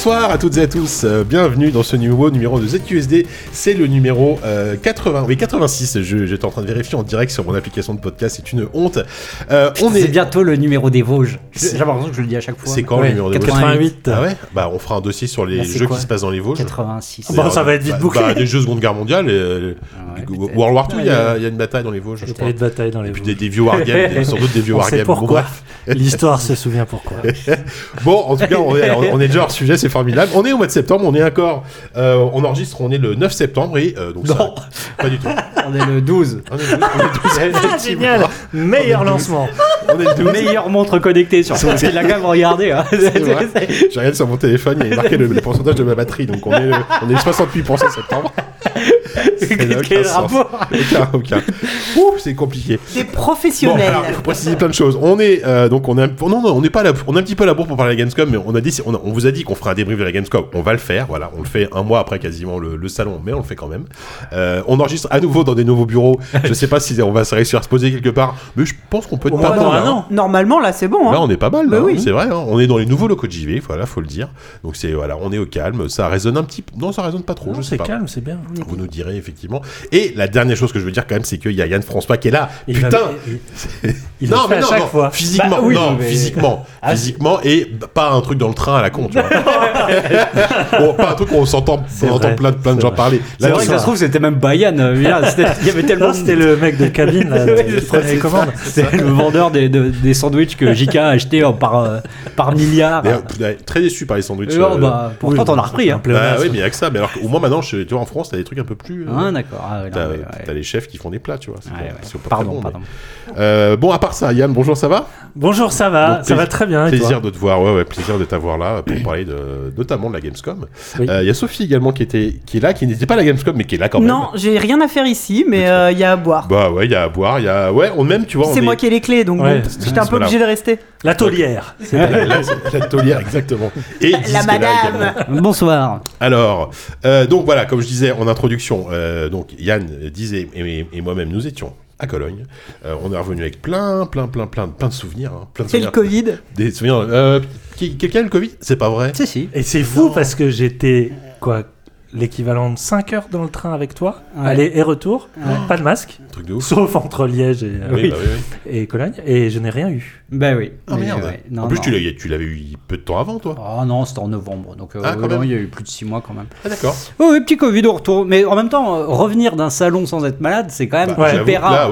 Bonsoir à toutes et à tous, euh, bienvenue dans ce nouveau numéro de ZQSD, c'est le numéro euh, 80, oui 86, je- j'étais en train de vérifier en direct sur mon application de podcast, c'est une honte. Euh, on C'est est... bientôt le numéro des Vosges. C'est- J'ai l'impression que je le dis à chaque fois. C'est quand Ouais, le numéro de 88. Ah ouais Bah on fera un dossier sur les Bah, c'est jeux quoi qui se passent dans les Vosges. 86. Bon, ça va être vite Bah, bouclé. bah, des jeux Seconde Guerre mondiale, et, Ah ouais, du- peut-être. World War II, il y, a il y a une bataille dans les Vosges, je Il y crois. a de bataille dans les Et puis Vosges. des, des vieux wargames, des- sans doute des vieux On sait wargames. Bon, pourquoi. bref. L'histoire se souvient pourquoi. Bon, en tout cas, on est, on est déjà hors sujet, c'est formidable. On est au mois de septembre, on est encore. euh, on enregistre, on est le 9 septembre et euh, donc ça. Non. Pas du tout. On est le 12. On est le 12, on est le 12, Ah, génial Meilleur lancement On est le 12. Meilleure montre connectée sur Parce qu'il a quand même regardé. Hein. J'ai regardé sur mon téléphone, il y a marqué le, le pourcentage de ma batterie, donc on est, le- on est le 68% septembre. Quel rapport Aucun, aucun. Ouh, c'est compliqué. Des Bon, professionnels. alors, il faut préciser plein de choses. On est euh, donc on est un- non non on n'est pas là on est un petit peu à la bourre pour parler de la Gamescom mais on a dit on, a- on vous a dit qu'on ferait un débrief de la Gamescom. On va le faire voilà on le fait un mois après quasiment le, le salon mais on le fait quand même. Euh, on enregistre à nouveau dans des nouveaux bureaux. Je sais pas si on va se réussir à se poser quelque part mais je pense qu'on peut être pas mal. là, hein. Normalement, là, c'est bon. Là, Hein. on est pas mal, Bah là, oui. c'est vrai. hein. On est dans les nouveaux locaux de JV, voilà, faut le dire. Donc c'est voilà, on est au calme. Ça résonne un petit, non, ça résonne pas trop. Non, je sais C'est pas. calme, c'est bien. Vous nous direz effectivement. Et la dernière chose que je veux dire quand même, c'est qu'il y a Yann François qui est là. Il Putain. il- non, mais à non, chaque non, fois. Physiquement, Bah oui, non, mais- physiquement, Ah, physiquement, et pas un truc dans le train à la con, tu vois. bon, pas un truc où on s'entend, on entend plein de plein de gens vrai. parler. C'est Là, vrai que ça- se trouve, c'était même Bayan. euh, Il y avait tellement c'était le mec de cabine, là, les commandes. C'était le vendeur des, de- des sandwichs que JK a acheté euh, par, euh, par milliard. Mais, euh, très déçu par les sandwichs. Euh, euh, bah, pourtant, oui, t'en as repris. Hein. bah oui, mais il y a que ça. Mais alors qu'au moins maintenant, je- tu vois, en France, t'as des trucs un peu plus. euh, Ah, d'accord. Ah, ouais, T'as ouais. les chefs qui font des plats, tu vois. pas- Pardon, bon, mais- pardon. Euh, bon, à part ça, Yann, bonjour, ça va? Bonjour, ça va Donc, Ça va très bien, et Plaisir toi? de te voir, ouais, ouais, plaisir de t'avoir là pour parler de, notamment de la Gamescom. Euh, Il Oui. y a Sophie également qui était, qui est là, qui n'était pas à la Gamescom, mais qui est là quand même. Non, j'ai rien à faire ici, mais euh, il y a à boire. Bah ouais, il y a à boire, il y a, ouais, on même, tu vois, c'est est- moi qui ai les clés, donc j'étais un peu obligé de rester. La taulière la, taulière, exactement. Et La madame. Bonsoir. Alors, euh, donc voilà, comme je disais en introduction, euh, donc Yann disait et, et moi-même nous étions à Cologne. Euh, on est revenu avec plein, plein, plein, plein, plein de souvenirs, hein, plein de C'est le souvenirs. Covid. Des souvenirs. Euh, Quelqu'un a le Covid? C'est pas vrai? Si, si. Et c'est fou parce que j'étais, quoi, l'équivalent de 5 heures dans le train avec toi, Ouais. aller et retour, Ouais. pas de masque, Un truc de ouf. sauf entre Liège et, euh, Oui, bah oui, oui. et Cologne, et je n'ai rien eu. Ben oui. Ah Mais, merde. ouais, non, en plus, non. tu l'as- tu l'avais eu peu de temps avant, toi. Ah non, c'était en novembre, donc euh, Ah, quand non, même. il y a eu plus de 6 mois quand même. Ah d'accord. Oui, oui, petit Covid au retour. Mais en même temps, euh, revenir d'un salon sans être malade, c'est quand même Bah, hyper rare.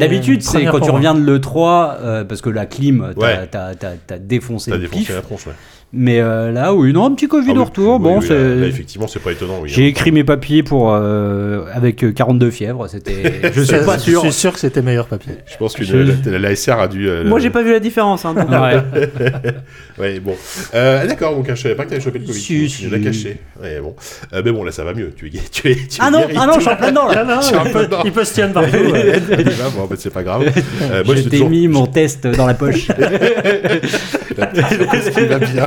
D'habitude, c'est quand tu reviens de l'E3, euh, parce que la clim, t'as défoncé T'as le défoncé pif. la tronche, ouais. Mais euh, là, oui, non, un petit Covid Ah oui, au retour. oui, bon, oui, c'est- là, là, effectivement, c'est pas étonnant. Oui, J'ai hein. écrit mes papiers pour avec avec euh, 42 fièvres. C'était, je suis pas sûr. Je suis sûr que c'était meilleur papier. Je pense que Je- la, la SR a dû. euh, Moi, le- j'ai pas vu la différence. Hein. Ouais. Ouais, bon. Euh, d'accord, donc je savais pas que t'avais chopé le Covid. Si, tu l'as si. caché. Ouais, bon. Euh, mais bon, là, ça va mieux. Tu es, tu es, tu es Ah non, guéri. ah non, je suis en plein dedans là. Ah Je il, peu peut, il se tenir partout. Il bon, bah, c'est pas grave. Euh, moi, je toujours- mis mon test dans la poche. Ce qui va bien.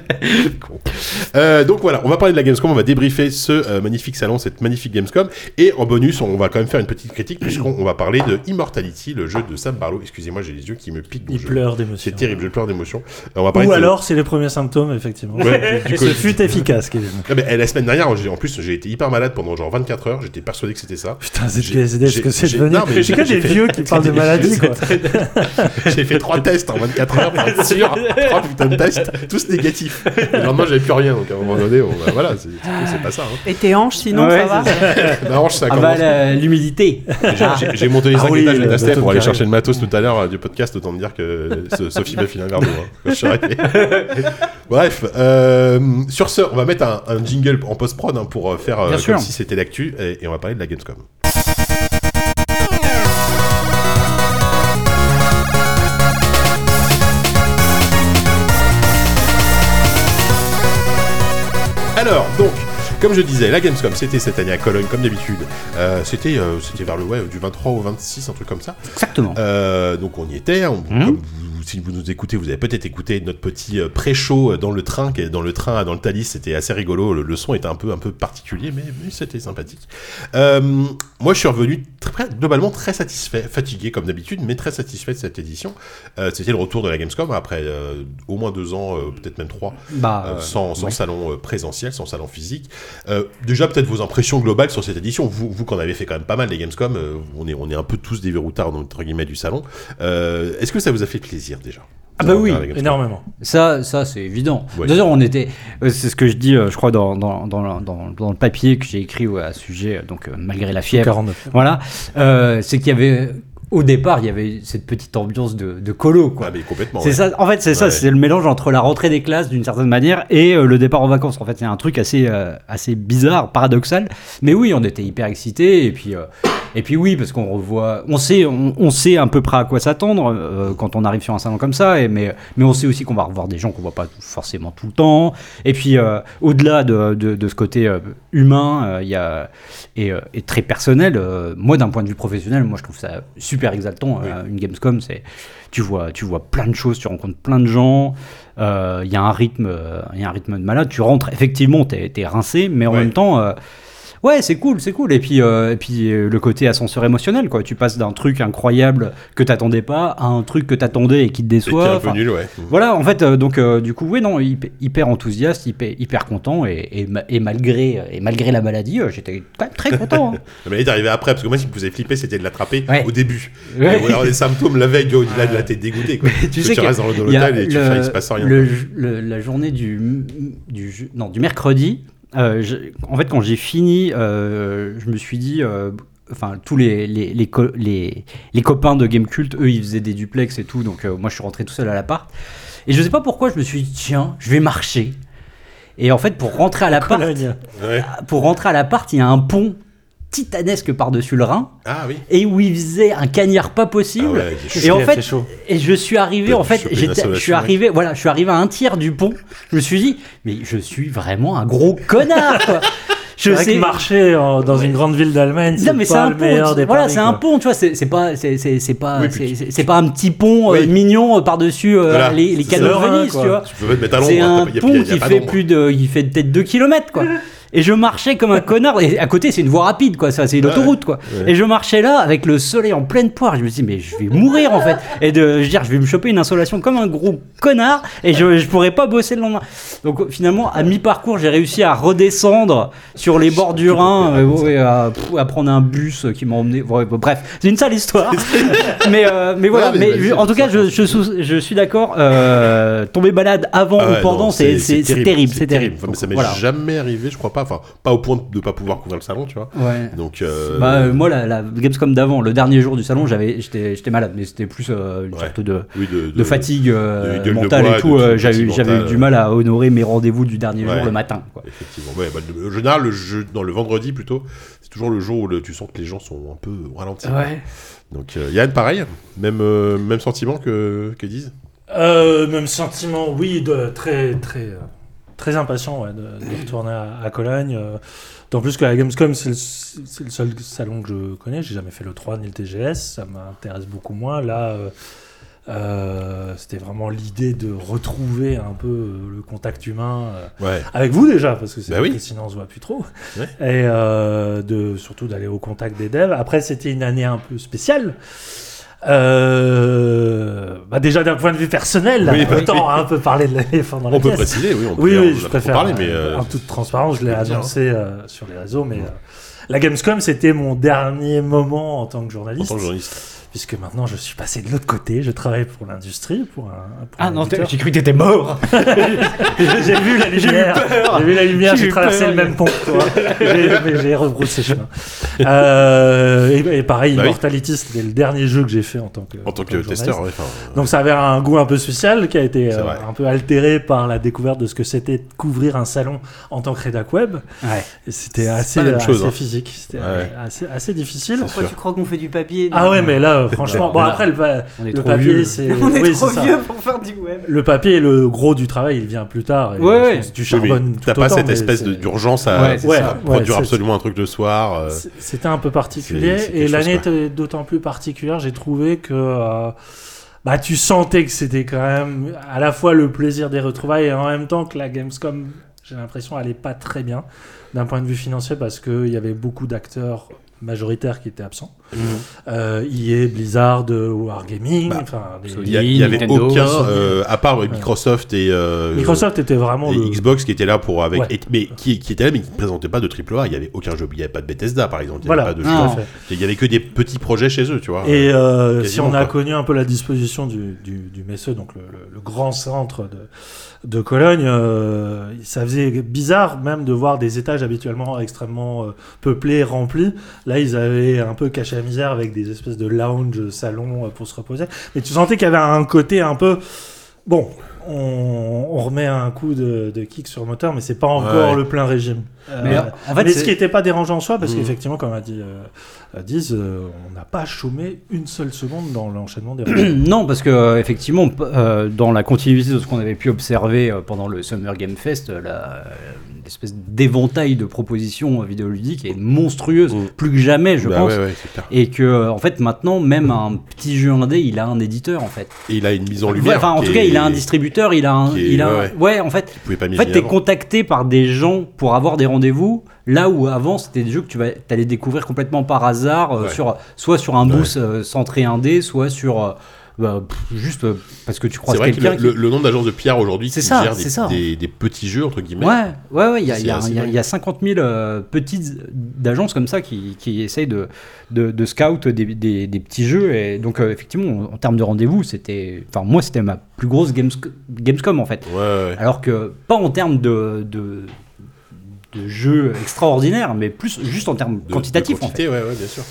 Euh, donc voilà, on va parler de la Gamescom, on va débriefer ce euh, magnifique salon, cette magnifique Gamescom, et en bonus, on va quand même faire une petite critique puisqu'on on va parler de Immortality, le jeu de Sam Barlow. Excusez-moi, j'ai les yeux qui me piquent. Il je- pleure d'émotion. C'est terrible, je pleure d'émotion. Euh, On va parler Ou de- alors, c'est les premiers symptômes, effectivement. Ouais, du ce fut efficace, Kevin. Ah, mais, eh, la semaine dernière, en plus, j'ai été hyper malade pendant genre 24 heures. J'étais persuadé que c'était ça. Putain, ZQSD, ce que c'est devenu. J'ai que des vieux qui parlent de maladie, quoi. J'ai fait trois tests en 24 heures pour être sûr. Trois putains de tests, tous négatifs. Et le lendemain, j'avais plus rien. Donc à un moment donné, on- bah, voilà, c'est c'est pas ça. Hein. Et tes hanches, sinon, Ouais, ça va Ma hanche, ça Ah commence. bah la- l'humidité. J'ai- monté les Ah 5 oui, étages de bateau pour aller chercher le matos tout à l'heure euh, du podcast. Autant me dire que So- Sophie m'a filé un verre d'eau. hein. Bref, euh, sur ce, on va mettre un, un jingle en post-prod hein, pour euh, faire euh, comme sûr. si c'était l'actu et, et on va parler de la Gamescom. Alors, donc, comme je disais, la Gamescom, c'était cette année à Cologne, comme d'habitude. Euh, c'était euh, c'était vers le ouais, du 23 au 26, un truc comme ça. Exactement. Euh, donc on y était, on- comme vous, si vous nous écoutez, vous avez peut-être écouté notre petit euh, pré-show dans le train, dans le train, dans le Thalys, c'était assez rigolo. Le, le son était un peu, un peu particulier, mais, mais c'était sympathique. Euh, moi, je suis revenu très, globalement très satisfait, fatigué comme d'habitude, mais très satisfait de cette édition. Euh, c'était le retour de la Gamescom après euh, au moins deux ans, euh, peut-être même trois, Bah, euh, euh, sans, sans ouais. salon euh, présentiel, sans salon physique. Euh, déjà, peut-être vos impressions globales sur cette édition. Vous, vous en avez fait quand même pas mal des Gamescom, euh, on, est, on est un peu tous des verroutards, entre guillemets, du salon. Euh, Est-ce que ça vous a fait plaisir? Déjà Ah bah oui, Énormément. Ça, ça c'est évident. Ouais. D'ailleurs, on était. euh, C'est ce que je dis, euh, je crois, dans, dans, dans, dans, le papier que j'ai écrit à ce sujet, euh, donc malgré la fièvre. 49. Voilà. Euh, c'est qu'il y avait. Au départ, il y avait cette petite ambiance de, de colo, quoi. Ah, mais complètement. C'est ouais. ça, en fait, c'est ça, c'est le mélange entre la rentrée des classes d'une certaine manière et euh, le départ en vacances. En fait, c'est un truc assez, euh, assez bizarre, paradoxal. Mais oui, on était hyper excités et puis, euh, et puis oui, parce qu'on revoit, on sait, on, on sait à peu près à quoi s'attendre euh, quand on arrive sur un salon comme ça. Et, mais, mais on sait aussi qu'on va revoir des gens qu'on voit pas forcément tout le temps. Et puis, euh, au-delà de, de, de ce côté euh, humain, il y a et, et très personnel. moi, d'un point de vue professionnel, moi, je trouve ça super exaltant. une Gamescom, c'est tu vois, tu vois plein de choses, tu rencontres plein de gens. Il y a un rythme, il y a un rythme de malade. Tu rentres, effectivement, t'es es rincé, mais en Ouais. même temps. Ouais, c'est cool, c'est cool. Et puis, euh, et puis euh, le côté ascenseur émotionnel, quoi. Tu passes d'un truc incroyable que t'attendais pas à un truc que t'attendais et qui te Et qui est déçoit. un peu nul, ouais. voilà, en fait, euh, donc du coup, oui, non, hyper, enthousiaste, hyper, hyper content, et, et, ma- et malgré, et malgré la maladie, j'étais quand même très content. hein. Mais elle est arrivée après, parce que moi, ce qui me faisait flipper, c'était de l'attraper Ouais. au début. Ouais. Et alors, les symptômes la veille, tu vois, là, là, t'es dégoûté, quoi. tu Parce que sais tu restes dans l'hôtel et tu le- fais, il se passe rien. le- le- la journée du, du, non, du mercredi, euh, je- en fait, quand j'ai fini, euh, je me suis dit. euh, Enfin, tous les, les, les, co- les, les copains de Gamecult, eux, ils faisaient des duplex et tout, donc moi, je suis rentré tout seul à l'appart. Et je sais pas pourquoi, je me suis dit, tiens, je vais marcher. Et en fait, pour rentrer à l'appart. Ouais. pour rentrer à l'appart, il y a un pont titanesque par-dessus le Rhin, Ah oui. et où il faisait un cagnard pas Ah possible. ouais, chaud. Et en fait, chaud. et je suis arrivé, en fait, j'étais, je suis arrivé, voilà, je suis arrivé à un tiers du pont. Je me suis dit, mais je suis vraiment un gros connard, quoi. Je que marcher euh, dans une grande ville d'Allemagne, Non c'est mais c'est pas un le pont, meilleur des voilà c'est un pont tu vois c'est pas c'est pas Oui, c'est- pas un petit pont euh, Oui. mignon euh, par dessus Voilà, les, les canaux de Venise Quoi. tu vois Tu peux pas te mettre à l'ombre. c'est hein, un pont qui fait plus de il fait peut-être 2 km quoi et je marchais comme un connard. Et à côté c'est une voie rapide quoi. Ça c'est l'autoroute quoi. Ouais. et je marchais là avec le soleil en pleine poire. Je me dis mais je vais mourir en fait. Et de je veux dire je vais me choper une insolation comme un gros connard et je je pourrais pas bosser le lendemain. Donc finalement à mi-parcours j'ai réussi à redescendre sur les bords du Rhin euh, à, pff, à prendre un bus qui m'a emmené. Ouais, bref c'est une sale histoire. Mais euh, mais voilà. Mais mais, vas-y, je- en tout cas je, je, sous- je suis d'accord euh, tomber malade avant Ah ou pendant c'est terrible c'est terrible. Enfin, mais ça m'est Voilà. jamais arrivé, je crois pas. Enfin, pas au point de pas pouvoir couvrir le salon, tu vois. ouais Donc, euh, Bah, euh, moi, la, la Gamescom d'avant, le dernier jour du salon, j'avais, j'étais, j'étais malade, mais c'était plus euh, une Ouais. sorte de, oui, de, de fatigue euh, de gueule de mentale bois, et tout. euh, j'avais, j'avais eu du mal à honorer mes rendez-vous du dernier Ouais. jour le matin. Quoi. Effectivement. Ouais, bah, le- en général, le jeu, non, le vendredi plutôt, c'est toujours le jour où le- tu sens que les gens sont un peu ralentis. Donc, euh, Yann, pareil, même, euh, même sentiment que, que disent. Euh, même sentiment, oui, de, très, très, euh, très impatient ouais, de, de retourner à, à Cologne. euh, D'autant plus que la Gamescom, c'est le, seul salon que je connais. J'ai jamais fait le 3 ni le TGS. Ça m'intéresse beaucoup moins. Là, euh, euh, c'était vraiment l'idée de retrouver un peu euh, le contact humain. euh, Ouais. avec vous déjà, parce que c'est Bah oui. sinon on se voit plus trop. Ouais. Et de, surtout d'aller au contact des devs. Après, c'était une année un peu spéciale. Euh, bah déjà d'un point de vue personnel, Oui, bah autant un peu parler de l'éléphant dans la On peut pièce. préciser, oui, on peut Oui, on oui, en je préfère parler, mais euh, en toute transparence, je l'ai annoncé euh, sur les réseaux, mais euh, la Gamescom, c'était mon dernier moment en tant que en journaliste, tant que journaliste. Puisque maintenant je suis passé de l'autre côté, je travaille pour l'industrie, pour un, pour Ah un non, j'ai cru que t'étais mort. j'ai vu la lumière, j'ai vu la lumière, J'ai traversé peur. le même pont que toi, j'ai mais j'ai rebroussé chemin. Euh, et, et pareil, Bah oui. Immortality, c'était le dernier jeu que j'ai fait en tant que, En tant que testeur, ouais, enfin, Donc ça avait un goût un peu spécial qui a été euh, un peu altéré par la découverte de ce que c'était de couvrir un salon en tant que rédac web. Ouais. C'était assez, pas la même assez chose, hein. physique, c'était Ouais. assez, assez difficile. Pourquoi tu crois qu'on fait du papier Ah ouais, mais là, franchement, bon après le, pa- On est le trop papier, vieux. c'est On est oui, trop c'est ça. vieux pour faire du web. Le papier, le gros du travail, il vient plus tard. Et Ouais, je ouais. pense que tu Oui, mais charbonnes tout T'as pas autant, cette mais espèce c'est- d'urgence à, Ouais, c'est Ouais, ça. ouais, produire c'est- absolument un truc le soir. euh, C'est- C'était un peu particulier C'est- et l'année était d'autant plus particulière. J'ai trouvé que euh, bah, tu sentais que c'était quand même à la fois le plaisir des retrouvailles et en même temps que la Gamescom, j'ai l'impression, allait pas très bien d'un point de vue financier parce qu'il y avait beaucoup d'acteurs majoritaires qui étaient absents. Euh, EA, Blizzard, euh, Wargaming, Bah, enfin. Il y, a- il y avait Nintendo, aucun, euh, à part Microsoft et euh, Microsoft était vraiment et le... Xbox qui était là pour avec, Ouais. et- mais qui, qui était là mais qui ne présentait pas de triple A. Il y avait aucun jeu, il y avait pas de Bethesda par exemple. Il y Voilà, avait pas de jeu. Il y avait que des petits projets chez eux, tu vois. Et euh, si on a quoi. connu un peu la disposition du, du, du Messeux, donc le, le- le grand centre de, de Cologne, euh, ça faisait bizarre même de voir des étages habituellement extrêmement euh, peuplés, remplis. Là, ils avaient un peu caché la misère avec des espèces de lounge, salons euh, pour se reposer. Mais tu sentais qu'il y avait un côté un peu... Bon, on, on remet un coup de, de kick sur le moteur, mais c'est pas encore Ouais. le plein régime. Mais Euh, en fait, mais ce qui n'était pas dérangeant en soi, parce Mm. qu'effectivement, comme a dit euh, euh, Diz, euh, on n'a pas chômé une seule seconde dans l'enchaînement des rendez-vous. Non, parce que euh, effectivement, euh, dans la continuité de ce qu'on avait pu observer euh, pendant le Summer Game Fest, euh, la l'espèce d'éventail de propositions vidéoludiques est monstrueuse, Mm. plus que jamais, je Bah pense. ouais, ouais. Et que, en fait, maintenant, même un petit jeu indé, il a un éditeur, en fait. Et il a une mise en lumière. enfin, en tout cas, est- il a un distributeur, il a un. est- il a un- ouais, ouais, en fait, en fait, t'es contacté par des gens pour avoir des rendez-vous, là où avant c'était des jeux que tu vas, allais découvrir complètement par hasard, euh, Ouais. sur, soit sur un boost euh, centré indé, soit sur. euh, bah, pff, juste euh, parce que tu C'est croises vrai que quelqu'un le, qui. le- le nombre d'agences de PR aujourd'hui C'est qui ça, gèrent c'est des, ça. des- des petits jeux, entre guillemets. Ouais, ouais, ouais, il y a, C'est il y a- assez il y a- dingue. il y a 50 000 euh, petites d'agences comme ça qui, qui essayent de, de, de scout des, des- des petits jeux. Et donc, euh, effectivement, en, en termes de rendez-vous, c'était. Enfin, moi, c'était ma plus grosse Games, Gamescom en fait. Ouais, ouais. Alors que, pas en termes de, de, de jeux extraordinaires, mais plus juste en termes De- quantitatifs de en quantité, ouais, ouais, bien sûr.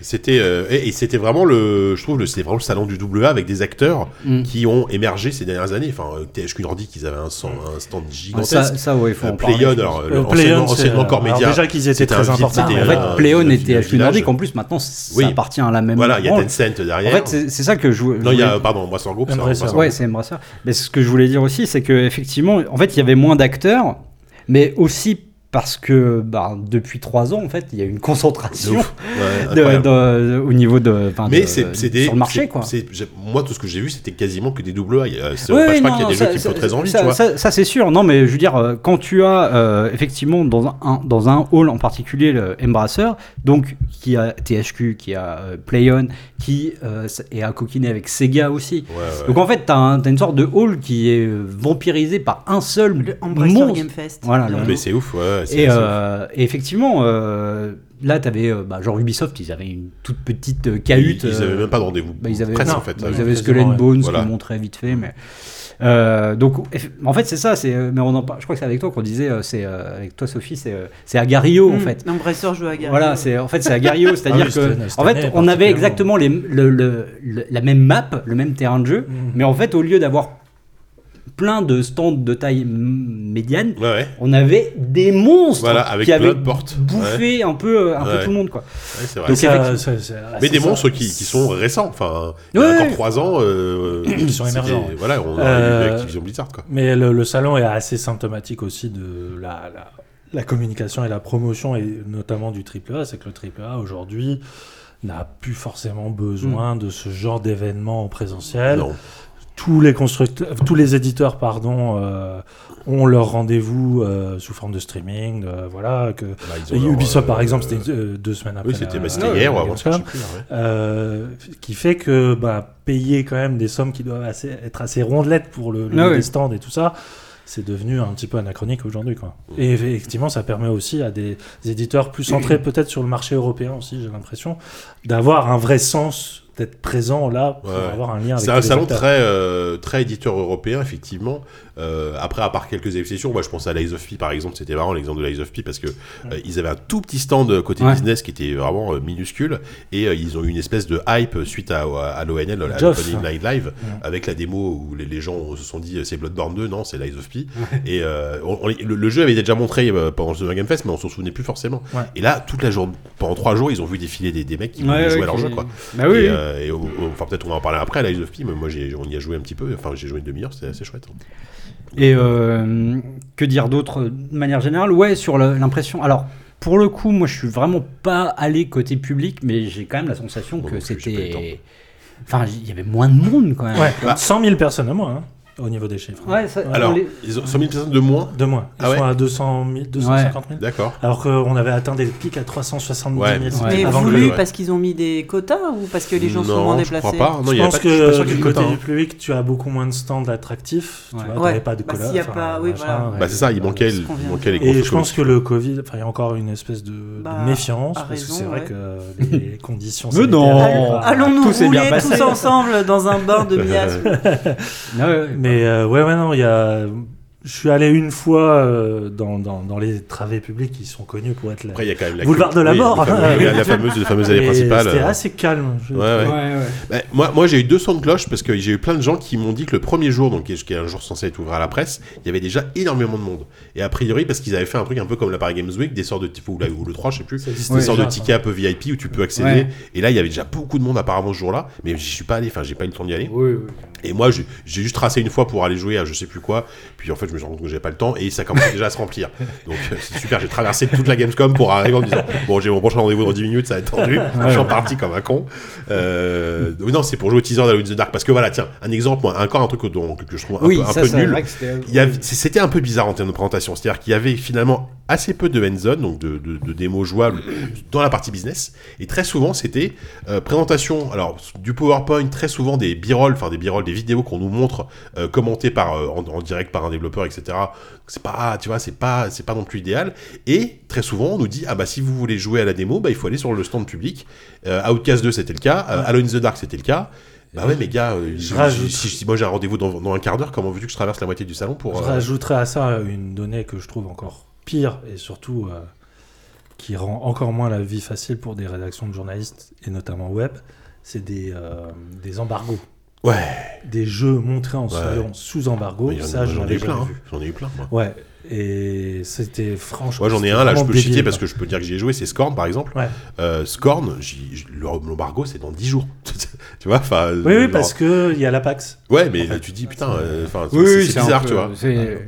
C'était euh, et, et c'était vraiment le, je trouve, le- c'était vraiment le salon du double A avec des acteurs fait. Mm. qui ont émergé ces dernières années. Enfin, euh, THQ Nordic, ils avaient un, stand- un stand Ah, gigantesque. Ça, ça, ouais, il faut Euh, en parler. Alors, Euh, le- anciennement, anciennement euh, Core alors Media. déjà qu'ils étaient très importants. En fait, Playon un était village. HQ Nordic. En plus, maintenant, ça Oui. appartient à la même. Voilà, il y a. Tencent En derrière. fait, c'est ça que je voulais. non, il y a, pardon, Embracer Group. Ouais, c'est Embracer. Mais ce que je voulais dire aussi, c'est que effectivement, en fait, il y avait moins d'acteurs, mais aussi parce que bah, depuis trois ans, en fait, il y a une concentration ouf. Ouais, de- incroyable. de- au niveau de, Mais c'est sur le marché, quoi. Moi, tout ce que j'ai vu, c'était quasiment que des double A. C'est- pas qu'il y a des ça- jeux qui me très envie, ça, tu vois. Ça, ça, c'est sûr. Non, mais je veux dire, euh, quand tu as euh, effectivement dans un, un- dans un hall en particulier le Embracer, donc qui a THQ, qui a euh, Playon, qui euh, est à coquiner avec Sega aussi. Ouais, ouais. Donc en fait, t'as un- une sorte de hall qui est euh, vampirisé par un seul Le monstre. Game Fest. Voilà, Le nom. Mais c'est ouf, ouais. Et, c'est ouf. euh, et effectivement, euh, là, t'avais euh, bah, genre Ubisoft, ils avaient une toute petite euh, cahute. Ils, ils euh, avaient même pas de rendez-vous. bah, ils avaient, presse, non, en fait. bah, ils avaient Skull and ouais. Bones Voilà. montrait vite fait, mais euh, donc en fait c'est ça, c'est euh, mais on en par- je crois que c'est avec toi qu'on disait, euh, c'est euh, avec toi Sophie, c'est c'est Agario en Mm, fait. L'Embracer joue à Gary. Voilà, c'est en fait c'est Agario, c'est-à-dire oui, que cette- en fait année, on avait exactement les, le, le- le- la même map, le même terrain de jeu, Mm. mais en fait au lieu d'avoir plein de stands de taille médiane, Ouais, ouais. on avait des monstres Voilà, avec qui plein avaient de portes. bouffé un peu un peu tout le monde quoi. Ouais, c'est vrai. Donc, Ça, effectivement- ça- c'est- Mais des ça. monstres qui, qui sont récents. Enfin, il y a encore ouais. trois ans. euh, Qui sont c'était- émergents. Voilà, on a Euh, eu Activision Blizzard, quoi. Mais le, le salon est assez symptomatique aussi de la, la, la communication et la promotion, et notamment du AAA. C'est que le AAA aujourd'hui n'a plus forcément besoin de ce genre d'événement en présentiel. Non. Tous les constructeurs, tous les éditeurs, pardon, euh, ont leur rendez-vous euh, sous forme de streaming. euh, voilà, que Bah, Ubisoft, euh, par exemple, c'était euh, deux semaines après. Oui, c'était bah, hier ou avant, je sais Gamescom. plus. ouais. Euh, qui fait que bah, payer quand même des sommes qui doivent assez- être assez rondelettes pour le, le Ah des oui. stands et tout ça, c'est devenu un petit peu anachronique aujourd'hui. Quoi. Et effectivement, ça permet aussi à des éditeurs plus centrés peut-être sur le marché européen aussi, j'ai l'impression, d'avoir un vrai sens d'être présent là pour Ouais. avoir un lien avec C'est un les salon acteurs. très, euh, très éditeur européen, effectivement. Euh, après, à part quelques exceptions, moi je pense à Lies of P par exemple, c'était marrant l'exemple de Lies of P parce que euh, ils avaient un tout petit stand côté Ouais. business qui était vraiment euh, minuscule et euh, ils ont eu une espèce de hype suite à, à, à l'ONL, à l'Opening Night Live, Ouais. avec la démo où les, les gens se sont dit c'est Bloodborne 2, non, c'est Lies of P. et euh, on- on- le, le jeu avait déjà montré euh, pendant le Summer Game Fest, mais on s'en souvenait plus forcément. Ouais. Et là, toute la journée, pendant trois jours, ils ont vu défiler des, des mecs qui Ouais, voulaient ouais, jouer à leur jeu, quoi. Bah oui. Et, oui. euh, et au- au- enfin peut-être on va en parler après, Lies of P, mais moi j'ai, on y a joué un petit peu, enfin j'ai joué une demi-heure, c'était assez chouette. Et euh, que dire d'autre euh, de manière générale? Ouais, sur l'impression. Alors, pour le coup, moi, je suis vraiment pas allé côté public, mais j'ai quand même la sensation Moi que c'était. Enfin, il y avait moins de monde quand même. Ouais, Bah. 100 000 personnes à moins, hein, au niveau des chiffres. Ouais, ça- Alors, les- ils ont 100 000 personnes de moins De moins. Ils Ah ouais sont à 200 000, 250 000. D'accord. Alors qu'on avait atteint des pics à 370 000. Ouais, mais Ouais. Mais avant voulu ouais. parce qu'ils ont mis des quotas ou parce que les gens sont moins Non, je déplacés crois pas. Non, il y je a pense pas, je que du côté du hein. public, tu as beaucoup moins de stands attractifs. Tu Ouais. vois, Ouais. t'avais pas de Bah, a enfin, pas- oui, voilà. Bah, c'est ça, il manquait, ce il manquait les Et je pense que le Covid, enfin, il y a encore une espèce de, Bah, méfiance, parce que c'est vrai que les conditions Mais non. Allons-nous rouler tous ensemble dans un bain de miasme. Mais euh, ouais, ouais, non, il y a. Je suis allé une fois euh, dans, dans, dans les travées publiques qui sont connus pour être là. Après, il y a quand même la Boulevard de la oui, mort. la, la fameuse, la fameuse allée principale. C'était assez calme. je Ouais, ouais. Ouais, ouais. Bah, moi, moi j'ai eu deux sons de cloche parce que j'ai eu plein de gens qui m'ont dit que le premier jour, donc qui est un jour censé être ouvert à la presse, il y avait déjà énormément de monde. Et a priori, parce qu'ils avaient fait un truc un peu comme la Paris Games Week, des sortes de ou, la- ou le 3, je sais plus, des sortes de tickets un peu VIP où tu peux accéder. Ouais. Et là, il y avait déjà beaucoup de monde apparemment ce jour-là, mais j'y suis pas allé, enfin, j'ai pas eu le temps d'y aller. Oui, oui. Et moi, j'ai j'ai juste tracé une fois pour aller jouer à je sais plus quoi. Puis en fait, je me suis rendu compte que j'avais pas le temps et ça commençait déjà à se remplir. Donc euh, c'est super. J'ai traversé toute la Gamescom pour arriver en me disant Bon, j'ai mon prochain rendez-vous dans 10 minutes, ça va être tendu. Je suis parti comme un con. Euh, non, c'est pour jouer au teaser d'Halo in the Dark. Parce que voilà, tiens, un exemple, moi, encore un truc que je trouve un Oui, peu, un ça, peu nul. C'était un peu bizarre en termes de présentation. C'est-à-dire qu'il y avait finalement assez peu de hands-on, donc de, de- de démos jouables dans la partie business. Et très souvent, c'était euh, présentation, alors du PowerPoint, très souvent des b-roll, enfin des b-roll, des vidéos qu'on nous montre euh, commentées par, euh, en, en direct par un développeur, etc. C'est pas, tu vois, c'est pas, c'est pas non plus idéal. Et très souvent, on nous dit, ah bah si vous voulez jouer à la démo, bah il faut aller sur le stand public. Outcast 2, c'était le cas. Halo in the Dark, c'était le cas. Bah ouais, mais gars, euh, Je si- rajoute. si, si moi j'ai un rendez-vous dans, dans un quart d'heure, comment veux-tu que je traverse la moitié du salon pour. Je rajouterais à ça une donnée que je trouve encore pire et surtout euh, qui rend encore moins la vie facile pour des rédactions de journalistes et notamment web, c'est des, euh, des embargos. Ouais. Des jeux montrés en Ouais. sous embargo, ça je j'en ai eu plein. hein. J'en ai eu plein, moi. Ouais, et c'était franchement. Moi j'en ai un là, je peux débile, parce que je peux dire que j'y ai joué, c'est Scorn par exemple. Ouais. Euh, Scorn, l'embargo c'est dans 10 jours. tu vois, enfin. Oui, oui, genre- parce qu'il y a la PAX. Ouais, mais en fait. tu dis putain, euh, Oui, c'est oui, bizarre, peu- tu vois.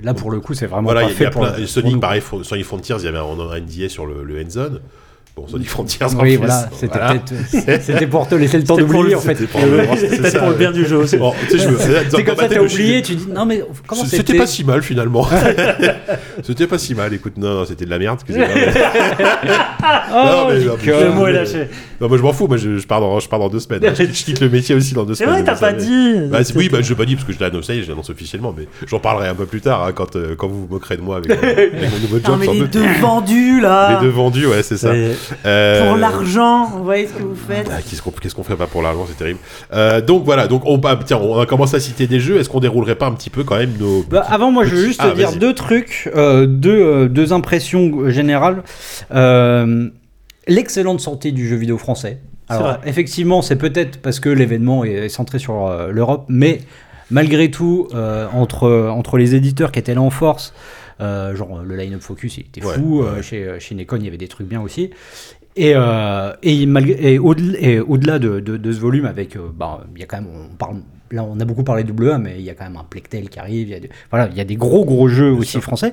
Là, pour le coup, c'est vraiment Voilà, il pas y, a- il y fait a pour, plein. Sonic, pareil, Sonic Frontiers, il y avait un, NDA sur le, le Hands-On. Bon, Sonic Frontiers, Oui, voilà, c'était voilà. peut-être- c'était pour te laisser le temps d'oublier, en fait. C'était pour le- c'est Peut-être ça, pour le ouais. bien du jeu aussi. Bon, tu sais, je me- C'est comme ça, t'as oublié, tu dis non, mais comment C'était c'était pas si mal finalement. c'était pas si mal. Écoute, non, non c'était de la merde. excusez-moi. Oh, Non, mais- non, mais-. Le mot est mais- lâché. Non, moi je m'en fous. Moi, je, je pars dans, je pars dans deux semaines. je, je quitte le métier aussi dans deux C'est semaines. vrai, t'as pas dit. Bah, c'est- oui, bah, je l'ai pas dit parce que je l'annonce, je l'annonce officiellement, mais j'en parlerai un peu plus tard hein, quand, euh, quand vous vous moquerez de moi avec, euh, avec mon nouveau Non, job. mais sans les deux vendus là Les deux vendus, ouais, c'est ça. Euh, Pour l'argent, vous voyez ce que vous faites ah, Qu'est-ce qu'on qu'est-ce qu'on ferait pas pour l'argent, c'est terrible. Euh, donc voilà, donc on, bah, tiens, on a commencé à citer des jeux. Est-ce qu'on déroulerait pas un petit peu quand même nos. Bah, avant, moi, je veux juste Ah, te dire vas-y. deux trucs, euh, deux, euh, deux impressions générales. Euh, L'excellente santé du jeu vidéo français. Alors, effectivement, c'est peut-être parce que l'événement est, centré sur euh, l'Europe, mais malgré tout, euh, entre, entre les éditeurs qui étaient là en force, euh, genre le line-up focus, il était fou. ouais. euh, chez, chez Nekon, il y avait des trucs bien aussi. Et, euh, et, malgré- et au-delà de, de- de ce volume, avec, euh, bah, il y a quand même, on parle, là on a beaucoup parlé de WA, mais il y a quand même un Plectel qui arrive, il y a des, voilà, il y a des gros gros jeux aussi sûr. français,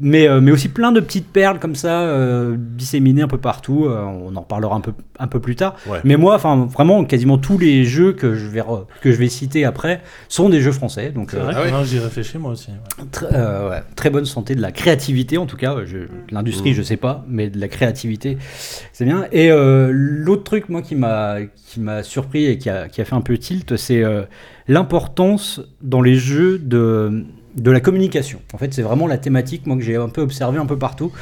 mais, euh, mais aussi plein de petites perles comme ça, euh, disséminées un peu partout, euh, on en reparlera un peu, un peu plus tard. Ouais. Mais moi, enfin, vraiment, quasiment tous les jeux que je vais, re- que je vais citer après sont des jeux français, donc euh, vrai Ah ouais. j'y réfléchis moi aussi. ouais. Tr- euh, ouais, très bonne santé de la créativité en tout cas. L'industrie, Mhm. je sais pas, mais de la créativité, c'est bien. Et euh, l'autre truc, moi, qui m'a qui m'a surpris et qui a, qui a fait un peu tilt, c'est euh, l'importance dans les jeux de de la communication. En fait, c'est vraiment la thématique, moi, que j'ai un peu observé un peu partout.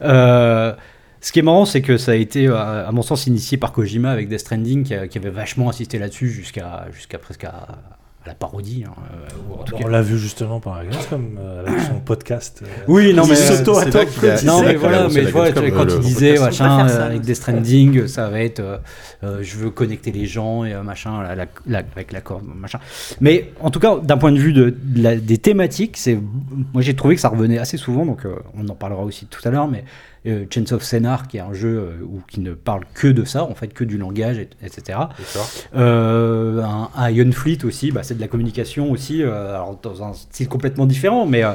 Euh, ce qui est marrant, c'est que ça a été, euh, à mon sens, initié par Kojima avec Death Stranding, qui avait vachement insisté là-dessus jusqu'à jusqu'à presque à, à la parodie. hein, euh, ou en tout On l'a vu justement par la Gamescom euh, avec son podcast. euh, Oui, non, mais s'auto- a- c'est non, mais voilà, mais tu vois, quand le- il disait, machin, euh, avec des stranding, ça va être, euh, euh, je veux connecter les gens et euh, machin, la- la- la- avec la corde, machin. Mais en tout cas, d'un point de vue de, de la- des thématiques, c'est, moi j'ai trouvé que ça revenait assez souvent, donc euh, on en parlera aussi tout à l'heure, mais euh, Chains of Scénar, qui est un jeu euh, où, qui ne parle que de ça, en fait, que du langage, et- etc. Euh, un, un Iron Fleet aussi, bah, c'est de la communication aussi, euh, alors dans un style complètement différent, mais, euh,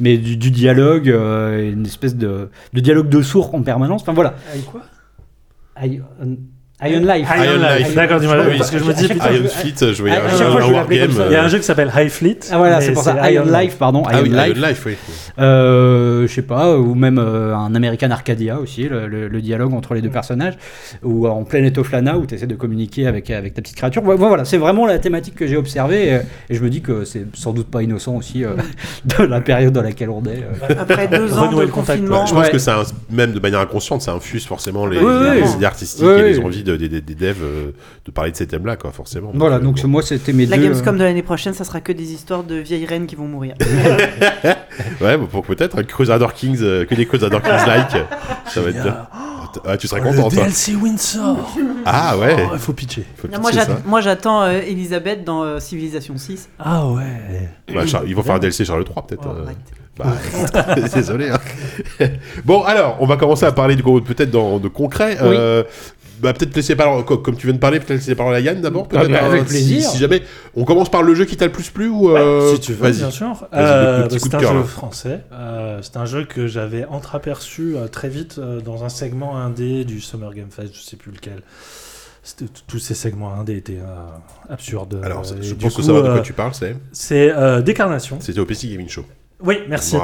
mais du, du dialogue, euh, une espèce de, de dialogue de sourds en permanence. Enfin voilà. quoi? Iron, Iron Life. Iron Iron Life. Life. D'accord, dis-moi. Oui, parce que je me dis, putain, Iron Fleet, je voyais à un, chaque un fois, je wargame. l'appelais comme ça. il y a euh, un jeu qui s'appelle High Fleet. Ah voilà, c'est pour ça. Iron Life, pardon. Ah oui, Iron Life. Iron Life, oui. Euh, je sais pas, ou même euh, un American Arcadia aussi, le, le- le dialogue entre les deux personnages, ou en plein Etoflana où tu essaies de communiquer avec, avec ta petite créature. Voilà, c'est vraiment la thématique que j'ai observée et, et je me dis que c'est sans doute pas innocent aussi euh, de la période dans laquelle on est. euh. Après deux ans Renouer de le contact, confinement. Je pense Ouais. que ça, même de manière inconsciente, ça infuse forcément les, Oui, oui, les oui. idées artistiques Oui, et oui. les envies de- des, devs euh, de parler de ces thèmes-là, quoi, forcément. Voilà, euh, donc bon. moi c'était mes La deux. Gamescom de l'année prochaine, ça sera que des histoires de vieilles reines qui vont mourir. Ouais, bah, pour peut-être un Crusader Kings, euh, que des Crusader Kings-like. ça va être bien. Ah, tu serais content, Le toi. DLC Windsor. Ah ouais. Oh, il faut pitcher. Faut Non, moi, pitcher j'attends euh, Elisabeth dans euh, Civilization 6. Ah ouais. Bah, ils vont faire un DLC Charles 3 peut-être. Oh, euh. Bah, désolé. hein. bon, alors, on va commencer à parler peut-être de concret. Oui. Bah, peut-être laisser parler, co- comme tu viens de parler, peut-être laisser parler à Yann d'abord. Ah, bah, avec hein, plaisir. Si, si jamais, on commence par le jeu qui t'a le plus plu ou euh, si tu veux, vas-y. bien sûr. Euh, coup c'est un cœur, jeu là. français. Euh, c'est un jeu que j'avais entreaperçu euh, très vite euh, dans un segment indé du Summer Game Fest, je sais plus lequel. C'était- Tous ces segments indés étaient euh, absurdes. Alors, je pense que coup, ça va de quoi tu parles, c'est. C'est euh, Décarnation. C'était au PC Gaming Show. Oui, Je merci.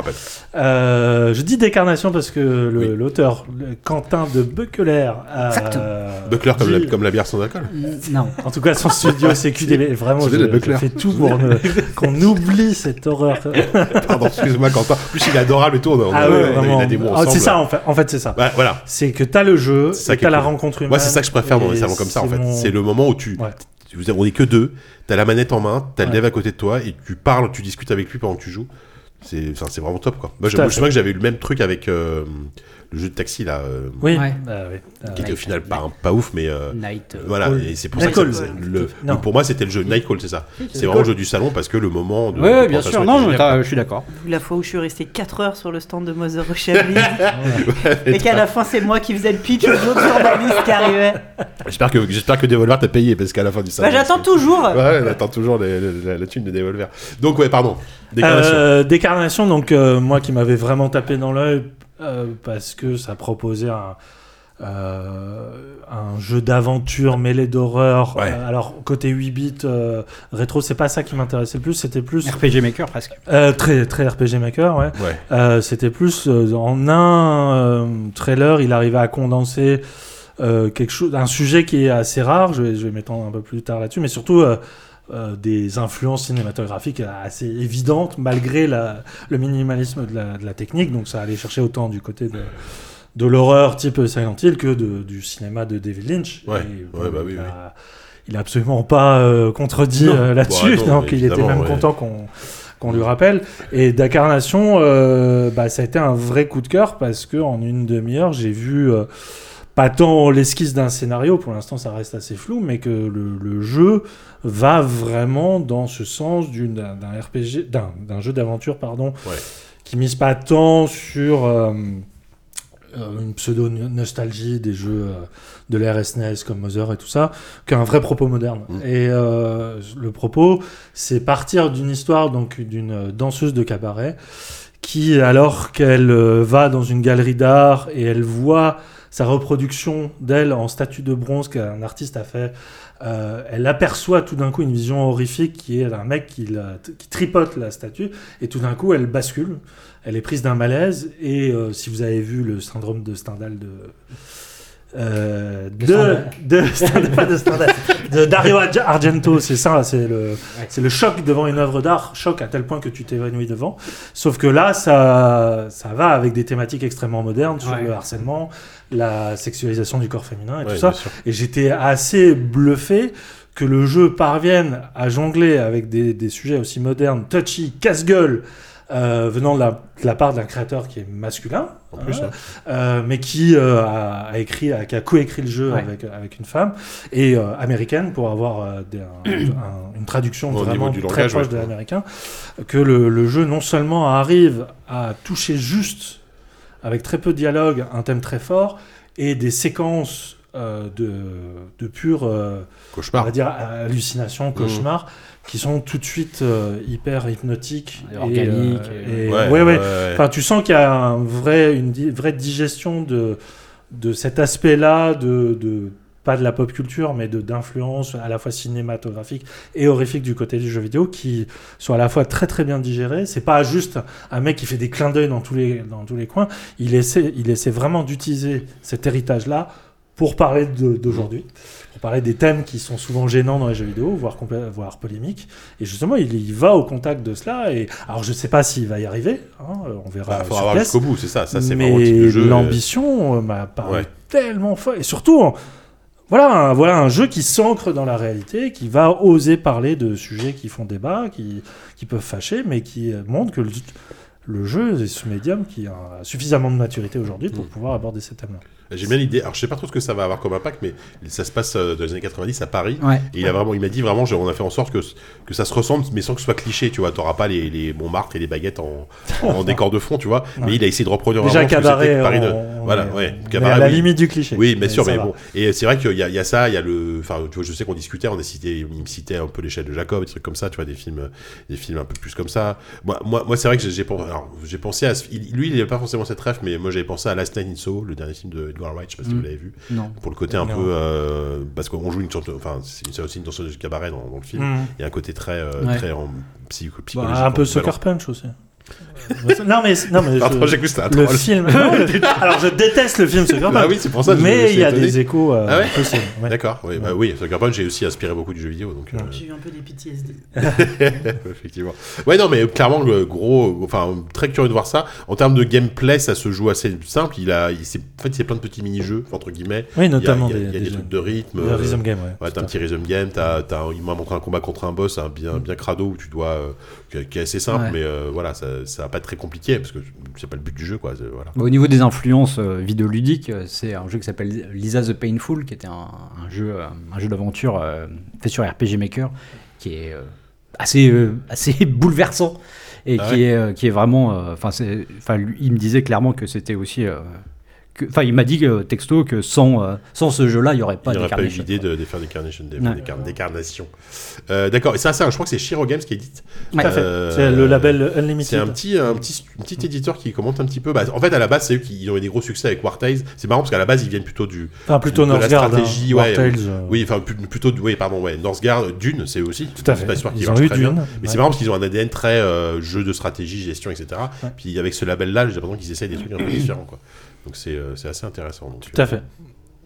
Euh, je dis Décarnation parce que le- Oui. l'auteur, le Quentin de Buckler, a Exact. Buckler comme, dit- la, comme la bière sans alcool. Non. En tout cas, son studio CQDB. Vraiment, C'est je, Buckler. fais tout pour ne- qu'on oublie cette horreur. Pardon, excuse-moi, Quentin. En plus, il est adorable et tout. On a, on a- Ah on a- a Ah, ensemble. c'est ça, en fait, en fait c'est ça. Ouais, voilà. C'est que t'as le jeu, C'est ça et qui est t'as la cool. rencontre humaine. Moi, c'est ça que je préfère dans les et salons comme ça, en c'est fait. mon- C'est le moment où tu. Ouais. tu- vous êtes- On est que deux, t'as la manette en main, t'as le Ouais. dev à côté de toi et tu parles, tu discutes avec lui pendant que tu joues. C'est enfin, c'est vraiment top quoi. Moi, je, me souviens que j'avais eu le même truc avec euh, le jeu de taxi là, euh, Oui, Ouais. bah oui. Euh, qui était au Night- final pas, pas ouf, mais euh, Night. euh, voilà. Call. Et c'est pour ça que ça- le, pour moi c'était le jeu Nightcall, c'est ça. C'est vraiment le jeu du salon parce que le moment de. Ouais, bien sûr. Non, je suis d'accord. La fois où je suis resté 4 heures sur le stand de Mother Chablis et qu'à la fin, c'est moi qui faisais le pitch aux autres journalistes qui arrivaient. J'espère que j'espère que Devolver t'a payé parce qu'à la fin du salon. Bah, j'attends toujours. Ouais, on attend toujours la, thune de Devolver. Donc ouais, pardon. Déclaration. Euh, Décarnation, donc euh, moi qui m'avais vraiment tapé dans l'œil euh, parce que ça proposait un, euh, un jeu d'aventure mêlé d'horreur. Ouais. Euh, alors côté 8 bits euh, rétro, c'est pas ça qui m'intéressait le plus, c'était plus RPG Maker presque. euh, très très RPG Maker, ouais. Ouais. Euh, c'était plus euh, en un euh, trailer, il arrivait à condenser euh, quelque chose, un sujet qui est assez rare. Je vais, je vais m'étendre un peu plus tard là-dessus, mais surtout euh, des influences cinématographiques assez évidentes malgré la, le minimalisme de la, de la technique. Donc ça allait chercher autant du côté de de l'horreur type Silent Hill que de, du cinéma de David Lynch. Ouais. Et, Ouais, bah oui, il, oui. a, il a absolument pas euh, contredit euh, là-dessus, Bah, donc il était même ouais. content qu'on qu'on lui rappelle. Et Dakarnation, euh, bah, ça a été un vrai coup de cœur parce que en une demi-heure, j'ai vu pas tant l'esquisse d'un scénario, pour l'instant ça reste assez flou, mais que le, le jeu va vraiment dans ce sens d'un RPG, d'un jeu d'aventure, pardon, Ouais. qui mise pas tant sur euh, euh, une pseudo-nostalgie des jeux euh, de l'ère SNES comme Mother et tout ça, qu'un vrai propos moderne. Mm. Et euh, le propos, c'est partir d'une histoire donc d'une danseuse de cabaret qui, alors qu'elle va dans une galerie d'art et elle voit sa reproduction d'elle en statue de bronze qu'un artiste a fait, euh, elle aperçoit tout d'un coup une vision horrifique qui est d'un mec qui, la- qui tripote la statue et tout d'un coup elle bascule, elle est prise d'un malaise et euh, si vous avez vu le syndrome de Stendhal de euh, de, Stendhal. de, Stendhal, pas de Stendhal, de Dario Arge- Argento, c'est ça, c'est le, c'est le choc devant une œuvre d'art, choc à tel point que tu t'évanouis devant. Sauf que là, ça, ça va avec des thématiques extrêmement modernes sur Ouais. le harcèlement, la sexualisation du corps féminin et Ouais, tout ça. sûr. Et j'étais assez bluffé que le jeu parvienne à jongler avec des, des sujets aussi modernes, touchy, casse-gueule, euh, venant de la, de la part d'un créateur qui est masculin, En plus, hein, euh, mais qui euh, a, a écrit, a, qui a coécrit le jeu Ouais. avec, avec une femme et euh, américaine pour avoir euh, des- un- un- une traduction vraiment du très langage, proche ouais. de l'américain. Que le, le jeu non seulement arrive à toucher juste avec très peu de dialogue un thème très fort et des séquences euh, de, de pure euh, on Cauchemar. va dire hallucination, cauchemar, qui sont tout de suite euh, hyper hypnotiques Et organiques, Et, et- et- Ouais, ouais, ouais. ouais, ouais. Enfin, tu sens qu'il y a un vrai, une di- vraie digestion de, de cet aspect-là, de, de pas de la pop culture, mais de d'influence à la fois cinématographique et horrifique du côté du jeu vidéo, qui sont à la fois très très bien digérés. C'est pas juste un mec qui fait des clins d'œil dans tous les dans tous les coins. Il essaie il essaie vraiment d'utiliser cet héritage là pour parler d'aujourd'hui, pour parler des thèmes qui sont souvent gênants dans les jeux vidéo, voire, voire polémiques. Et justement, il, il va au contact de cela. Et alors, je sais pas s'il va y arriver. hein, on verra. Bah, faut sur avoir place. jusqu'au bout, c'est ça. Ça, c'est mais euh, l'ambition euh, m'a paru Ouais. tellement folle. Et surtout, voilà, un, voilà un jeu qui s'ancre dans la réalité, qui va oser parler de sujets qui font débat, qui, qui peuvent fâcher, mais qui euh, montre que le, le jeu est ce médium qui a suffisamment de maturité aujourd'hui pour Mm. pouvoir aborder ces thèmes-là. J'ai bien l'idée. Alors, je sais pas trop ce que ça va avoir comme impact, mais ça se passe euh, dans les années 90 à Paris. Ouais. Et il a vraiment, il m'a dit vraiment, on a fait en sorte que, que ça se ressemble, mais sans que ce soit cliché, tu vois. T'auras pas les, les Montmartre et les baguettes en, en décor de fond, tu vois. Mais il a essayé de reproduire Déjà, vraiment cabaret, Paris de- on- Voilà, ouais. Cabaret, à la oui. limite du cliché. Oui, bien sûr, mais va. bon. Et c'est vrai qu'il y, a- il y a ça, il y a le. Enfin, tu vois, je sais qu'on discutait, on a cité, il me citait un peu l'échelle de Jacob, des trucs comme ça, tu vois, des films, des films un peu plus comme ça. Moi, moi, moi c'est vrai que j'ai pen- alors, j'ai pensé à. lui, il n'avait pas forcément cette ref, mais moi, j'avais pensé à Last Night in Soho, le dernier film de Edgar Wright, je sais pas si Mm. vous l'avez vu, Non. pour le côté un Non. peu. euh, parce qu'on joue une chanteuse, enfin, c'est aussi une danseuse de cabaret dans, dans le film. Mm. Il y a un côté très, euh, Ouais. très en psycho- Bah, psychologique. un peu Sucker. Punch aussi. Non, mais, non, mais Pardon, je- j'ai cru que c'était un le troll. film. non, le- alors, je déteste le film Sucker Punch. Bah oui, c'est pour ça que je- mais il y a étonné. des échos euh, Ah ouais possibles. ouais. D'accord, oui, bah oui, Sucker Punch, j'ai aussi inspiré beaucoup du jeu vidéo, donc. euh, J'ai eu un peu des PTSD. Effectivement. Ouais, non, mais clairement, le gros, enfin, très curieux de voir ça. En termes de gameplay, ça se joue assez simple. Il a, il en fait, c'est plein de petits mini-jeux, entre guillemets. Oui, Il y a, notamment il y a- des, il y a des, des trucs de rythme. Euh, Rhythm Game, ouais. Ouais, t'as un petit rhythm game, t'as, t'as un- il m'a montré un combat contre un boss hein, bien, bien crado où tu dois, euh, qui, est- assez simple, Ouais. mais euh, voilà, ça, ça va pas être très compliqué parce que c'est pas le but du jeu, quoi. Voilà. Au niveau des influences euh, vidéoludiques, euh, c'est un jeu qui s'appelle Lisa the Painful, qui était un, un jeu, euh, un jeu d'aventure euh, fait sur RPG Maker, qui est assez, assez bouleversant et Ah qui, ouais est, qui est vraiment. Enfin, il me disait clairement que c'était aussi. Que- Enfin, il m'a dit euh, texto que sans, euh, sans ce jeu-là, il n'y aurait pas il n'y aurait pas eu l'idée de, de faire des carnations, des, Ouais. des car- des carnations. Euh, D'accord, et ça, ça, je crois que c'est Shiro Games qui édite. Ouais. Tout à fait. Euh, C'est le label Unlimited. C'est un petit, un petit, un petit éditeur qui commente un petit peu. Bah, en fait, à la base, c'est eux qui ils ont eu des gros succès avec War Tales. C'est marrant parce qu'à la base, ils viennent plutôt du. Enfin, plutôt de la Northgard. stratégie, hein, ouais, War Tales, euh, Oui, enfin, plutôt. Oui, pardon, ouais. Northgard, Dune, c'est eux aussi. Tout à C'est fait. pas sûr qu'ils Ils ont eu très bien. Dune. Mais ouais. c'est marrant parce qu'ils ont un ADN très euh, jeu de stratégie, gestion, etc. Ouais. Puis avec ce label-là, j'ai l'impression qu'ils essayent des trucs un peu différents, quoi. Donc c'est euh, c'est assez intéressant. donc, Tout à euh, fait.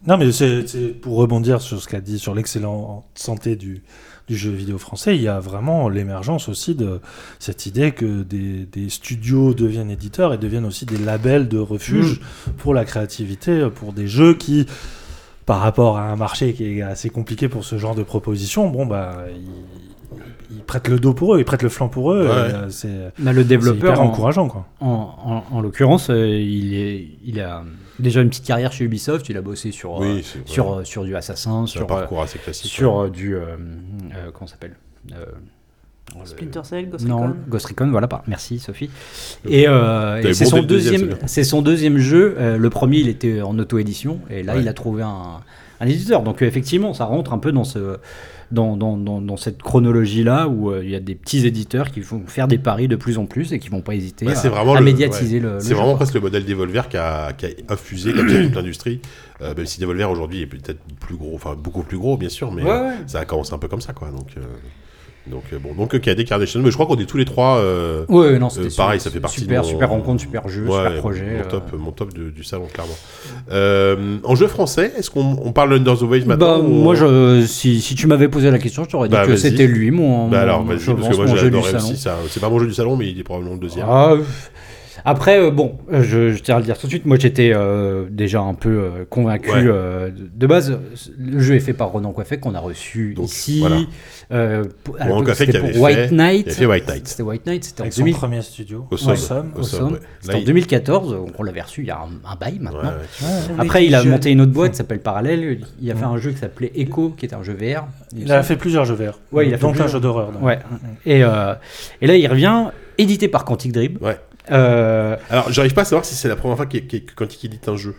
Non, mais c'est pour rebondir sur ce qu'a dit sur l'excellente santé du, du jeu vidéo français, il y a vraiment l'émergence aussi de cette idée que des, des studios deviennent éditeurs et deviennent aussi des labels de refuge pour la créativité, pour des jeux qui, par rapport à un marché qui est assez compliqué pour ce genre de propositions, bon, bah, ils prêtent le dos pour eux, ils prêtent le flanc pour eux. Ouais. euh, c'est Bah, le c'est développeur, hyper en, encourageant, quoi. en, en- en l'occurrence, euh, il, est, il a déjà une petite carrière chez Ubisoft. Il a bossé sur, euh, Oui, sur, euh, du Assassin, un sur, parcours assez classique. sur quoi. du. euh, euh, comment ça s'appelle Euh, le- Splinter Cell, Ghost non, Recon. Ghost Recon, voilà, pas. merci Sophie. Et, euh, c'est bon son, deuxième, deuxième, c'est son deuxième jeu. Euh, le premier, il était en auto-édition, et là, Ouais. il a trouvé un, un éditeur. Donc, euh, effectivement, ça rentre un peu dans, ce, dans, dans, dans, dans cette chronologie-là où euh, il y a des petits éditeurs qui vont faire des paris de plus en plus et qui vont pas hésiter Bah, à, c'est vraiment à le- médiatiser le, le C'est vraiment presque le modèle d'Evolver qui a, qui a infusé comme toute l'industrie. Euh, même si Devolver aujourd'hui est peut-être plus gros, enfin beaucoup plus gros bien sûr, mais Ouais, euh, ouais. ça a commencé un peu comme ça quoi. Donc, euh, donc euh, bon, donc euh, KD Carnation, mais je crois qu'on est tous les trois. euh, Ouais, non, Euh, pareil, ça fait partie super, de mon- super rencontre, super jeu, ouais, super projet. Mon euh. top, mon top de- du salon clairement. Euh, en jeu français, est-ce qu'on on parle d'Under the Waves maintenant Bah, ou- moi, je, si, si tu m'avais posé la question, je t'aurais dit Bah, que c'était lui, mon. Bah alors, mon- parce que moi j'ai adoré aussi. C'est pas mon jeu du salon, mais il est probablement le deuxième. Ah, après, euh, bon, je, je tiens à le dire tout de suite, moi j'étais euh, déjà un peu euh, convaincu Ouais. euh, de, de base. Le jeu est fait par Ronan Coiffet qu'on a reçu Donc, ici. voilà. Euh, Ronan Coiffet c'était qui pour avait White fait- Knight. fait White Knight. C'était White Knight, c'était en, son 2000 premier studio. Au Somme. Somme. Au au Somme, Somme. ouais. C'était en il- 2014, donc on l'avait reçu il y a un, un bail maintenant. ouais, Après, il a monté une autre boîte qui s'appelle Parallèle. Il a fait un jeu qui s'appelait Echo, qui était un jeu VR. Il a fait plusieurs jeux verts. Ouais, il a fait dont un plusieurs. jeu d'horreur. donc. Ouais. Et, et là, il revient, édité par Quantic Dream. Ouais. Euh, Alors, j'arrive pas à savoir si c'est la première fois que Quantic édite un jeu.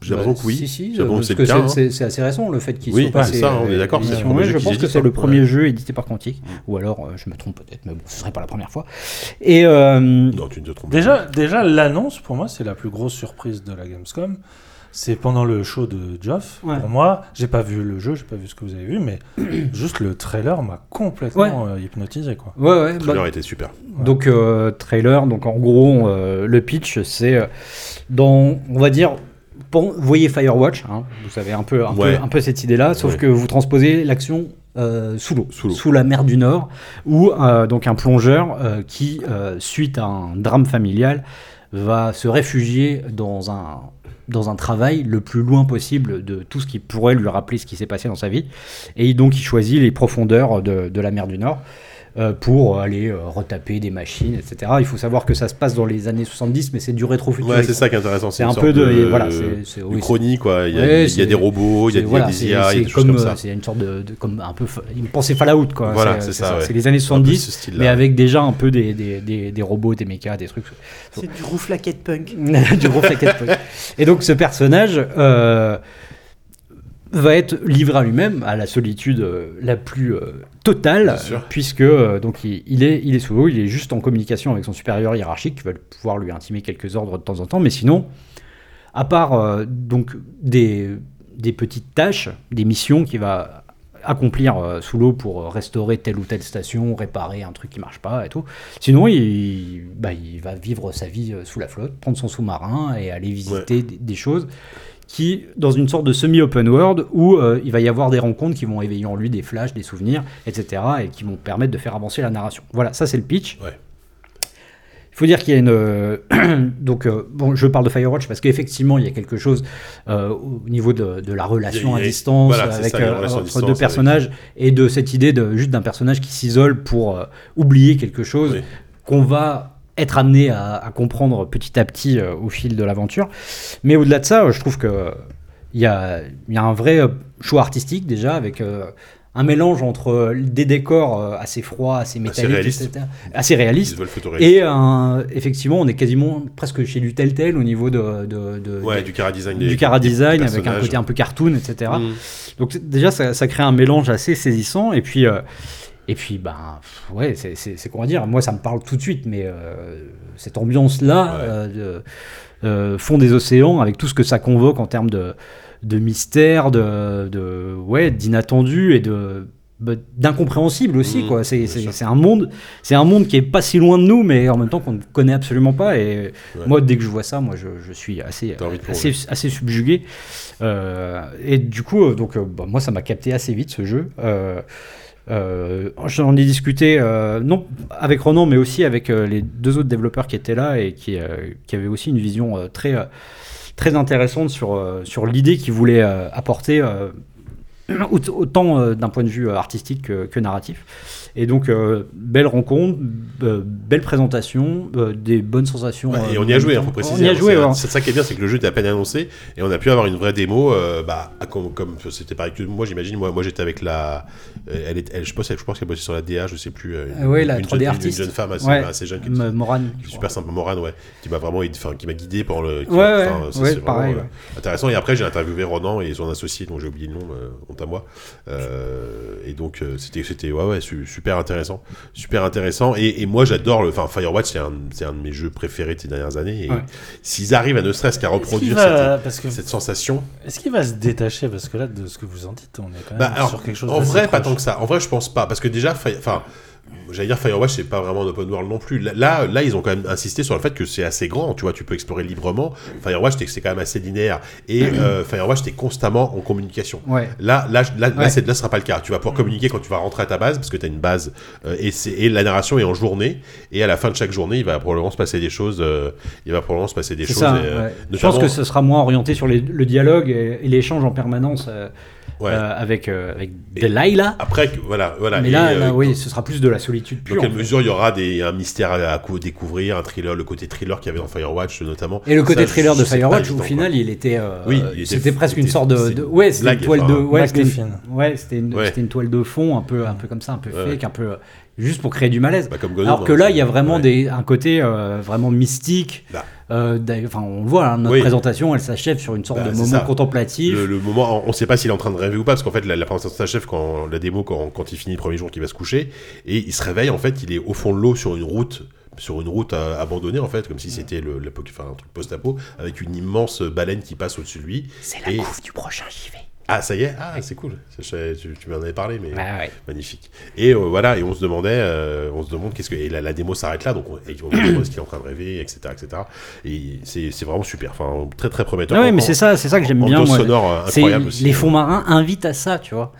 j'ai l'impression que oui. Si, si, J'ai l'impression parce que c'est hein. assez récent le fait qu'il Oui, soit passé. c'est ça, on est euh, d'accord, Je qu'ils pense que c'est le premier Ouais. jeu édité par Quantic, ou alors euh, je me trompe peut-être, mais bon, ce serait pas la première fois. Et euh, Non, tu ne te trompes. Déjà, déjà l'annonce, pour moi, c'est la plus grosse surprise de la Gamescom. C'est pendant le show de Geoff. Ouais. Pour moi, j'ai pas vu le jeu, j'ai pas vu ce que vous avez vu, mais juste le trailer m'a complètement euh, hypnotisé. Quoi. ouais, ouais, Le bah, trailer était super. Donc euh, trailer, donc en gros euh, le pitch c'est euh, dans, on va dire, vous voyez Firewatch, hein, vous savez un peu, un Ouais. peu, un peu cette idée-là, sauf Ouais. que vous transposez l'action euh, sous l'eau, Sous la mer du Nord, où euh, donc un plongeur euh, qui, euh, suite à un drame familial, va se réfugier dans un dans un travail le plus loin possible de tout ce qui pourrait lui rappeler ce qui s'est passé dans sa vie. Et donc il choisit les profondeurs de, de la mer du Nord pour aller euh, retaper des machines, etc. Il faut savoir que ça se passe dans les années 70, mais c'est du rétrofuturisme. Ouais, c'est ça qui est intéressant. C'est une un peu de... voilà, c'est- oui, chrony, quoi. Il y a, Ouais, il y a c'est- des robots, il y a, c'est- il y a voilà, des c'est- IA, il y a c'est des choses comme, comme euh, ça. C'est une sorte de, de- comme un peu, me pensait Fallout quoi. Voilà, c'est ça, ouais. C'est les années Un peu 70, ce mais avec déjà un peu des, des, des, des robots, des mechas, des trucs. C'est du rouflaquette punk. du gros flaquette punk. Et donc ce personnage euh, va être livré à lui-même, à la solitude euh, la plus euh, totale, puisque euh, donc il, il est, il est sous l'eau, il est juste en communication avec son supérieur hiérarchique, qui va pouvoir lui intimer quelques ordres de temps en temps, mais sinon, à part donc des, des petites tâches, des missions qu'il va accomplir sous l'eau pour restaurer telle ou telle station, réparer un truc qui marche pas et tout. Sinon, il, bah, il va vivre sa vie sous la flotte, prendre son sous-marin et aller visiter des, des choses qui, dans une sorte de semi-open world, où euh, il va y avoir des rencontres qui vont éveiller en lui des flashs, des souvenirs, etc., et qui vont permettre de faire avancer la narration. Voilà, ça c'est le pitch. Ouais. Il faut dire qu'il y a une. euh, donc, euh, bon, je parle de Firewatch parce qu'effectivement, il y a quelque chose euh, au niveau de, de la relation a- à distance voilà, avec, ça, euh, relation entre distance deux avec- personnages et de cette idée de juste d'un personnage qui s'isole pour oublier quelque chose Oui. qu'on va être amené à, à comprendre petit à petit euh, au fil de l'aventure. Mais au-delà de ça, euh, je trouve que il y a, il y a un vrai euh, choix artistique déjà avec euh, un mélange entre euh, des décors euh, assez froids, assez métalliques, réalistes. etc., assez photoréalisme. Et un- effectivement, on est quasiment presque chez du Telltale au niveau de, de, de- Ouais, de- du cara design. du des- cara des design avec un côté un peu cartoon, etc. Mm. Donc déjà, ça, ça crée un mélange assez saisissant. Et puis, euh, et puis ben, ouais, c'est- va dire. Moi, ça me parle tout de suite, mais euh, cette ambiance-là, Ouais. euh, euh, fond des océans, avec tout ce que ça convoque en termes de, de mystère, de, de ouais, d'inattendu et de bah, d'incompréhensible aussi Mhm, quoi c'est un monde c'est un monde qui est pas si loin de nous mais en même temps qu'on ne connaît absolument pas et Ouais. moi dès que je vois ça moi je, je suis assez assez, assez subjugué Euh, et du coup donc bah, moi ça m'a capté assez vite ce jeu euh, J'en ai discuté, euh, non avec Ronan, mais aussi avec euh, les deux autres développeurs qui étaient là et qui, euh, avaient aussi une vision euh, très, euh, très intéressante sur, euh, sur l'idée qu'ils voulaient euh, apporter, euh, aut- autant euh, d'un point de vue euh, artistique que, que narratif. Et donc, euh, belle rencontre, euh, belle présentation, euh, des bonnes sensations. Ouais, et on y a joué, il en faut préciser. On y a hein, joué, c'est- ouais. C'est ça qui est bien, c'est que le jeu était à peine annoncé et on a pu avoir une vraie démo. bah, comme comme c'était pareil que moi, j'imagine. Moi, moi j'étais avec la. Elle est, elle, je pense, je pense qu'elle bossait sur la DA, je sais plus. euh, Euh, ouais, la une 3D jeune, une- artiste. Une jeune femme assez, Ouais. assez jeune qui, M- Moran. qui est super sympa, Morane, ouais, qui m'a vraiment, qui m'a guidé pendant le. qui- Ouais, ça, c'est pareil, vraiment, Intéressant. Et après, j'ai interviewé Ronan et son associé, dont j'ai oublié le nom, honte à moi. Euh, et donc, c'était, c'était, ouais, ouais, su- super intéressant, super intéressant. Et, et moi, j'adore le, enfin, Firewatch, c'est un, un de mes jeux préférés de ces dernières années. Et Ouais. s'ils arrivent à ne serait-ce qu'à reproduire va, parce que, cette, sensation, est-ce qu'il va se détacher? Parce que là, de ce que vous en dites, on est quand même bah, alors, sur quelque chose en vrai, pas tant que ça. En vrai, je pense pas, parce que déjà, Fi- enfin. J'allais dire Firewatch, c'est pas vraiment un open world non plus. Là- Là, ils ont quand même insisté sur le fait que c'est assez grand. Tu vois, tu peux explorer librement. Firewatch, c'est quand même assez linéaire. Et euh, Firewatch, t'es constamment en communication. Ouais. Là, là, là, là, Ouais. là, ce sera pas le cas. Tu vas pouvoir communiquer quand tu vas rentrer à ta base, parce que tu as une base, euh, et, c'est- et la narration est en journée, et à la fin de chaque journée, il va probablement se passer des choses, euh, il va probablement se passer des choses. ça. et, euh. Je pense que ce sera moins orienté sur les- le dialogue et, et l'échange en permanence euh, Ouais. euh, avec, euh, avec Delilah. Après, voilà, voilà. Mais Et, là, euh, là, oui, ce sera plus de la solitude Dans pure. quelle en fait. mesure il y aura des, un mystère à, à cou- découvrir, un thriller, le côté thriller qu'il y avait dans Firewatch notamment? Et le côté Ça, thriller je de Firewatch, au final, quoi. il était. euh, Oui, c'était presque une sorte de. de- ouais, c'était une toile de. Ouais, c'était une, toile de fond, un peu, un peu comme ça, un peu fake, un peu. Juste pour créer du malaise. Bah, comme Godot, Alors que hein, là, il y a vraiment ouais. des, un côté euh, vraiment mystique. Bah. Euh, Enfin, on le voit, hein, notre Oui. présentation, elle s'achève sur une sorte Bah, de moment ça. contemplatif. Le, le moment, on ne sait pas s'il est en train de rêver ou pas, parce qu'en fait, la, la présentation de sa chef, quand la démo, quand, quand il finit le premier jour, qu'il va se coucher, et il se réveille, en fait, il est au fond de l'eau sur une route, sur une route abandonnée, en fait, comme si c'était le, enfin, un truc post-apo, avec une immense baleine qui passe au-dessus de lui. C'est la Et- du prochain JV. Ah, ça y est, ah, c'est cool. Je- tu, tu m'en avais parlé, mais ouais. magnifique. Et euh, voilà, et on se demandait, euh, on se demande qu'est-ce que, et la, la démo s'arrête là, donc on, on se demande ce qu'il est en train de rêver, etc., etc. Et c'est, vraiment super, enfin, très très prometteur. Ah ouais, mais c'est ça, ça que j'aime en bien. moi. sonore euh, incroyable aussi. les fonds marins invitent à ça, tu vois.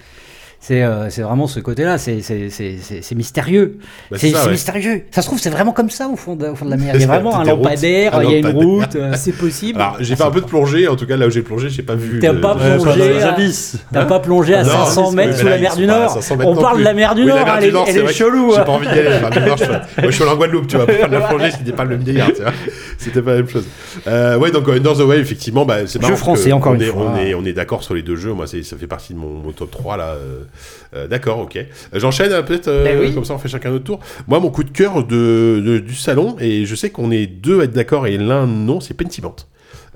C'est euh, c'est vraiment ce côté-là, c'est c'est- c'est- c'est- c'est mystérieux. Bah, c'est ouais. mystérieux. Ça se trouve, c'est vraiment comme ça au fond de, au fond de la mer. Il y a vraiment un lampadaire, un il y a une route. euh, C'est possible. Alors, j'ai fait un peu de plongée, en tout cas là où j'ai plongé, j'ai pas vu. T'as pas plongé à- pas plongé à Non, 500 oui, mètres sous la mer du Nord. 500 mètres On parle de la mer du Nord, elle est chelou. J'ai hein. pas envie d'y aller. la mer du Nord, je, moi, je suis en Guadeloupe, tu vois, pour faire de la plongée, c'était pas le même délire, tu vois. C'était pas la même chose. Euh, ouais, donc Under the Wave, effectivement, bah, c'est marrant. parce français, encore on une est, fois. On est, on est d'accord sur les deux jeux. Moi, c'est, ça fait partie de mon, mon top 3, là. Euh, euh, d'accord, ok. Euh, J'enchaîne, euh, peut-être, euh, Ben oui. comme ça, on fait chacun notre tour. Moi, mon coup de cœur de, de- du salon, et je sais qu'on est deux à être d'accord et l'un non, c'est Pentiment.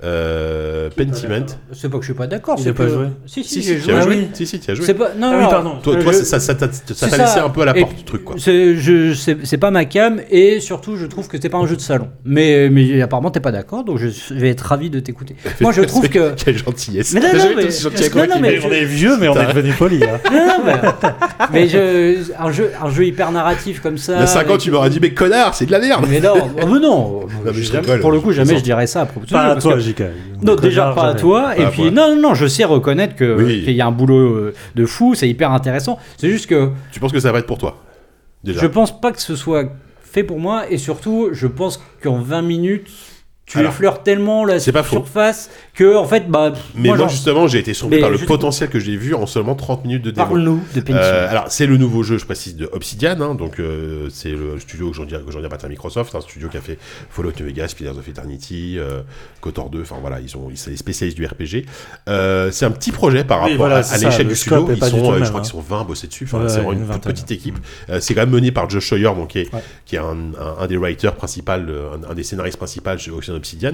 Euh, Pentiment. C'est pas que je suis pas d'accord. Il c'est a pas que- joué. Si, si, Si, j'ai si, as joué. Ah oui. Si, si, tu as joué. C'est pas. Non, Ah oui, pardon. Toi, toi, Je- ça, ça, ça t'a laissé un peu à la Et- porte, le truc, quoi. C'est je- c'est- c'est pas ma cam et surtout je trouve que c'est pas un jeu de salon. Mais, mais apparemment t'es pas d'accord donc je vais être ravi de t'écouter. Moi je trouve que. Quelle gentillesse. Mais non, non, mais- gentil non, mais. On est vieux, mais on est devenu poli. hein. Non, non, mais, un, jeu, un jeu hyper narratif comme ça. Il y a 5 ans, tu m'aurais dit, mais connard, c'est de la merde. Mais non, oh, mais non. pour le coup, jamais je dirais ça à propos de ce Pas à toi, JK. Non, déjà pas à toi. Et puis, non, non, non, je sais reconnaître que- Oui. qu'il y a un boulot euh, de fou, c'est hyper intéressant. C'est juste que Tu penses que ça va être pour toi Déjà? je pense pas que ce soit fait pour moi et surtout, je pense qu'en 20 minutes, tu Alors, effleures tellement la faux. surface que, en fait, bah, Mais moi, genre, justement, j'ai été surpris Mais par le potentiel que j'ai vu en seulement 30 minutes de démo. parle-nous de. Euh, alors, c'est le nouveau jeu, je précise, de Obsidian. hein, donc, euh, c'est le studio que j'en dirais, que pas à Microsoft, un studio qui a fait Fallout New Vegas, Pillars of Eternity, euh, KOTOR 2. Enfin, voilà, ils sont, ils sont les spécialistes du RPG. Euh, c'est un petit projet par rapport voilà, à, l'échelle le du studio. Ils sont, euh, je crois hein. qu'ils sont 20 à bosser dessus. Enfin, Ouais, c'est vraiment une une, petite équipe. Euh, c'est quand même mené par Josh Sawyer, donc qui est, Ouais. qui est un, un- un des writers principaux, un, un des scénaristes principaux chez chez Obsidian.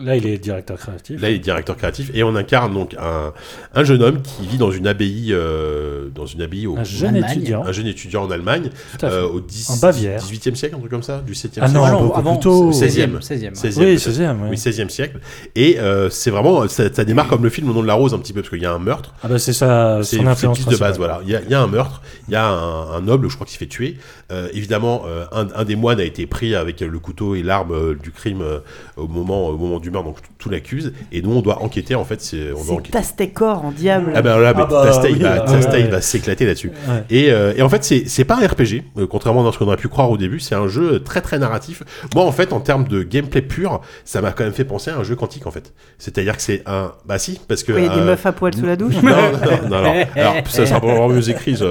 Là, il est directeur créatif. Là, il est directeur créatif et on incarne donc un, un jeune homme qui vit dans une abbaye, euh, dans une abbaye au, un jeune Allemagne. étudiant. un jeune étudiant en Allemagne, euh, au 10, En Bavière. 18e siècle, un truc comme ça, du 7e Ah siècle. non, Ah beaucoup avant, plus tôt. 16e. 16e. 16e. 16e, Oui, peut-être. 16e. Oui, 16e siècle. Et euh, c'est vraiment, ça, ça démarre comme le film Le nom de la rose un petit peu, parce qu'il y a un meurtre. Ah bah c'est ça, C'est son une influence de base, voilà. Il y, a, il y a un meurtre, il y a un, un noble, je crois, qui se fait tuer. Euh, évidemment, euh, un, un des moines a été pris avec le couteau et l'arme euh, du crime euh, au moment, au moment du meurtre, donc tout, l'accuse. Et nous, on doit enquêter, en fait. c'est- On doit C'est enquêter. Tastécor en diable. Ah ben là, mais Ah bah, oui, va, ah va s'éclater là-dessus. Ouais. Et, euh, et en fait, c'est c'est pas un RPG, euh, contrairement à ce qu'on aurait pu croire au début. C'est un jeu très très narratif. Moi, en fait, en termes de gameplay pur, ça m'a quand même fait penser à un jeu quantique, en fait. C'est-à-dire que c'est un. Bah si, parce que. Il y a des euh, meufs à poil sous la douche. non, non, non, non. Alors, ça sera probablement mieux écrit. ça.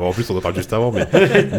En plus, on en parle juste avant, mais,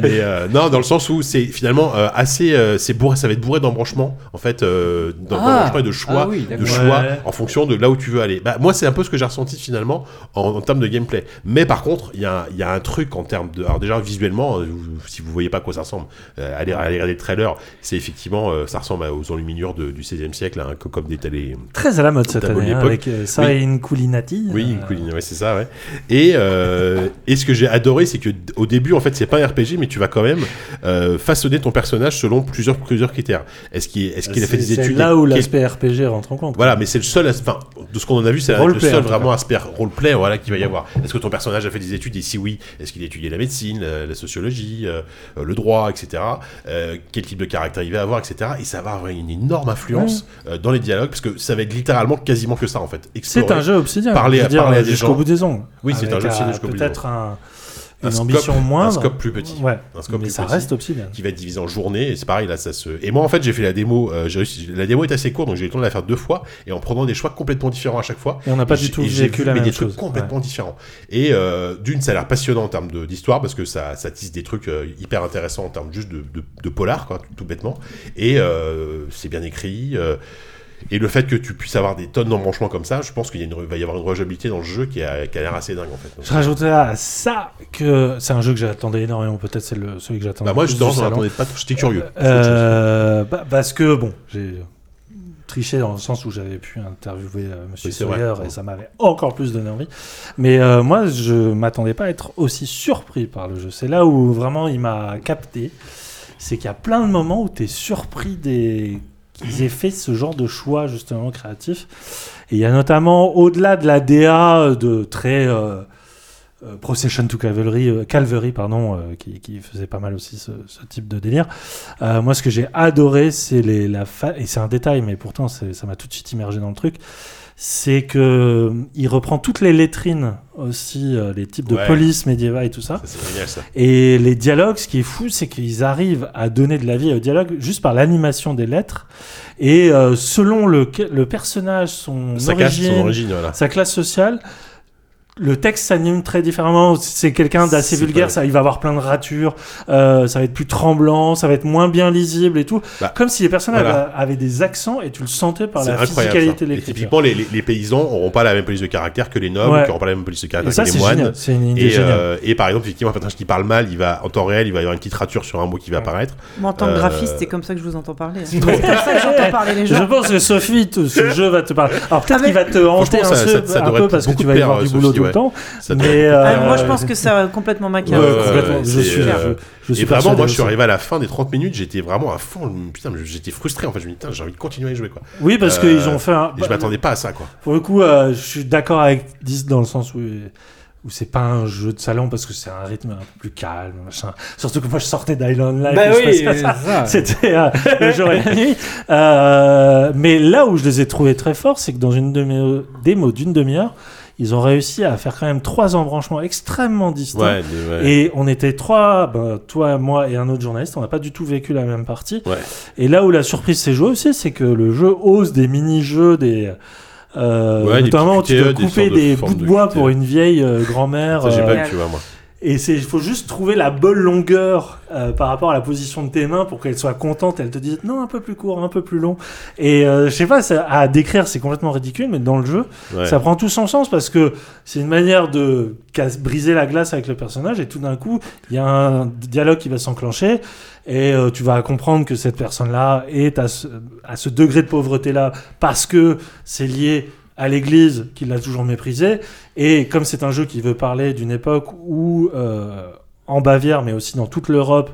mais euh, non, dans le sens où c'est finalement euh, assez, euh, c'est bourré, ça va être bourré d'embranchements, en fait, euh, d'em- Ah. de choix, Ah oui, de choix Ouais. en fonction de là où tu veux aller. Bah, moi, c'est un peu ce que j'ai ressenti finalement en, en termes de gameplay. Mais par contre, il y, a un- il y a un truc en termes de, alors déjà visuellement, euh, vous- si vous voyez pas à quoi ça ressemble, euh, allez, allez regarder le trailer. C'est effectivement, euh, ça ressemble aux enluminures de- du 16e siècle, hein, co- comme des télé. Très à la mode cette année, hein, avec euh, ça Oui. et une coulinati. Oui, euh, une couline, ouais, c'est ça, ouais. Et, euh, et ce que j'ai adoré, c'est que au début, en fait, c'est pas un RPG, mais tu vas quand même euh, façonner ton personnage selon plusieurs, plusieurs critères. Est-ce qu'il est, a fait des c'est là où l'aspect RPG rentre en compte. Voilà, mais c'est le seul, as- enfin, de ce qu'on en a vu, c'est le seul vraiment aspect roleplay, voilà, qu'il va y avoir. Est-ce que ton personnage a fait des études? Et si oui, est-ce qu'il a étudié la médecine, la, sociologie, euh, euh, le droit, etc. Euh, quel type de caractère il va avoir, etc. Et ça va avoir une énorme influence dans les dialogues, parce que ça va être littéralement quasiment que ça en fait. C'est un jeu obsidien. Parler à- des jusqu'au gens. bout des ongles. Oui, c'est un jeu obsidien jusqu'au bout des Peut-être un, Un une scope- ambition moindre. Un scope plus petit. Ouais. Un scope mais plus ça petit. reste obsidien. qui va être divisé en journées et c'est pareil là ça se et moi en fait j'ai fait la démo euh, réussi- la démo est assez courte donc j'ai eu le temps de la faire deux fois et en prenant des choix complètement différents à chaque fois Et on n'a pas du tout vécu la mais même des trucs chose. complètement différents et euh, d'une ça a l'air passionnant en termes d'histoire parce que ça, ça tisse des trucs euh, hyper intéressants en termes juste de, de, de polar quoi tout, tout bêtement et c'est bien écrit Et le fait que tu puisses avoir des tonnes d'embranchements comme ça, je pense qu'il va y avoir une rejouabilité dans le jeu qui a, qui a l'air assez dingue en fait. Donc, Je rajouterais à ça que c'est un jeu que j'attendais énormément. Peut-être c'est le, celui que j'attendais. bah, moi, je attendais pas, j'étais curieux. Euh, bah, parce que bon, j'ai triché dans le sens où j'avais pu interviewer euh, Monsieur Oui. Sawyer et ça m'avait encore plus donné envie. Mais euh, moi, je m'attendais pas à être aussi surpris par le jeu. C'est là où vraiment il m'a capté. C'est qu'il y a plein de moments où tu es surpris des qu'ils aient fait ce genre de choix justement créatif. Et il y a notamment au-delà de la DA de très euh, euh, Procession to euh, Calvary, pardon, euh, qui, faisait pas mal aussi ce, type de délire. Euh, moi, ce que j'ai adoré, c'est la fa- et c'est un détail, mais pourtant, ça m'a tout de suite immergé dans le truc. C'est que euh, il reprend toutes les lettrines aussi, euh, les types de Ouais. police médiévale et tout ça. Ça, c'est génial ça. Et les dialogues, ce qui est fou, c'est qu'ils arrivent à donner de la vie au dialogue juste par l'animation des lettres. Et euh, selon le, le personnage, son cache origine, son origine, voilà. sa classe sociale, le texte s'anime très différemment. C'est quelqu'un d'assez vulgaire, ça, il va avoir plein de ratures, euh, ça va être plus tremblant, ça va être moins bien lisible et tout. Bah, Comme si les personnages voilà. avaient- avaient des accents et tu le sentais par la physicalité de l'écriture. typiquement, les, les- les paysans n'auront pas la même police de caractère que les nobles, Ouais. qui n'auront pas la même police de caractère ça, que c'est les moines. une idée Et, géniale. euh, et par exemple, effectivement, un personnage qui parle mal, il va en temps réel, il va y avoir une petite rature sur un mot qui va Ouais. apparaître. Moi, en tant que Euh, graphiste, c'est comme ça que je vous entends parler. hein. C'est comme ça que j'entends parler les Je gens. pense que Sophie, ce jeu va te parler. Alors peut-être Ah, qu'il va te hanter un, peu- ça- ça un devrait peu parce que tu vas y avoir du Sophie, boulot. Le temps. Ça Mais euh, Ah, moi, je pense que ça a complètement maquillé. Ouais, Ouais, ouais, complètement. je, suis, euh, je, je suis Et vraiment, moi, je suis arrivé à la fin des 30 minutes, j'étais vraiment à fond. Putain, j'étais frustré en fait. Je me dis, j'ai envie de continuer à y jouer quoi. Oui, parce Euh, qu'ils ont fait un. Et je m'attendais pas à ça quoi. Pour le coup, euh, je suis d'accord avec 10 dans le sens où, où c'est pas un jeu de salon parce que c'est un rythme un peu plus calme, machin. Surtout que moi je sortais d'Island Life. Bah oui. C'était euh, le jour et la nuit. Euh, mais là où je les ai trouvés très forts, c'est que dans une demi- démo d'une demi-heure, ils ont réussi à faire quand même trois embranchements extrêmement distincts. Ouais. Et on était trois, ben, toi, moi et un autre journaliste, on n'a pas du tout vécu la même partie. Ouais. Et là où la surprise s'est jouée aussi, c'est que le jeu ose des mini-jeux, des, euh, Ouais, des notamment tu des couper des bouts de bois pour une vieille euh, grand-mère. Ça, j'ai euh, pas tu vois, moi. Et c'est, il faut juste trouver la bonne longueur euh, par rapport à la position de tes mains pour qu'elle soit contente. Elle te dise non, un peu plus court, un peu plus long. Et euh, je sais pas, ça, à décrire, c'est complètement ridicule, mais dans le jeu, Ouais. ça prend tout son sens parce que c'est une manière de briser la glace avec le personnage et tout d'un coup, il y a un dialogue qui va s'enclencher et euh, tu vas comprendre que cette personne-là est à ce, à ce degré de pauvreté-là parce que c'est lié à l'Église qui l'a toujours méprisé. Et comme c'est un jeu qui veut parler d'une époque où euh, en Bavière mais aussi dans toute l'Europe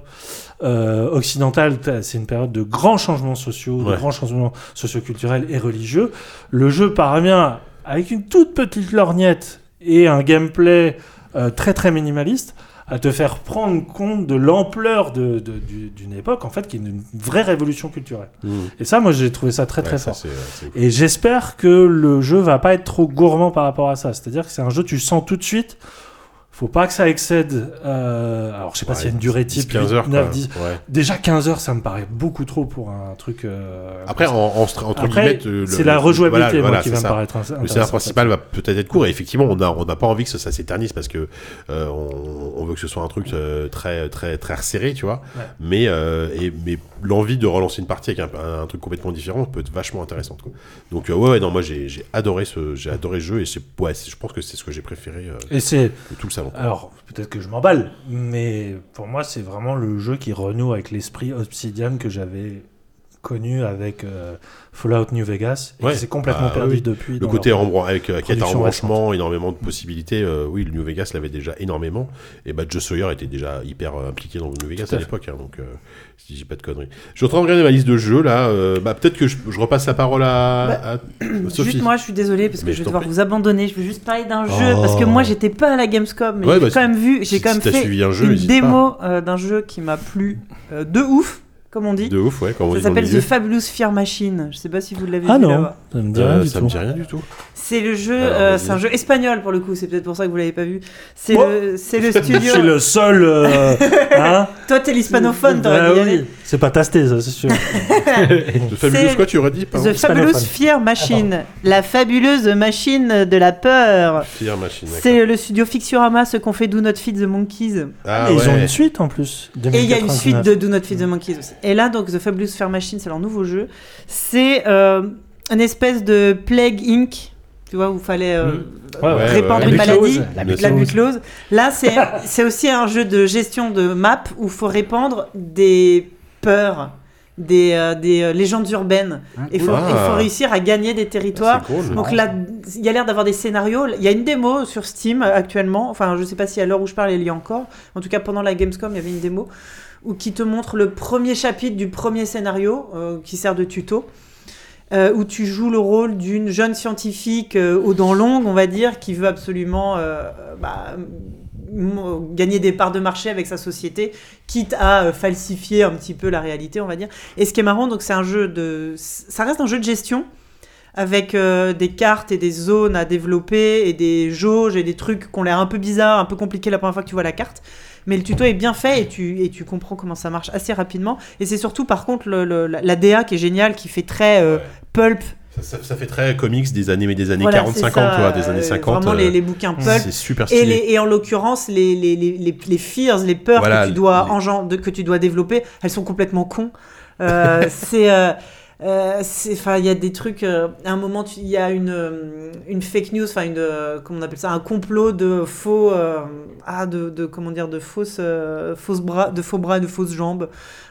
euh, occidentale, c'est une période de grands changements sociaux, de grands changements socioculturels et religieux. Le jeu parvient avec une toute petite lorgnette et un gameplay euh, très très minimaliste à te faire prendre compte de l'ampleur de- de- du- d'une époque en fait qui est une vraie révolution culturelle. Mmh. Et ça, moi, j'ai trouvé ça très très Ouais, ça, fort. c'est- c'est- Et j'espère que le jeu va pas être trop gourmand par rapport à ça. C'est-à-dire que c'est un jeu tu sens tout de suite. Faut pas que ça excède. euh, alors je sais pas Ouais, s'il y a une durée type 15 heures. 9, quoi. 10. Ouais. Déjà 15 heures, ça me paraît beaucoup trop pour un truc. euh, Après, en, en entre Après, guillemets, le- c'est la rejouabilité voilà, moi, voilà, qui va me ça. paraître Le scénario principal va peut-être être court et effectivement on a on n'a pas envie que ça, ça s'éternise parce que euh, on, on veut que ce soit un truc très très très resserré tu vois Ouais. mais et mais l'envie de relancer une partie avec un, un- un truc complètement différent peut être vachement intéressante quoi. donc ouais, ouais non moi j'ai adoré ce adoré ce jeu et je pense que c'est ce que j'ai préféré Et c'est. de tout le Alors, peut-être que je m'emballe, mais pour moi, c'est vraiment le jeu qui renoue avec l'esprit Obsidian que j'avais connu avec euh, Fallout New Vegas et Ouais. qui s'est complètement Bah, perdu oui. depuis. le côté rembran- avec euh, quête à production embranchement énormément de possibilités euh, oui le New Vegas l'avait déjà énormément et bah Joe Sawyer était déjà hyper euh, impliqué dans le New Vegas Tout à l'époque hein, donc euh, si j'ai pas de conneries je suis en train de regarder ma liste de jeux là euh, bah peut-être que je, je repasse la parole à, Bah, à Sophie Juste moi, je suis désolée parce que Mais je vais devoir prie. vous abandonner. Je veux juste parler d'un Oh. jeu parce que moi, j'étais pas à la Gamescom, mais Ouais, j'ai bah, quand même vu, j'ai si- quand même fait suivi un jeu, une démo euh, d'un jeu qui m'a plu euh, de ouf, comme on dit. de ouf ouais quand Ça s'appelle The Fabulous Fear Machine. Je sais pas si vous l'avez Ah vu non, là-bas. ça me dit Euh, rien du ça tout. me dit rien du tout C'est le jeu, euh, c'est un jeu espagnol pour le coup. C'est peut-être pour ça que vous l'avez pas vu. C'est Oh le, c'est le studio. suis le seul. euh, hein Toi, t'es l'hispanophone, Bah t'aurais oui. aller. C'est pas tasté, ça, c'est sûr. The Fabulous C'est- quoi tu aurais dit pardon The Fabulous hispanophone. Fear Machine, la fabuleuse machine de la peur. Fear Machine. C'est le studio Fixurama, ceux qu'on fait Do Not Feed the Monkeys. ah, Et Ils ont ouais. une suite en plus. Et il y a une 2099. suite de Do Not Feed the Monkeys aussi. Et là, donc, The Fabulous Fear Machine, c'est leur nouveau jeu. C'est euh, un espèce de Plague Inc. Tu vois, où il fallait euh, Ouais, ouais. Ouais, répandre ouais, une La maladie. muclose, la muclose. Là, c'est aussi un jeu de gestion de map où il faut répandre des peurs, des, euh, des euh, légendes urbaines. Il faut, Ah. faut réussir à gagner des territoires. Cool. Donc là, il y a l'air d'avoir des scénarios. Il y a une démo sur Steam actuellement. Enfin, je sais pas si à l'heure où je parle, il y a encore. En tout cas, pendant la Gamescom, il y avait une démo où qui te montre le premier chapitre du premier scénario euh, qui sert de tuto. euh, où tu joues le rôle d'une jeune scientifique euh, aux dents longues, on va dire, qui veut absolument bah, gagner des parts de marché avec sa société, quitte à falsifier un petit peu la réalité, on va dire. Et ce qui est marrant, donc c'est un jeu de, ça reste un jeu de gestion avec des cartes et des zones à développer et des jauges et des trucs qui ont l'air un peu bizarres, un peu compliqués la première fois que tu vois la carte. Mais le tuto est bien fait et tu, et tu comprends comment ça marche assez rapidement. Et c'est surtout par contre le, le- la, DA qui est géniale, qui fait très euh, pulp. Ça, ça- ça fait très comics des années, mais des années Voilà, 40, c'est 50, ça, tu vois, des années euh, 50. Vraiment euh, les, les bouquins pulp. C'est super Et, stylé. les- et en l'occurrence, les, les, les, fears, les peurs Voilà, que, tu dois que tu dois développer, elles sont complètement cons. Euh, c'est. Euh, Enfin, il y a des trucs. euh, à un moment, il y a une, euh, une fake news, enfin, une. comment on appelle ça Un complot de faux. ah, de, de. Comment dire De fausses, fausses bras, de faux bras de fausses jambes,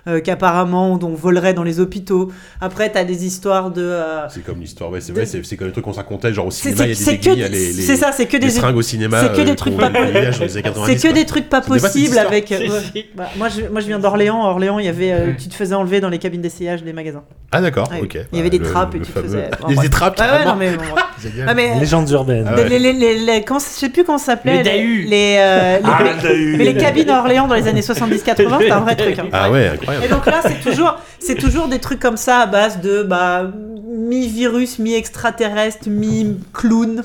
euh, qu'apparemment, on volerait dans les hôpitaux. Après, tu as des histoires de. euh, C'est comme l'histoire, ouais, c'est vrai, c'est c'est comme les trucs qu'on se racontait, genre au c'est cinéma, il y a c'est des aiguilles, les, les, c'est ça, c'est que les des seringues au cinéma. c'est que des euh, trucs pas- voyait dans les années 90, C'est que des trucs pas C'est possibles avec. ouais. Bah, moi, je, moi, je viens d'Orléans. À Orléans, il y avait, euh, tu te faisais enlever dans les cabines d'essayage des magasins. Ah d'accord, Ouais. ok. Il y avait des trappes et tu faisais- des trappes, non, mais. Ah, mais, Légendes urbaines. Ah je sais plus comment ça s'appelait. Les les, Dahus. les, euh, les- Ah, mais- Dahus. mais les cabines à Orléans dans les années 70-80, c'était un vrai truc. hein. Ah ouais, Et incroyable. donc là, c'est toujours, c'est toujours des trucs comme ça à base de bah, mi-virus, mi-extraterrestre, mi-clown,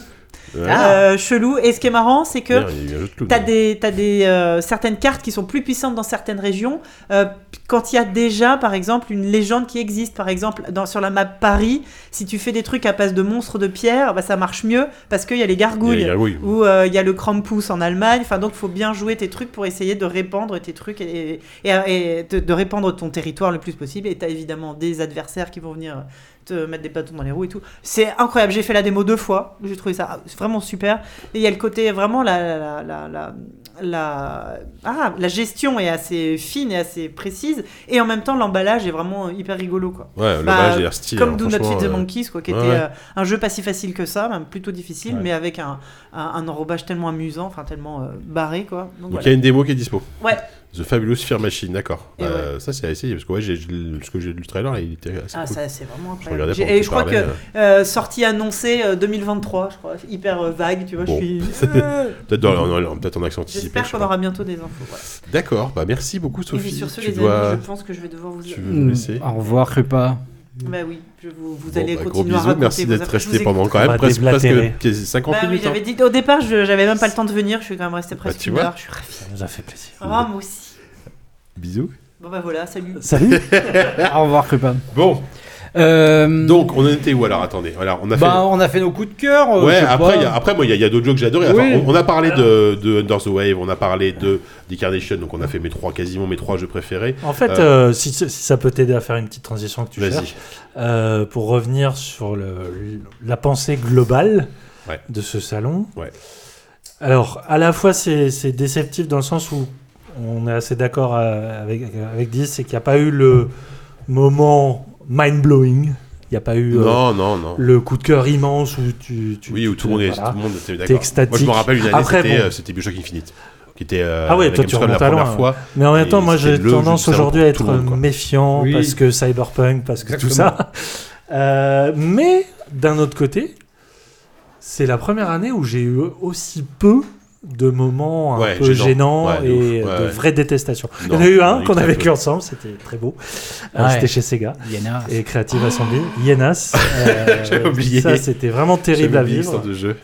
Ouais. euh, chelou. Et ce qui est marrant, c'est que Merde, il y a eu un jeu de clown. T'as des, t'as des euh, certaines cartes qui sont plus puissantes dans certaines régions. euh, quand il y a déjà, par exemple, une légende qui existe, par exemple, dans, sur la map Paris, si tu fais des trucs à base de monstres de pierre, bah, ça marche mieux parce qu'il y a les gargouilles. les gargouilles. Ou euh, il y a le Krampus en Allemagne. Enfin, donc, il faut bien jouer tes trucs pour essayer de répandre tes trucs et, et, et de, de répandre ton territoire le plus possible. Et t'as évidemment des adversaires qui vont venir te mettre des bâtons dans les roues et tout. C'est incroyable. J'ai fait la démo deux fois. J'ai trouvé ça vraiment super. Et il y a le côté vraiment la, la, la, la, la- ah, la gestion est assez fine et assez précise. Et en même temps, l'emballage est vraiment hyper rigolo. Quoi. Ouais, le Bah, badge a l'air stylé. Comme hein, Do Not Feed the Monkeys, quoi, qui ouais, était ouais. euh, un jeu pas si facile que ça, même plutôt difficile, Ouais. mais avec un, un, un enrobage tellement amusant, enfin tellement euh, barré. Quoi. Donc, voilà. il y a une démo qui est dispo. Ouais. The Fabulous Fear Machine, d'accord. Et Euh, Ça c'est à essayer parce que ouais, j'ai parce que j'ai lu le trailer, il était assez Ah, cool. ça, c'est vraiment Je incroyable. pendant Et je crois que euh, sortie annoncée euh, 2023, je crois, hyper euh, vague, tu vois. Bon. Je suis. Peut-être dans- en- peut-être en accent anticipé. J'espère je qu'on aura bientôt des infos. voilà. D'accord, bah merci beaucoup Et Sophie. sur ce, tu les dois. amis, je pense que je vais devoir vous. Tu veux nous laisser Au revoir, Krupa. Bah oui, je vous, vous Bon, allez bah, gros continuer à bisous, raconter merci d'être. Je resté pendant quand même presque, presque déblatérer. quasi 50 Bah oui, minutes. hein. j'avais dit au départ, je- j'avais même pas le temps de venir. Je suis quand même resté presque Bah, une heure. Je suis ravie. Ça nous a fait plaisir. Ah, moi aussi. Bisous. Bon bah voilà, salut. Salut Au revoir, Krupa. Bon, Euh, donc on en était où alors? Attendez, voilà, on a fait. bah, on a fait nos coups de cœur. euh, Ouais, sais après, pas. il y a- après moi, il y a, il y a d'autres jeux que j'ai adorés. Enfin, Oui. on, on a parlé de, de Under the Wave, on a parlé de Decarnation, donc on a fait mes trois, quasiment mes trois jeux préférés. En fait, Euh, euh, si, si ça peut t'aider à faire une petite transition que tu Vas-y. cherches, euh, pour revenir sur le, la pensée globale Ouais. de ce salon. Ouais. Alors, à la fois, c'est c'est déceptif dans le sens où on est assez d'accord euh, avec, avec 10, c'est qu'il n'y a pas eu le moment mind-blowing. Il n'y a pas eu euh, Non, non, non. le coup de cœur immense où tu... tu Oui, où tout le monde, est, voilà. tout le monde était d'accord. extatique. Moi, je me rappelle une année, Après, c'était bon. euh, c'était Bioshock Infinite. Qui était euh, Ah ouais, avec toi, tu Gamescom la remontes à loin, fois. Mais en même temps, moi j'ai tendance aujourd'hui à être monde, méfiant Oui. parce que Cyberpunk, parce que tout ça. Euh, mais d'un autre côté, c'est la première année où j'ai eu aussi peu de moments un Ouais, peu gênant. gênants Ouais, et ouf. de vraie détestation. Il y Non, en a eu un qu'on a vécu peu. ensemble, c'était très beau. Euh, Ouais. C'était chez Sega Yana. et Creative Assembly, Yenas. euh, J'avais oublié. Ça, c'était vraiment terrible à vivre. de jeu.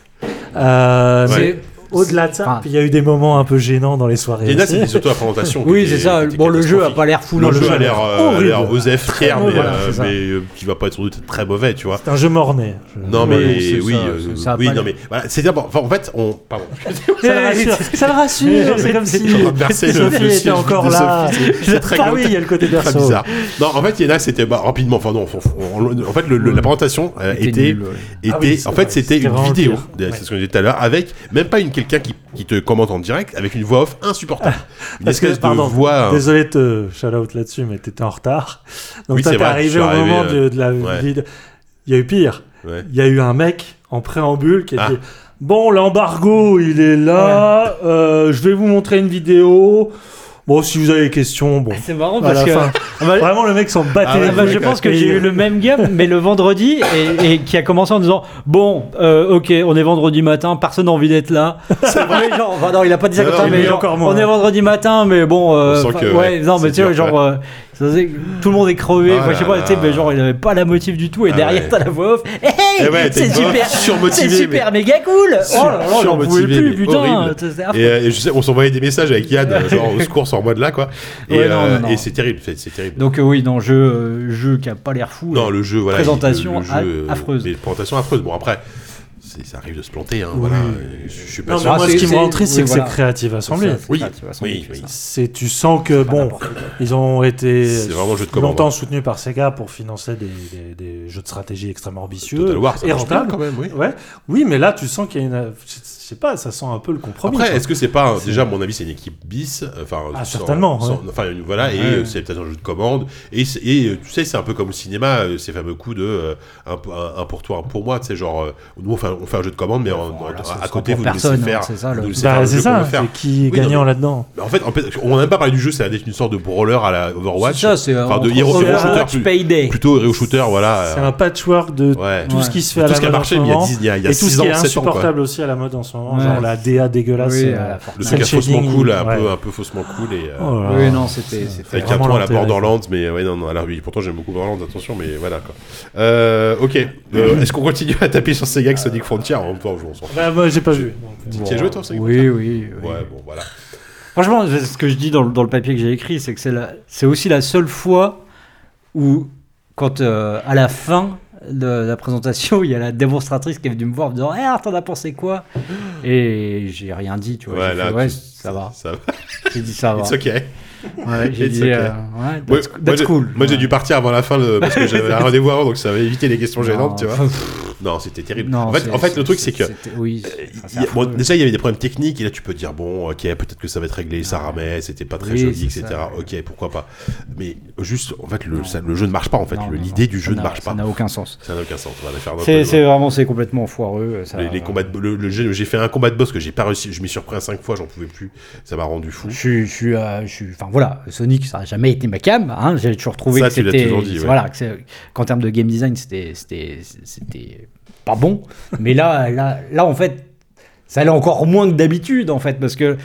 Euh, Ouais. mais C'est- Au-delà de ça, Enfin, puis il y a eu des moments un peu gênants dans les soirées. Aussi. c'était surtout la présentation. Oui, c'est ça. Bon, le jeu a pas l'air fou. Le jeu a l'air euh, a horrible. l'air osef, fier, mais, Voilà, euh, mais euh, qui va pas être sans doute très mauvais, tu vois. C'est un jeu morné. Je- Non mais Oui, c'est oui, euh, non mais voilà, c'est d'abord. Enfin, en fait, on. Pardon. Ça le rassure. Ça le rassure. C'est comme si Sophie était encore là. C'est- très Ah oui, il y a le côté Très berceau. bizarre. Non, en fait, Yana, c'était bah, rapidement. Enfin non, on- on- en fait, la présentation était, Ah en fait, c'était une vidéo. C'est ce que je disais tout à l'heure, avec même pas une quelqu'un qui, qui te commente en direct, avec une voix off insupportable. Une Parce que, pardon, de voix. hein. désolé de te shout out là-dessus, mais t'étais en retard. Donc Oui, toi, t'es arrivé au arrivé, moment euh, de, de la ouais. vidéo. Il y a eu pire. Ouais. Il y a eu un mec en préambule qui a Ah. dit Bon, l'embargo, il est là. euh, je vais vous montrer une vidéo. Bon, si vous avez des questions, bon. C'est marrant parce que. fin. Ah bah, Vraiment, le mec s'en battait. Ah ouais, Ah bah, je pense que j'ai eu le même game, mais le vendredi, et, et qui a commencé en disant Bon, euh, ok, on est vendredi matin, personne n'a envie d'être là. C'est vrai, genre, enfin, non, il a pas dit ça comme ça, mais mais genre, encore moins. on est vendredi matin, mais bon, euh, On sent enfin, que, ouais, ouais, non, mais tu vois, genre, euh, ça faisait- tout le monde est crevé, Oh enfin, je sais là pas, tu sais, là. mais genre, il avait pas la motive du tout, et Ah derrière, ouais. t'as la voix off, hey, Eh ouais, c'est une voix super, surmotivée, c'est super méga cool, oh là là, j'en pouvais plus, mais putain, horrible. affreux. Et, euh, et je sais, on s'envoyait des messages avec Yann, euh, genre au secours en mode là, quoi. Et, Ouais, non, euh, non, non. et c'est terrible, c'est c'est terrible. Donc, euh, oui, non, jeu, euh, jeu qui a pas l'air fou. Non, euh, le jeu, voilà. présentation le, le a- jeu, euh, affreuse. Mais présentation affreuse. Bon, après, ça arrive de se planter, hein, Oui. voilà. Je, suis pas Non, sûr. mais moi, ce qui me rend triste, c'est que voilà. c'est ça, c'est Oui, oui, oui. tu sens que, bon, ils ont été jeu de longtemps soutenus par Sega pour financer des, des- des jeux de stratégie extrêmement ambitieux Total War, ça et rentables. quand même, oui. Ouais. Oui, mais là, tu sens qu'il y a une. Je sais pas, ça sent un peu le compromis. Après, est-ce que c'est pas déjà à mon avis c'est une équipe bis, enfin Ah, sans- certainement, sans- ouais. enfin une- voilà et Ouais. euh, c'est peut-être un jeu de commande et, euh, tu sais c'est un peu comme le cinéma euh, ces fameux coups de euh, un, un- un pour toi un pour moi tu sais genre euh, nous on fait, un- on fait un jeu de commande mais en- Voilà, à côté vous nous personne, laissez hein, faire c'est ça, le- vous nous laissez Bah, faire le jeu ça, qui est Oui, gagnant là-dedans. En fait, en fait, on n'a même pas parlé du jeu, c'est un- une sorte de brawler à la Overwatch. C'est ça, c'est enfin, de hero, shooter, plutôt hero shooter, voilà. C'est un patchwork de tout ce qui se fait à Tout la ce qui a mode en marché ce mais il y a moment. 10 il y a, il y a Et tout 6 ce qui ans, est 7 ans quoi. insupportable aussi à la mode en ce moment, Ouais. genre la DA dégueulasse. Oui, euh, la Le truc à faussement cool, un peu un peu faussement cool et euh, Oh. Oui, non, c'était. Avec un ton à la. Borderlands, mais ouais, non, non, alors oui, pourtant j'aime beaucoup Borderlands, attention, mais voilà quoi. Euh, ok, Euh, est-ce qu'on continue à taper sur Sega avec Sonic Frontier En même temps, on s'en fout. Bah, moi, j'ai pas vu. Tu as joué toi, Sonic Oui, oui. oui. Ouais, bon, voilà. Franchement, ce que je dis dans, le- dans le papier que j'ai écrit, c'est que c'est la- c'est aussi la seule fois où, quand euh, à la fin de la présentation, il y a la démonstratrice qui est venue me voir en me disant Eh, t'en as pensé quoi? Et j'ai rien dit, tu vois. Ouais, j'ai là, fait, ouais, tu- ça va. Ça va. J'ai dit ça va. It's ok. Ouais, j'ai dit okay. euh, ouais, Ouais, that's, moi, cool. Moi, j'ai dû partir avant la fin le- parce que j'avais un rendez-vous avant, donc ça va éviter les questions Non, gênantes, tu vois. Non, c'était terrible. non, en fait, c'est- en fait le truc, c'est que. Oui, euh, a- bon, déjà, il y avait des problèmes techniques, et là, tu peux dire, bon, ok, peut-être que ça va être réglé, ça ramait, c'était pas très Oui, joli, etc. ça. Ok, pourquoi pas. Mais juste, en fait, le, ça- le jeu ne marche pas, en fait. L'idée du jeu ne marche pas. Ça n'a aucun sens. Ça n'a aucun sens. On va faire notre- C'est vraiment c'est complètement foireux. Les, combats le, jeu, j'ai fait un combat de boss que j'ai pas réussi, je m'y suis repris à 5 fois, j'en pouvais plus, ça m'a rendu fou. Je suis, euh, je suis, enfin voilà, Sonic, ça n'a jamais été ma cam. Hein, J'ai toujours trouvé Ça, que tu l'as c'était, toujours dit, ouais. voilà, qu'en termes de game design, c'était, pas bon. Mais là, là, là, en fait, ça allait encore moins que d'habitude, en fait, parce que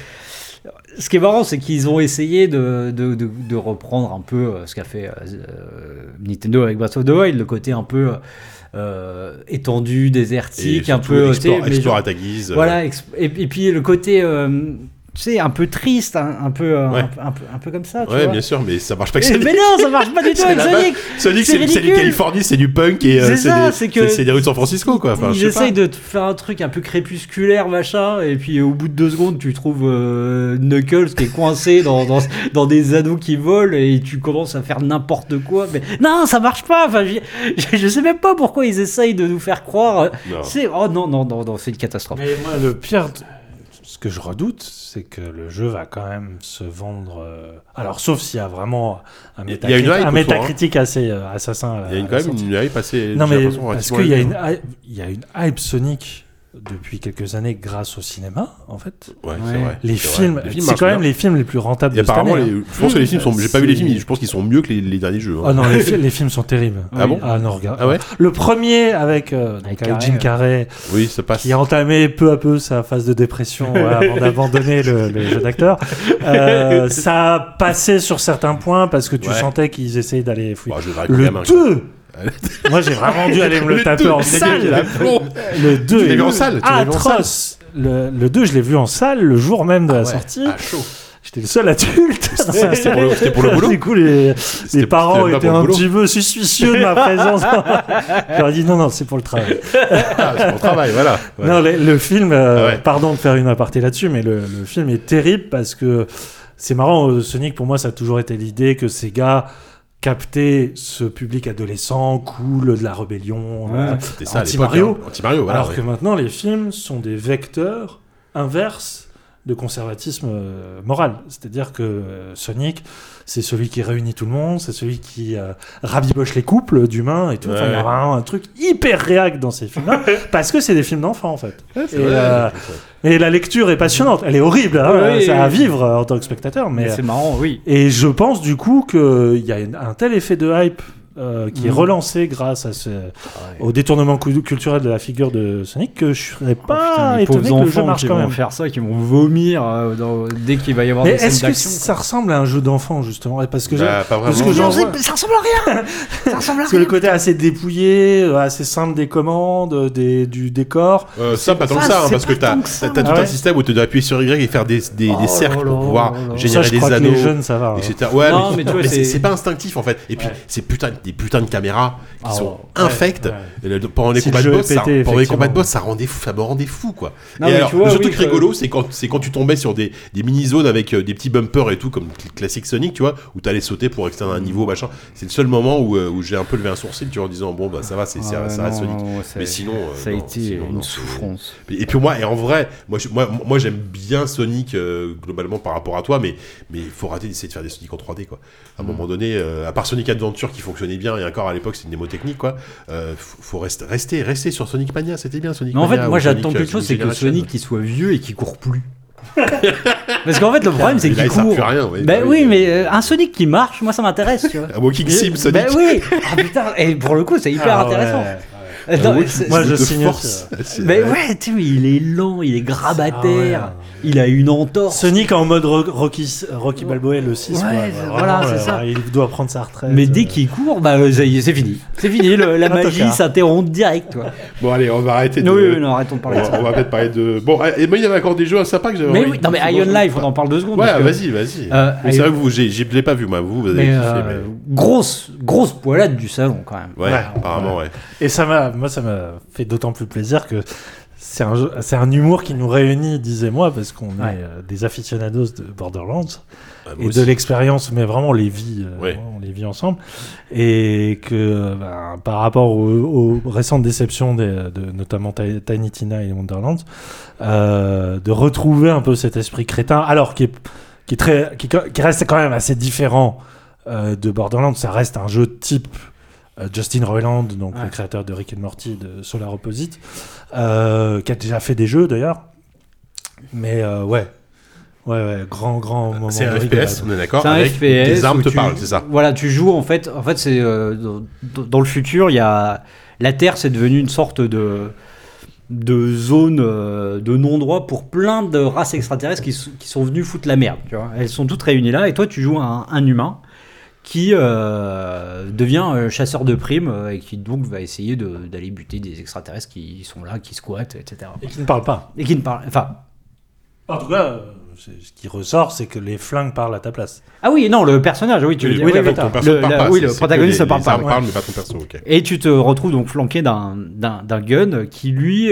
ce qui est marrant, c'est qu'ils ont essayé de, de, de, de reprendre un peu euh, ce qu'a fait euh, Nintendo avec Breath of the Wild, le côté un peu euh, étendu, désertique, un peu, explore, explore genre- à ta guise. voilà, et, et puis le côté, euh, tu sais, un peu triste, un, un peu, euh, Ouais. un, peu- un peu, un peu comme ça, tu Ouais, vois. bien sûr, mais ça marche pas que Et- ça. mais non, ça marche pas du tout avec Sonic. Sonic, c'est les ridicule. Californie, c'est du punk et euh, C'est des- c'est que- c'est- c'est des rues de San Francisco, quoi. Enfin, Ils essayent de te faire un truc un peu crépusculaire, machin, et puis au bout de deux secondes, tu trouves euh, Knuckles qui est coincé dans, dans, dans des anneaux qui volent, et tu commences à faire n'importe quoi. Mais non, ça marche pas. Enfin, je, je sais même pas pourquoi ils essayent de nous faire croire. Non. C'est oh non non non non, c'est une catastrophe. Mais moi, le pire, ce que je redoute, c'est que le jeu va quand même se vendre. euh, Alors, sauf s'il y a vraiment un, Il y a une métacritique, un autour, métacritique assez euh, assassin. Il y a une, à quand même une hype assez. Non, mais parce qu'il y, a élevée. une hype- il y a une hype Sonic depuis quelques années grâce au cinéma, en fait. Ouais, Ouais. c'est vrai. Les films, c'est quand même les films les plus rentables Et de cette apparemment, année. les- hein. je pense que les films sont. J'ai pas vu les films, je pense qu'ils sont mieux que les, les derniers jeux. hein. Oh non, les, fi- les films sont terribles. Ah bon Ah non, regarde. Ah ouais Le premier avec, euh, donc Avec avec Carrey, Jim. Carrey, Oui, ça passe. qui a entamé peu à peu sa phase de dépression avant d'abandonner le, le jeu d'acteur. Euh, ça a passé sur certains points parce que tu Ouais. sentais qu'ils essayaient d'aller fouiller. Bah, le gamin, 2 Moi j'ai vraiment dû aller me le, taper en salle. Le 2 Tu l'as est vu en salle, atroce. le, le 2, je l'ai vu en salle le jour même de la Ouais. sortie. Ah, chaud. J'étais le seul adulte. C'était pour, le- c'était pour le boulot Du coup, les, les parents étaient un petit peu suspicieux de ma présence. J'aurais dit non, non, c'est pour le travail. Ah, c'est pour le travail, voilà. Non, le, le film, euh, Ah ouais. pardon de faire une aparté là-dessus, mais le, le film est terrible parce que c'est marrant. euh, Sonic, pour moi, ça a toujours été l'idée que ces gars captaient ce public adolescent, cool, de la rébellion, Ouais. euh, anti-Mario. hein. Voilà. alors ouais. que maintenant, les films sont des vecteurs inverses de conservatisme euh, moral. C'est-à-dire que euh, Sonic, c'est celui qui réunit tout le monde, c'est celui qui euh, rabiboche les couples d'humains et tout. Enfin, il y a Ouais. vraiment un truc hyper réac dans ces films-là, parce que c'est des films d'enfants, en fait. Et, vrai, c'est- Et la lecture est passionnante. Elle est horrible, hein, c'est à vivre en tant que spectateur, mais... Mais c'est marrant, oui. Et je pense du coup qu'il y a un tel effet de hype euh, qui est Mhm. relancé grâce à ce, au détournement cu- culturel de la figure de Sonic que je serais Oh, pas putain, étonné que le jeu enfants marche qui quand vont même. faire ça, qui vont vomir euh, dans- dès qu'il va y avoir Mais des scènes est-ce que ça ressemble à un jeu d'enfant justement? Parce que, j'ai- Bah, pas parce que c'est- ça ressemble à rien. ça ressemble à parce que le côté assez dépouillé, euh, assez simple des commandes, des, du décor. Euh, ça, pas tant que ça, hein, parce que t'as moi. tout un système où tu dois appuyer sur Y et faire des, des, Oh des cercles pour pouvoir générer je des crois que anneaux. les jeunes, ça va. hein. etc. Ouais, Non, mais, c'est- pas instinctif en fait. Et puis, c'est putain, des putains de caméras qui Ah, sont ouais. infectes. Ouais, Et le- pendant les Si combats le de boss, ça, pendant les combats de boss, ça rendait fou, ça me rendait fou quoi. Non, et alors, vois, le oui, truc que- rigolo, c'est quand, c'est quand tu tombais sur des, des mini-zones avec euh, des petits bumpers et tout, comme cl- classique Sonic, tu vois, où t'allais sauter pour extendre un niveau, machin. C'est le seul moment où, euh, où j'ai un peu levé un sourcil, tu vois, en disant, bon, bah ça va, c'est Ah ça reste Sonic. Mais sinon, euh, ça a été une souffrance. Et puis moi, et en vrai, moi, moi, moi j'aime bien Sonic globalement par rapport à toi, mais mais il faut arrêter d'essayer de faire des Sonic en 3D quoi. À un Mm. moment donné, à part Sonic Adventure qui fonctionnait bien et encore à l'époque c'est une démo technique quoi. Euh, faut, rester, rester, rester sur Sonic Mania, c'était bien Sonic Mais en Mania. fait, moi j'attends Sonic, quelque euh, chose, c'est que. Sonic qui soit vieux et qui court plus. Parce qu'en fait, le problème, c'est qu'il court. plus rien, ouais. Ben Bah oui, oui, mais euh, un Sonic qui marche, moi ça m'intéresse, tu vois. Un Walking Sim Sonic. Ben oui Ah putain, et pour le coup, c'est hyper Ah intéressant. ouais. Euh, non, c'est- Moi, je signe force. Mais ouais, tu sais, mais il est lent, il est grabataire, Ah ouais. il a une entorse. Sonic en mode Ro- Rocky, Rocky Balboa le 6. Ouais, quoi. c'est- voilà, euh, c'est ça. Il doit prendre sa retraite. Mais dès euh. qu'il court, bah c'est fini. C'est fini, le- la magie s'interrompt direct, toi. Bon allez, on va arrêter de. Oui, oui, non, arrêtons de on, parler de ça. on va peut-être parler de. Bon, et moi il y avait encore des jeux sympas que j'avais Mais oui, non mais Ion Life, on en parle deux secondes. Ouais, vas-y, vas-y. Mais c'est vrai que vous, je l'ai pas vu moi, vous, vous avez grosse, grosse poilade du salon quand même. Ouais, Ouais. apparemment, ouais. Et ça m'a, moi, ça m'a fait d'autant plus plaisir que c'est un, jeu- c'est un humour qui nous réunit, disais-moi, parce qu'on Ouais. est euh, des aficionados de Borderlands Ah, et de l'expérience, mais vraiment on les vit, euh, Ouais. on les vit ensemble. Et que ben, par rapport aux, aux récentes déceptions des- de notamment Ti- Tiny Tina et Wonderlands, euh, de retrouver un peu cet esprit crétin, alors qui est, qui est très, qui, qui reste quand même assez différent euh, de Borderlands. Ça reste un jeu type euh, Justin Roiland, donc Ouais. le créateur de Rick and Morty, de Solar Opposite, euh, qui a déjà fait des jeux d'ailleurs. Mais euh, ouais, ouais, ouais, grand, grand moment. C'est un de FPS, rigolade. on est d'accord C'est un avec FPS. Des armes te tu- parlent, c'est ça Voilà, tu joues en fait. En fait, c'est euh, dans, dans le futur, il y a la Terre, c'est devenu une sorte de de zone euh, de non-droit pour plein de races extraterrestres qui, sont- qui sont venues foutre la merde. Tu vois. Elles sont toutes réunies là, et toi, tu joues un, un humain qui euh, devient euh, chasseur de primes euh, et qui donc va essayer de- d'aller buter des extraterrestres qui sont là, qui squattent, etc. Et qui ne parle pas. Et qui ne parlent. Enfin. En tout cas, euh, ce qui ressort, c'est que les flingues parlent à ta place. Ah oui, non, le personnage, oui, tu veux Oui, dire. oui, oui, donc oui, ton perso le- parle la- pas, oui, c'est- le protagoniste ne parle pas. ouais. parlent, mais pas ton perso, ok. Et tu te retrouves donc flanqué d'un gun qui lui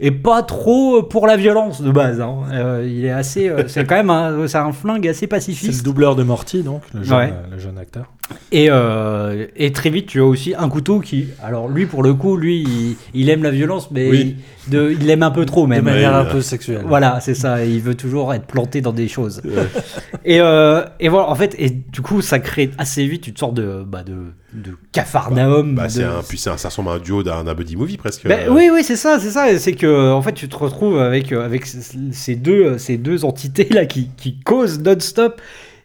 euh, est pas trop pour la violence de base. hein. Euh, il est assez, euh, c'est quand même un, c'est un flingue assez C'est le pacifiste. doubleur de Morty, donc, le jeune, Ouais. euh, le jeune acteur. Et, euh, et très vite tu as aussi un couteau qui, alors lui pour le coup, lui il, il aime la violence, mais Oui. il, de, il l'aime un peu trop De même. manière Ouais, un euh, peu sexuelle. Voilà, c'est ça. Il veut toujours être planté dans des choses. et, euh, et voilà, en fait, et du coup, ça crée assez vite une sorte de, bah, de, de cafarnaum. Bah, c'est de- un, puis c'est un- ça ressemble à un duo d'un buddy movie presque. Ben, Euh, Oui, oui, c'est ça, c'est ça. C'est que en fait, tu te retrouves avec euh, avec ces deux ces deux entités là qui, qui causent non-stop.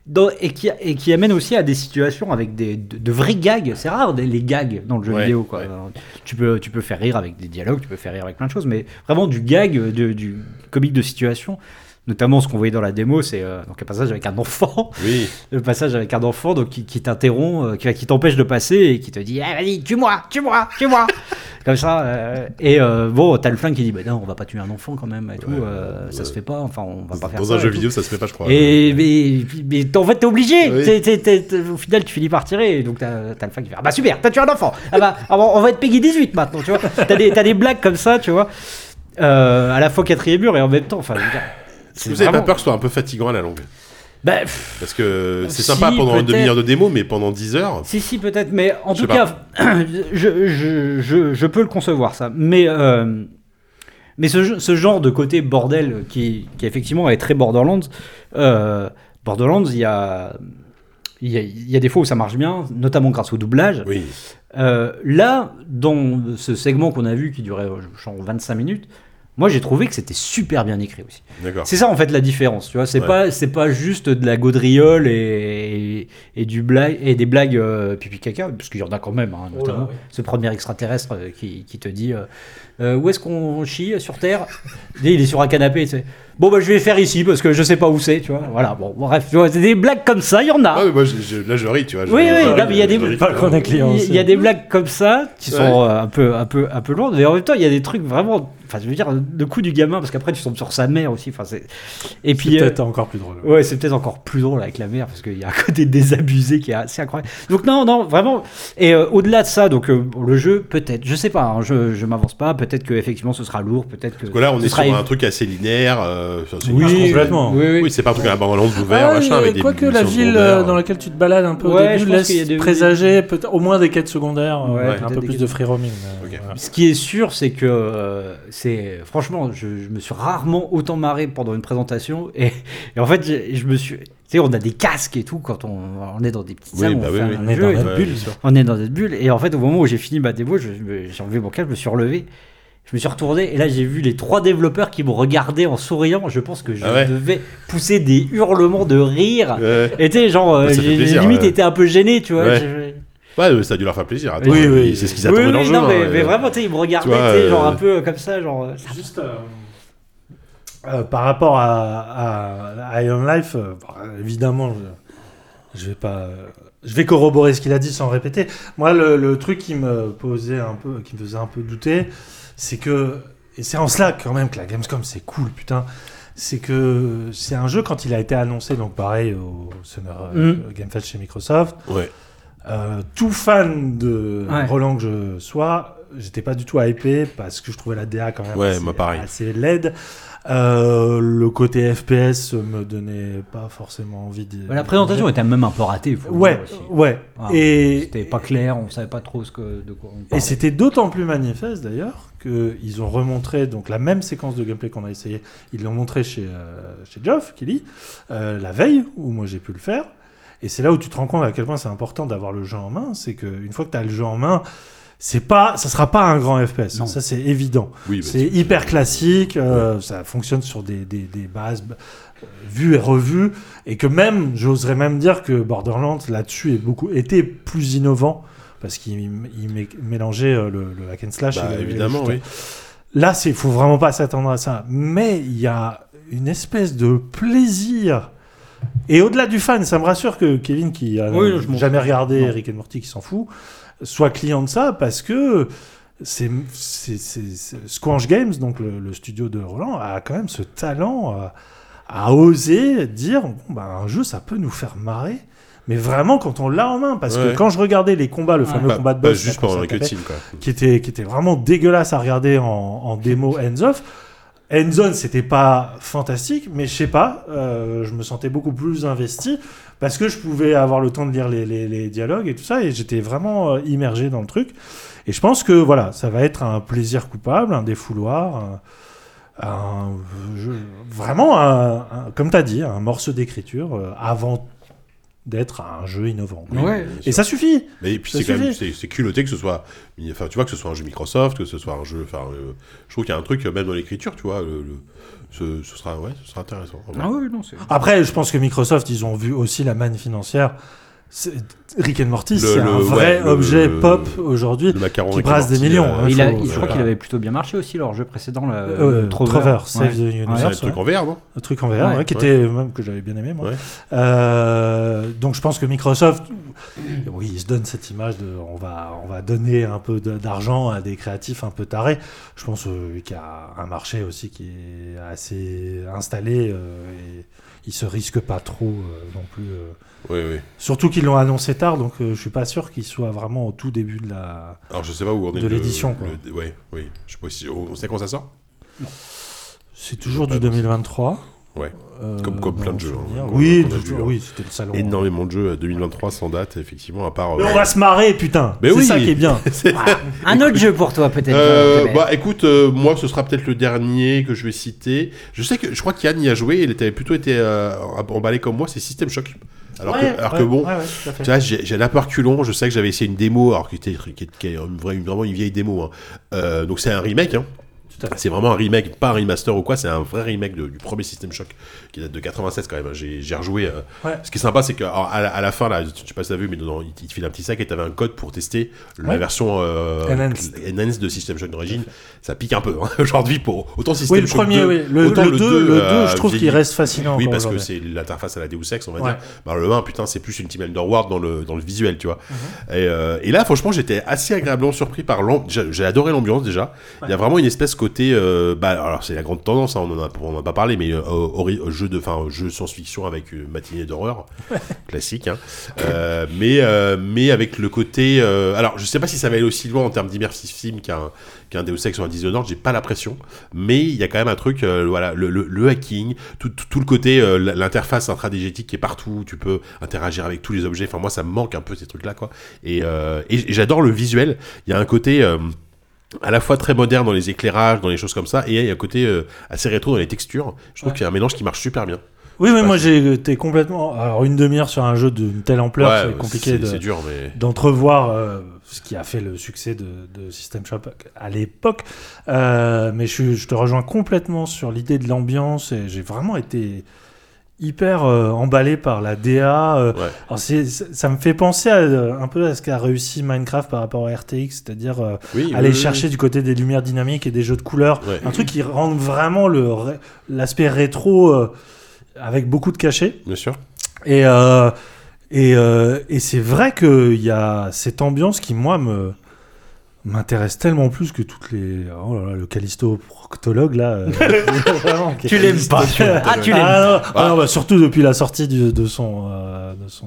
dans- et, qui, et qui amènent aussi à des situations avec des, de, de vrais gags. C'est rare des- les gags dans le jeu Ouais, vidéo. Quoi. ouais. Alors, Tu, peux, tu peux faire rire avec des dialogues, tu peux faire rire avec plein de choses, mais vraiment du gag, de- du comique de situation. Notamment ce qu'on voyait dans la démo, c'est euh, donc un passage avec un enfant Oui, le passage avec un enfant donc, qui, qui t'interrompt, euh, qui, qui t'empêche de passer et qui te dit ah, Vas-y, tue-moi, tue-moi, tue-moi comme ça. euh, et bon, t'as le flingue qui dit, bah non, on va pas tuer un enfant quand même et tout, ça se fait pas, enfin, on va pas faire Dans ça. un jeu tout. vidéo, ça se fait pas, je crois. Et mais, mais en fait, t'es obligé. Oui. T'es- t'es- t'es- t'es- au final, tu finis par tirer. Et donc, t'as t'as le fan qui fait Ah bah super, t'as tué un enfant. Ah bah, ah bah, on va être Peggy 18 maintenant, tu vois. T'as des, t'as des blagues comme ça, tu vois. À la fois quatrième mur et en même temps. Enfin, vous avez vraiment- pas peur que ce soit un peu fatigant à la longue Bah, pff, Parce que c'est Si, sympa pendant une demi-heure de démo, mais pendant 10 heures. Si, si, peut-être, mais en tout cas, je, je, je, je peux le concevoir, ça. Mais, euh, mais ce, ce genre de côté bordel qui, qui effectivement est très Borderlands, euh, Borderlands, il y a, il y, a, il y a des fois où ça marche bien, notamment grâce au doublage. Oui. Euh, là, dans ce segment qu'on a vu qui durait euh, genre 25 minutes, moi j'ai trouvé que c'était super bien écrit aussi. C'est ça en fait la différence, tu vois. C'est Ouais. pas c'est pas juste de la gaudriole et, et, et du blague et des blagues euh, pipi caca, parce qu'il y en a quand même, hein, Oh là, notamment oui. ce premier extraterrestre euh, qui, qui te dit euh, où est-ce qu'on chie sur Terre? Et Il est sur un canapé. tu sais. Bon bah je vais faire ici parce que je sais pas où c'est, tu vois. Voilà. Bon bref, tu vois, c'est des blagues comme ça, il y en a. Ah, mais moi, je- je- là, je ris, tu vois. je- Oui, oui, il y a des- client. Il y- il y a des blagues comme ça qui Ouais. sont euh, un peu un peu un peu lourdes, mais en même temps il y a des trucs vraiment, enfin je veux dire le coup du gamin parce qu'après tu tombes sur sa mère aussi, enfin c'est et C'est puis euh, peut-être encore plus drôle. Ouais, c'est peut-être encore plus drôle avec la mère parce qu'il y a un côté désabusé qui est assez incroyable. Donc non, non, vraiment. Et euh, au-delà de ça, donc euh, le jeu, peut-être, je sais pas, hein, je, je m'avance pas. Peut-être que effectivement ce sera lourd, peut-être que. Parce que là, on est sur un truc assez linéaire. euh, c'est- Oui, c'est- complètement. Oui, oui. Oui, c'est pas un truc à la bande ouvert, Ah, machin, avec des Quoique la ville dans laquelle tu te balades un peu Ouais, au je début pense laisse qu'il y a des- présager peut-être au moins des quêtes secondaires, Ouais, un peu plus de free roaming. Ce qui est sûr, c'est que c'est franchement, je, je me suis rarement autant marré pendant une présentation et, et en fait, je, je me suis, tu sais, on a des casques et tout quand on, on est dans des petits Oui, salles, bah on oui, fait oui. un On est jeu dans notre bulle. bien sûr. On est dans cette bulle et en fait, au moment où j'ai fini ma démo, j'ai enlevé mon casque, je me suis relevé. Je me suis retourné et là j'ai vu les trois développeurs qui me regardaient en souriant. Je pense que je Ah ouais devais pousser des hurlements de rire. Ouais. Et tu sais, genre, euh, j'ai plaisir, limite ouais. été un peu gêné, tu vois. Je- Ouais, mais ça a dû leur faire plaisir. Attends, Oui, oui. C'est ce qu'ils Oui, attendaient oui, dans le jeu. non, mais, hein, mais euh. vraiment, tu sais, ils me regardaient, sais, genre euh, un peu comme ça, genre. euh, Juste euh, euh, par rapport à, à, à Iron Life, euh, bon, évidemment, je, je vais pas, euh, je vais corroborer ce qu'il a dit sans répéter. Moi, le, le truc qui me posait un peu, qui me faisait un peu douter, c'est que, et c'est en cela quand même que la Gamescom c'est cool, putain. C'est que c'est un jeu quand il a été annoncé, donc pareil au Summer euh, Mm. Game Fest chez Microsoft. Ouais. Euh, tout fan de Ouais. Roland que je sois, j'étais pas du tout hypé parce que je trouvais la DA quand même Ouais, assez, moi, pareil. assez laide. Euh, le côté FPS me donnait pas forcément envie d'y. La présentation était même un peu ratée. faut Ouais, ouais. Ah, et C'était pas clair, on savait pas trop ce que, de quoi on et parlait. c'était d'autant plus manifeste d'ailleurs qu'ils ont remontré donc la même séquence de gameplay qu'on a essayé. Ils l'ont montré chez, euh, chez Geoff Kelly euh, la veille où moi j'ai pu le faire. Et c'est là où tu te rends compte à quel point c'est important d'avoir le jeu en main. C'est qu'une fois que tu as le jeu en main, c'est pas, ça sera pas un grand FPS. Non. Ça c'est évident. Oui, bah, C'est hyper classique, euh, ça fonctionne sur des, des, des bases euh, vues et revues, et que même, j'oserais même dire que Borderlands là-dessus est beaucoup était plus innovant parce qu'il il mé- mélangeait euh, le, le hack and slash. Bah, et le- et le évidemment, oui. Là, c'est faut vraiment pas s'attendre à ça, mais il y a une espèce de plaisir. Et au-delà du fan, ça me rassure que Kevin, qui a Oui, jamais regardé Non. Rick and Morty, qui s'en fout, soit client de ça parce que c'est Squanch Games, donc le, le studio de Roland, a quand même ce talent à, à oser dire bon, bah, un jeu, ça peut nous faire marrer. Mais vraiment, quand on l'a en main, parce Ouais. que quand je regardais les combats, le Ouais. fameux Pas- combat de pas boss, juste pendant était, qui était vraiment dégueulasse à regarder en, en démo hands-off. Hands-on, c'était pas fantastique, mais je sais pas, euh, je me sentais beaucoup plus investi parce que je pouvais avoir le temps de lire les, dialogues et tout ça, et j'étais vraiment euh, immergé dans le truc. Et je pense que voilà, ça va être un plaisir coupable, un défouloir, un, vraiment, un, un- comme tu as dit, un morceau d'écriture euh, avant d'être un jeu innovant. Oui, Ouais. bien Et ça suffit. Mais puis Ça c'est quand même c'est culotté que ce soit enfin tu vois que ce soit un jeu Microsoft que ce soit un jeu enfin euh, je trouve qu'il y a un truc même dans l'écriture tu vois le, le- ce, ce sera ouais ce sera intéressant Ah oui, non, c'est. Après, je pense que Microsoft, ils ont vu aussi la manne financière Rick and Morty, Le- c'est un le- vrai ouais, le- objet le- pop aujourd'hui. Le qui brasse des millions, hein. il a, faut- il- je crois qu'il avait plutôt bien marché aussi leur jeu précédent, Euh, Trover. Trover, Save Ouais. the C'est Universe. un truc ouais. en VR, non? Un truc en VR, Ouais. ouais, qui était même que j'avais bien aimé moi. Ouais. Euh, donc je pense que Microsoft, oui, il se donne cette image de, on va, on va donner un peu d'argent à des créatifs un peu tarés. Je pense euh, qu'il y a un marché aussi qui est assez installé euh, et ils se risquent pas trop euh, non plus. Oui, oui. Surtout qu'ils l'ont annoncé tard, donc euh, je suis pas sûr qu'ils soient vraiment au tout début de la. Alors, je sais pas où on est. De l'édition, Ouais, oui. Je sais pas si. On sait quand ça sort C'est toujours du dans- 2023. Ouais. Euh, Comme- comme plein de jeux, hein, oui, toujours- vu, hein. oui, c'était le salon. Énormément de jeux euh, 2023 sans date, effectivement, à part. Mais euh, on va se marrer, putain. Mais c'est oui. ça qui est bien. Un autre jeu pour toi, peut-être. Euh, bah écoute, euh, moi ce sera peut-être le dernier que je vais citer. Je sais que je crois qu'Yann y a joué, il était plutôt été euh, emballé comme moi, c'est System Shock. Alors, Ouais, que, alors ouais, que bon, ouais, tu vois, j'ai un peu reculon, je sais que j'avais essayé une démo, alors qui était qui est, qui est une vraie- une- vraiment une vieille démo. hein. Euh, donc c'est un remake, hein. C'est vraiment un remake, pas un remaster ou quoi, c'est un vrai remake de- du premier System Shock qui date de 96 quand même. J'ai j'ai rejoué. euh, Ouais. Ce qui est sympa, c'est qu'à à, la- à la fin, là, je sais pas si t'as vu, mais dedans, il, te- il te file un petit sac et t'avais un code pour tester la version euh, Enhanced. enhanced de System Shock d'origine. Ça pique un peu hein, aujourd'hui pour autant System Oui, le Shock premier, 2, oui. Le, autant le 2, le 2 euh, je trouve qu'il reste fascinant. Oui, parce que c'est l'interface à la Deus Ex, on va Ouais. dire. Bah, le 1, putain, c'est plus une Team Underworld dans le, dans le visuel, tu vois. Mhm. et, euh, et là, franchement, j'étais assez agréablement surpris par l'ambiance. J'ai j'ai adoré l'ambiance déjà. Il y a vraiment une espèce côté. euh, bah, alors, c'est la grande tendance, hein, on en a, on en a pas parlé, mais euh, jeu de, enfin, jeu science-fiction avec une matinée d'horreur classique. Hein. Euh, mais, euh, mais avec le côté. alors, je sais pas si ça va aller aussi loin en termes d'immersive sim qu'un qu'un Deus Ex ou un Dishonored, j'ai pas l'impression. Mais il y a quand même un truc, voilà, le, le, le hacking, tout, tout, tout le côté, l'interface intradigétique qui est partout, tu peux interagir avec tous les objets. Enfin, moi, ça me manque un peu ces trucs-là, quoi. Et, et j'adore le visuel. Il y a un côté. À la fois très moderne dans les éclairages, dans les choses comme ça, et il y a un côté euh, assez rétro dans les textures. Je trouve Ouais. qu'il y a un mélange qui marche super bien. Oui, mais moi j'ai été complètement. Alors, une demi-heure sur un jeu d'une telle ampleur, Ouais, c'est compliqué c'est- de- mais. d'entrevoir euh, ce qui a fait le succès de, de System Shock à l'époque. Euh, mais je, je te rejoins complètement sur l'idée de l'ambiance et j'ai vraiment été hyper euh, emballé par la DA. euh. Ouais. Alors c'est- c'est- ça me fait penser à, euh, un peu à ce qu'a réussi Minecraft par rapport à RTX, c'est-à-dire euh, Oui, aller oui, oui, chercher du côté des lumières dynamiques et des jeux de couleurs. Ouais. Un truc qui rend vraiment le l'aspect rétro avec beaucoup de cachet. Bien sûr. Et, et, et c'est vrai qu'il y a cette ambiance qui, moi, me m'intéresse tellement plus que toutes les... Oh là là, le Callisto proctologue, là... euh, vraiment, qui- Tu l'aimes pas, tu- Ah, tu l'aimes Ah, non, pas. ah non, bah, surtout depuis la sortie du- de son, euh, de son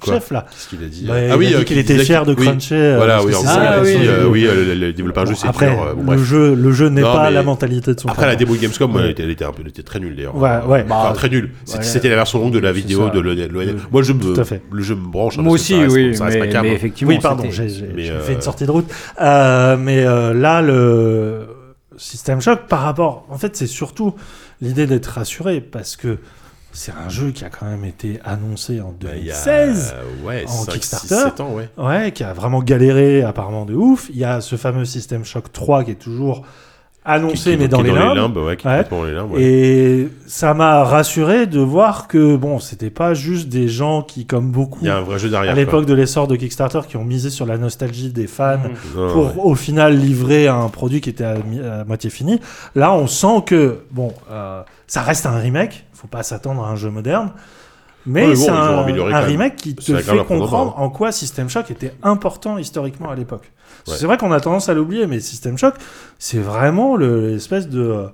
Quoi chef, là. Qu'est-ce qu'il a dit Bah, il Ah oui, a dit euh, qu'il qui était disait fier de qu'il- oui. cruncher. euh, Voilà, parce oui, que en c'est gros, ça, il a Ah, dit, oui, euh, oui, euh, le, le développeur Bon, jeu, c'est après, dur, euh, bon, le, bref. jeu, le jeu n'est Non, pas mais- la mentalité de son Après la créateur. démo Gamescom, Ouais. elle, était, elle était un peu, elle était très nulle d'ailleurs. Ouais, ouais. Enfin, très nulle. C'était ouais. c'était la version longue de la vidéo ça. de l'ONL. Le- Moi, je me, tout à fait. le jeu me branche. hein, Moi parce que aussi, ça reste- oui, ça reste mais, effectivement. Oui, pardon, c'était- j'ai j'ai- Mais, j'ai euh, fait une sortie de route. Euh, mais euh, là, le System Shock, par rapport. En fait, c'est surtout l'idée d'être rassuré parce que c'est un jeu qui a quand même été annoncé en Bah, il y a, 2016. euh, ouais, en 5, 6, Kickstarter. 7 ans, ouais. Ouais, qui a vraiment galéré apparemment de ouf. Il y a ce fameux System Shock 3 qui est toujours annoncé, Qui- qui- mais qui dans les limbes. ouais, qui est Ouais. complètement dans les limbes, ouais. Et ça m'a rassuré de voir que, bon, c'était pas juste des gens qui, comme beaucoup, Il y a un vrai jeu derrière. à l'époque de l'essor de Kickstarter, qui ont misé sur la nostalgie des fans. Non, pour au final livrer un produit qui était à moitié fini. Là, on sent que, bon, euh, ça reste un remake, faut pas s'attendre à un jeu moderne. Mais c'est un, remake qui te fait comprendre en main. en quoi System Shock était important historiquement à l'époque. Ouais. C'est vrai qu'on a tendance à l'oublier, mais System Shock, c'est vraiment le- l'espèce de,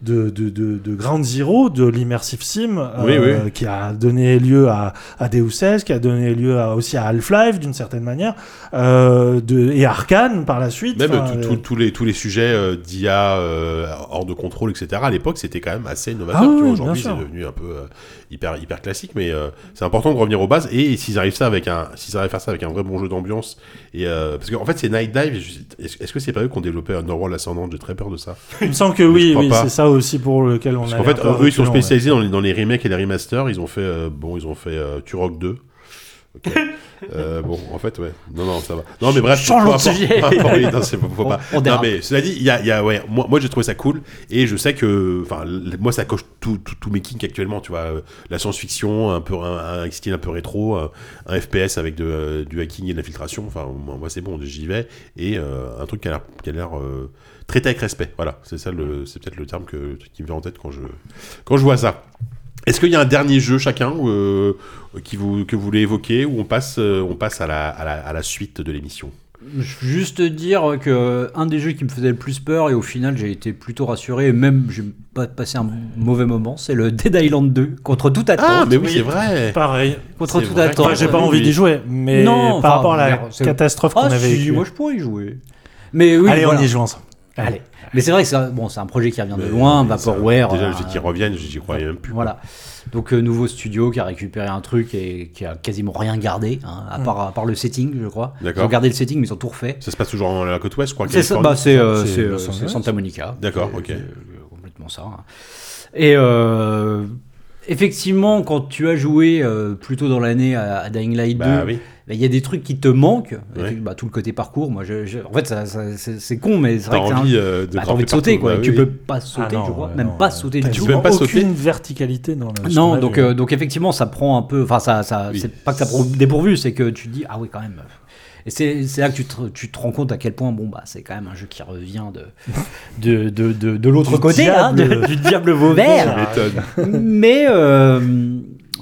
de, de, de, de ground zero de l'immersive sim Oui, euh, qui a donné lieu à, à Deus Ex, qui a donné lieu à- aussi à Half-Life d'une certaine manière, euh, de, et Arkane par la suite. Même tout- euh, tous les tous les sujets euh, d'IA hors de contrôle, etc. À l'époque, c'était quand même assez novateur. Ah oui, Aujourd'hui, c'est devenu un peu hyper hyper classique, mais euh, c'est important de revenir aux bases. Et s'ils arrivent ça avec un, s'ils arrivent à faire ça avec un vrai bon jeu d'ambiance, et euh, parce qu'en fait, c'est Night Dive. Est-ce est-ce que c'est pas eux qui ont développé Underworld Ascendant? J'ai très peur de ça. il me semble que oui, oui, c'est ça aussi pour lequel on Parce a. qu'en fait, eux, ils sont spécialisés dans les, dans les remakes et les remasters. Ils ont fait, euh, bon, ils ont fait euh, Turok 2. Euh, bon, en fait, ouais. Non, non, ça va. Non, mais bref, Changeons de sujet. Non, mais cela dit, il y a, y a- ouais, moi, moi j'ai trouvé ça cool et je sais que, enfin, moi ça coche tout- tout- tous mes kinks actuellement, tu vois. euh, La science-fiction, un peu un, un style un peu rétro, un, un FPS avec de, euh, du hacking et de l'infiltration. Enfin, moi, c'est bon, j'y vais et euh, un truc qui a l'air, euh, traité avec respect. Voilà, c'est ça, le, c'est peut-être le terme que, qui me vient en tête quand je, quand je vois ça. Est-ce qu'il y a un dernier jeu chacun euh, qui vous, que vous voulez évoquer ou on passe, euh, on passe à, la, à, la, à la suite de l'émission? Juste dire que un des jeux qui me faisait le plus peur et au final j'ai été plutôt rassuré et même j'ai pas passé un mauvais moment, c'est le Dead Island 2 contre toute attente. Ah, mais oui, oui. c'est vrai Pareil. contre toute vrai. attente. Enfin, j'ai pas envie d'y jouer, mais Non, par enfin, rapport à la catastrophe qu'on Ah avait si, moi je pourrais y jouer. Mais oui, Allez, voilà. on y joue ensemble. Allez. Mais c'est vrai que c'est un- bon, c'est un projet qui revient de loin, Vaporware. Déjà, euh, le fait qu'ils reviennent, j'y croyais même plus. Voilà. Donc euh, nouveau studio qui a récupéré un truc et qui a quasiment rien gardé, hein, à, Mm. part, à part le setting, je crois. Ils ont gardé le setting, mais ils ont tout refait. Ça se passe toujours dans la côte ouest, je crois. C'est ça, bah, c'est euh, euh. Santa Monica. D'accord, ok. euh, complètement ça. hein. Et euh, effectivement, quand tu as joué euh, plus tôt dans l'année à, à Dying Light 2, Bah oui. Bah, il y a des trucs qui te manquent. Ouais. Bah, tout le côté parcours, moi, je, je- en fait, ça, ça- c'est c'est con, mais c'est T'as vrai que c'est un- envie euh, de bah, envie de sauter, quoi. Bah tu peux pas sauter, non, je crois, ouais, même non, pas sauter du Tu tout. peux même pas aucune sauter verticalité dans le. Non, donc, euh, donc effectivement, ça prend un peu. Enfin, ça, ça, Oui. c'est pas que ça prend dépourvu, c'est que tu te dis, ah oui, quand même. Et c'est c'est là que tu te, tu te rends compte à quel point, bon, bah, c'est quand même un jeu qui revient de, de, de, de, de l'autre Du côté, hein, diable. de- du diable Tu vauvert. mais, euh,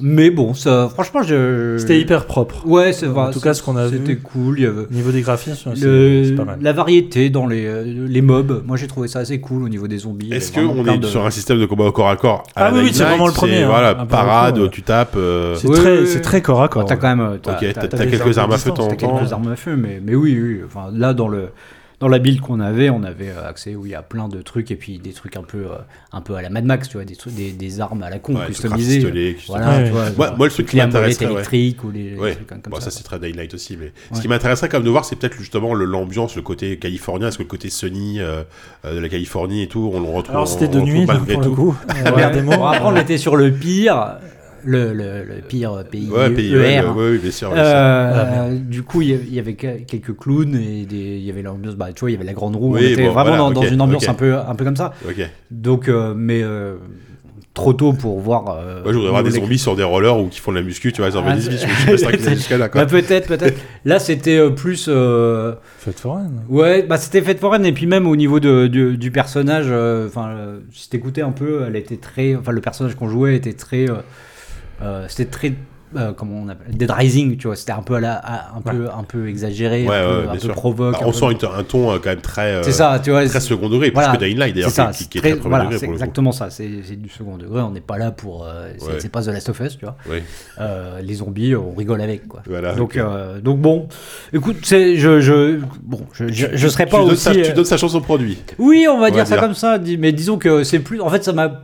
mais bon, ça, franchement, je. C'était hyper propre. Ouais, c'est En vrai. tout cas, ce qu'on a vu. C'était cool. Il y avait. Au niveau des graphismes, c'est le- c'est pas mal. la variété dans les, euh, les mobs, moi j'ai trouvé ça assez cool au niveau des zombies. Est-ce qu'on est de- sur un système de combat au corps à corps à Ah oui, oui, c'est vraiment le premier, hein, Voilà, parade, tu tapes. euh, C'est Oui, très, oui, corps à corps. t'as quand même. T'as, quelques armes à feu en T'as quelques armes à feu, mais, mais oui, oui. Enfin, là, dans, le, dans la build qu'on avait, on avait euh, accès oui, à plein de trucs et puis des trucs un peu, euh, un peu à la Mad Max, tu vois, des, trucs, des, des armes à la con Ouais, customisées. custom- Voilà, Ouais, tu vois, Moi- genre, moi, le truc qui m'intéresserait, ouais. électriques ou les, les Ouais, trucs comme bon, ça ça. c'est très Daylight aussi, mais ce Ouais. qui m'intéresserait quand même de voir, c'est peut-être justement le- l'ambiance, le côté californien, est-ce que le côté sunny euh, euh, de la Californie et tout, on le retrouve. Alors c'était de nuit, pour le coup. Ouais. Après, on était sur le pire, le, le, le pire pays, Ouais, pays, ER. ouais, hein. ouais, ouais, bien sûr. bien. Euh, Ah, du coup, il y avait- quelques clowns et des- il y avait l'ambiance, bah, tu vois, il y avait la grande roue. Oui, on était bon, vraiment voilà, dans, une ambiance un peu, un peu comme ça. Ok. Donc, euh, mais euh, trop tôt pour voir. euh, Moi, je voudrais voir des zombies sur des rollers ou qui font de la muscu, tu vois, ils en veulent 18, je sais pas jusqu'à là, quoi. Bah, peut-être, peut-être. Là, c'était euh, plus. euh, Fête foraine. Ouais, bah c'était Fête foraine et puis même au niveau de, du, du personnage, euh, enfin, euh, si t'écoutais un peu, elle était très, enfin le personnage qu'on jouait était très, c'était très, euh, comment on appelle, Dead Rising, tu vois, c'était un peu à la, à- un peu, un peu exagéré, Ouais, un peu, ouais, un peu provoque. Bah, un on peu- sent un ton euh, quand même très, euh, C'est ça, tu vois. très c'est- second degré, voilà. plus que Dying Light d'ailleurs, qui, qui est très- très voilà, degré le coup. exactement ça. C'est du second degré. On n'est pas là pour. euh, c'est pas The Last of Us, tu vois. Euh, les zombies, on rigole avec, quoi. Voilà, donc, euh, donc bon, écoute, c'est, je, je, bon, je, je, je serais pas tu donnes aussi. sa- euh, tu donnes sa chance au produit. Oui, on va On dire va ça dire. comme ça, mais disons que c'est plus. En fait, ça m'a,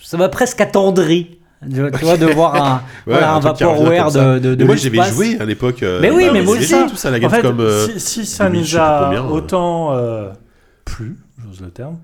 ça m'a presque attendri. Tu vois, tu vois, de voir un, voilà, un, revient vaporware comme ça. de, de, de moi j'avais joué à l'époque. euh, Mais oui, bah, mais moi aussi. tout ça la En fait, Gamescom. euh, si, si ça 2000, nous a euh. autant euh, plu, j'ose le terme,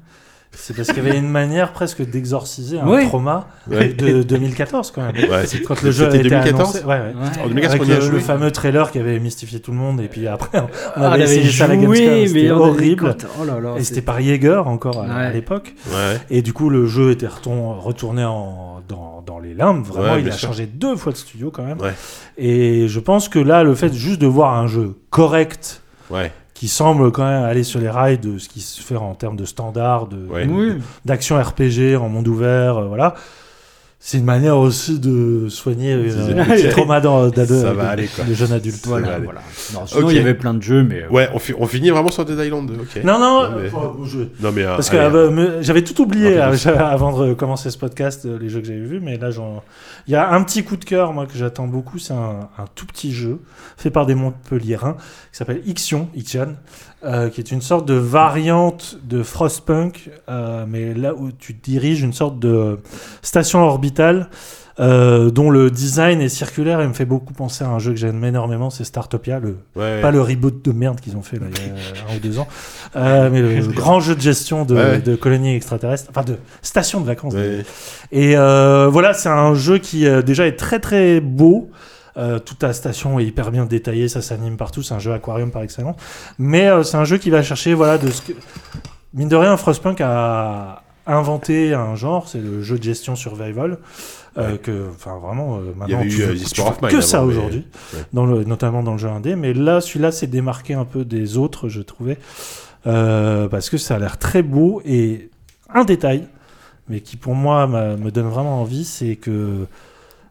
c'est parce qu'il y avait une manière presque d'exorciser un Oui. trauma Ouais. de 2014 quand même. Ouais, Quand le jeu a C'était été 2014 annoncé, ouais, ouais. Ouais. En 2014, Avec le, fameux trailer qui avait mystifié tout le monde et puis après on Ah, avait avait essayé ça à la Gamescom, c'était horrible. Oh là là, Et c'était par Jaeger encore à, l'époque. Ouais. Et du coup, le jeu était retourné en, dans, dans les limbes. Vraiment, Ouais, il a sûr. changé deux fois de studio quand même. Ouais. Et je pense que là, le fait juste de voir un jeu correct, Ouais. Qui semble quand même aller sur les rails de ce qui se fait en termes de standards, de, Ouais. Oui. d'action RPG en monde ouvert, euh, voilà. C'est une manière aussi de soigner euh, C'est- le petit trauma d'ado- d'ado- Ça va de- aller, quoi. de jeunes adultes. Voilà, voilà. Non, sinon, il y avait plein de jeux, mais. euh, Ouais, on, fi- on finit vraiment sur Dead Island 2. Ok. Non, non, Non, mais- euh, je- Non, mais. euh, Parce que euh, j'avais tout oublié euh, avant de commencer ce podcast, euh, les jeux que j'avais vus, mais là, j'en- il y a un petit coup de cœur, moi, que j'attends beaucoup. C'est un, un tout petit jeu fait par des Montpelliérains qui s'appelle Ixion, Ixion, euh, qui est une sorte de variante de Frostpunk, euh, mais là où tu diriges une sorte de station orbitale. euh, dont le design est circulaire et me fait beaucoup penser à un jeu que j'aime énormément, c'est Startopia, le, ouais. pas le reboot de merde qu'ils ont fait là, il y a un ou deux ans, euh, mais le grand jeu de gestion de, Ouais. de colonies extraterrestres, enfin de station de vacances. Ouais. Et euh, voilà, c'est un jeu qui déjà est très très beau. Euh, toute la station est hyper bien détaillée, ça s'anime partout. C'est un jeu aquarium par excellence. Mais euh, c'est un jeu qui va chercher, voilà, de ce que. Mine de rien, Frostpunk a inventé un genre, c'est le jeu de gestion survival. euh, Ouais. que, enfin, vraiment, euh, maintenant, tu eu euh, tu que ça mais- aujourd'hui ouais. dans le, notamment dans le jeu indé. Mais là, celui-là s'est démarqué un peu des autres, je trouvais, euh, parce que ça a l'air très beau et un détail, mais qui pour moi me donne vraiment envie, c'est que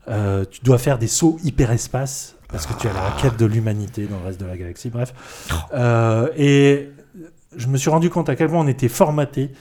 euh, tu dois faire des sauts hyperespace parce que tu à la quête de l'humanité dans le reste de la galaxie. Bref, Euh, et je me suis rendu compte à quel point on était formaté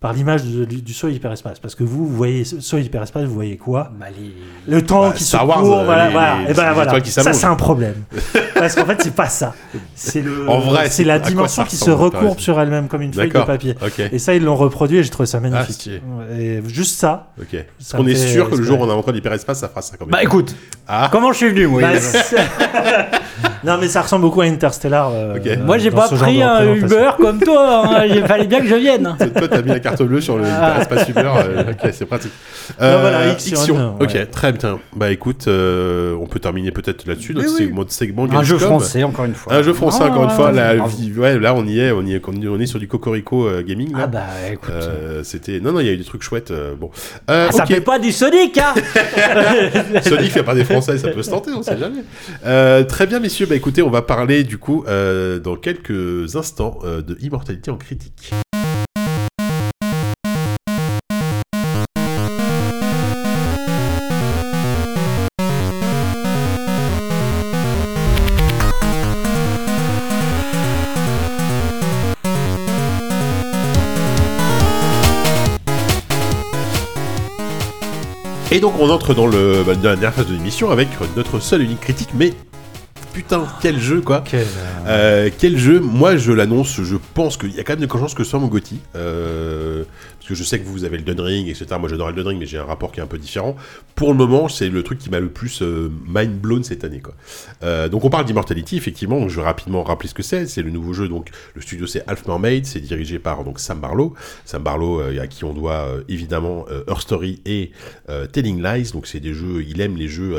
par l'image du, saut hyperespace. Parce que vous, vous voyez saut hyperespace, vous voyez quoi Bah, les- le temps Bah, qui Star se Wars, court, euh, voilà, les- voilà. les- Et ben voilà, étoiles qui ça c'est un problème. Parce qu'en fait c'est pas ça. C'est le, En vrai, c'est la dimension qui se recourbe sur elle-même comme une feuille de papier. Et ça ils l'ont reproduit et j'ai trouvé ça magnifique. stylé. et juste ça. Ok. Ça qu'on est sûr que le jour où on inventera l'hyperespace, ça fera ça quand même Bah écoute, Ah, comment je suis venu moi Bah, non mais ça ressemble beaucoup à Interstellar. euh, Ok. euh, Moi j'ai dans pas ce genre pris de un représentation. Uber comme toi, hein. il fallait bien que je vienne. toi, t'as mis la carte bleue sur le Ah. hyperespace Uber. euh, ok, c'est pratique. Non, voilà, Ixion, Ok, ouais. très bien. Bah écoute, euh, on peut terminer peut-être là-dessus, notre Oui, oui. segment, segment Un jeu Gamescom. français encore une fois. Un jeu français, Ah, encore une fois. La bravo. vie- ouais, là, on y est, on y est, on est sur du Cocorico euh, Gaming. Là. Ah bah écoute. Euh, c'était non non il y a eu des trucs chouettes euh, bon Euh, Ah, ça ok. fait pas du Sonic, hein Sonic fait pas des Français ça peut se tenter on sait jamais Euh, très bien messieurs bah écoutez on va parler du coup euh, dans quelques instants euh, de immortalité en critique. Et donc on entre dans, bah, dans la dernière phase de l'émission avec notre seul et unique critique, mais putain quel jeu quoi Quel, euh, Euh, quel jeu Moi, je l'annonce. Je pense qu'il y a quand même des chances que ce soit mon Gotti. Parce que je sais que vous avez le Elden Ring, etc. Moi, j'adore Elden Ring, mais j'ai un rapport qui est un peu différent. Pour le moment, c'est le truc qui m'a le plus euh, mind blown cette année. Quoi. Euh, donc, on parle d'Immortality, effectivement. Donc, je vais rapidement rappeler ce que c'est. C'est le nouveau jeu. Donc, le studio, c'est Half Mermaid. C'est dirigé par donc Sam Barlow. Sam Barlow, euh, à qui on doit évidemment Her Story et Telling Lies. Donc, c'est des jeux. Il aime les jeux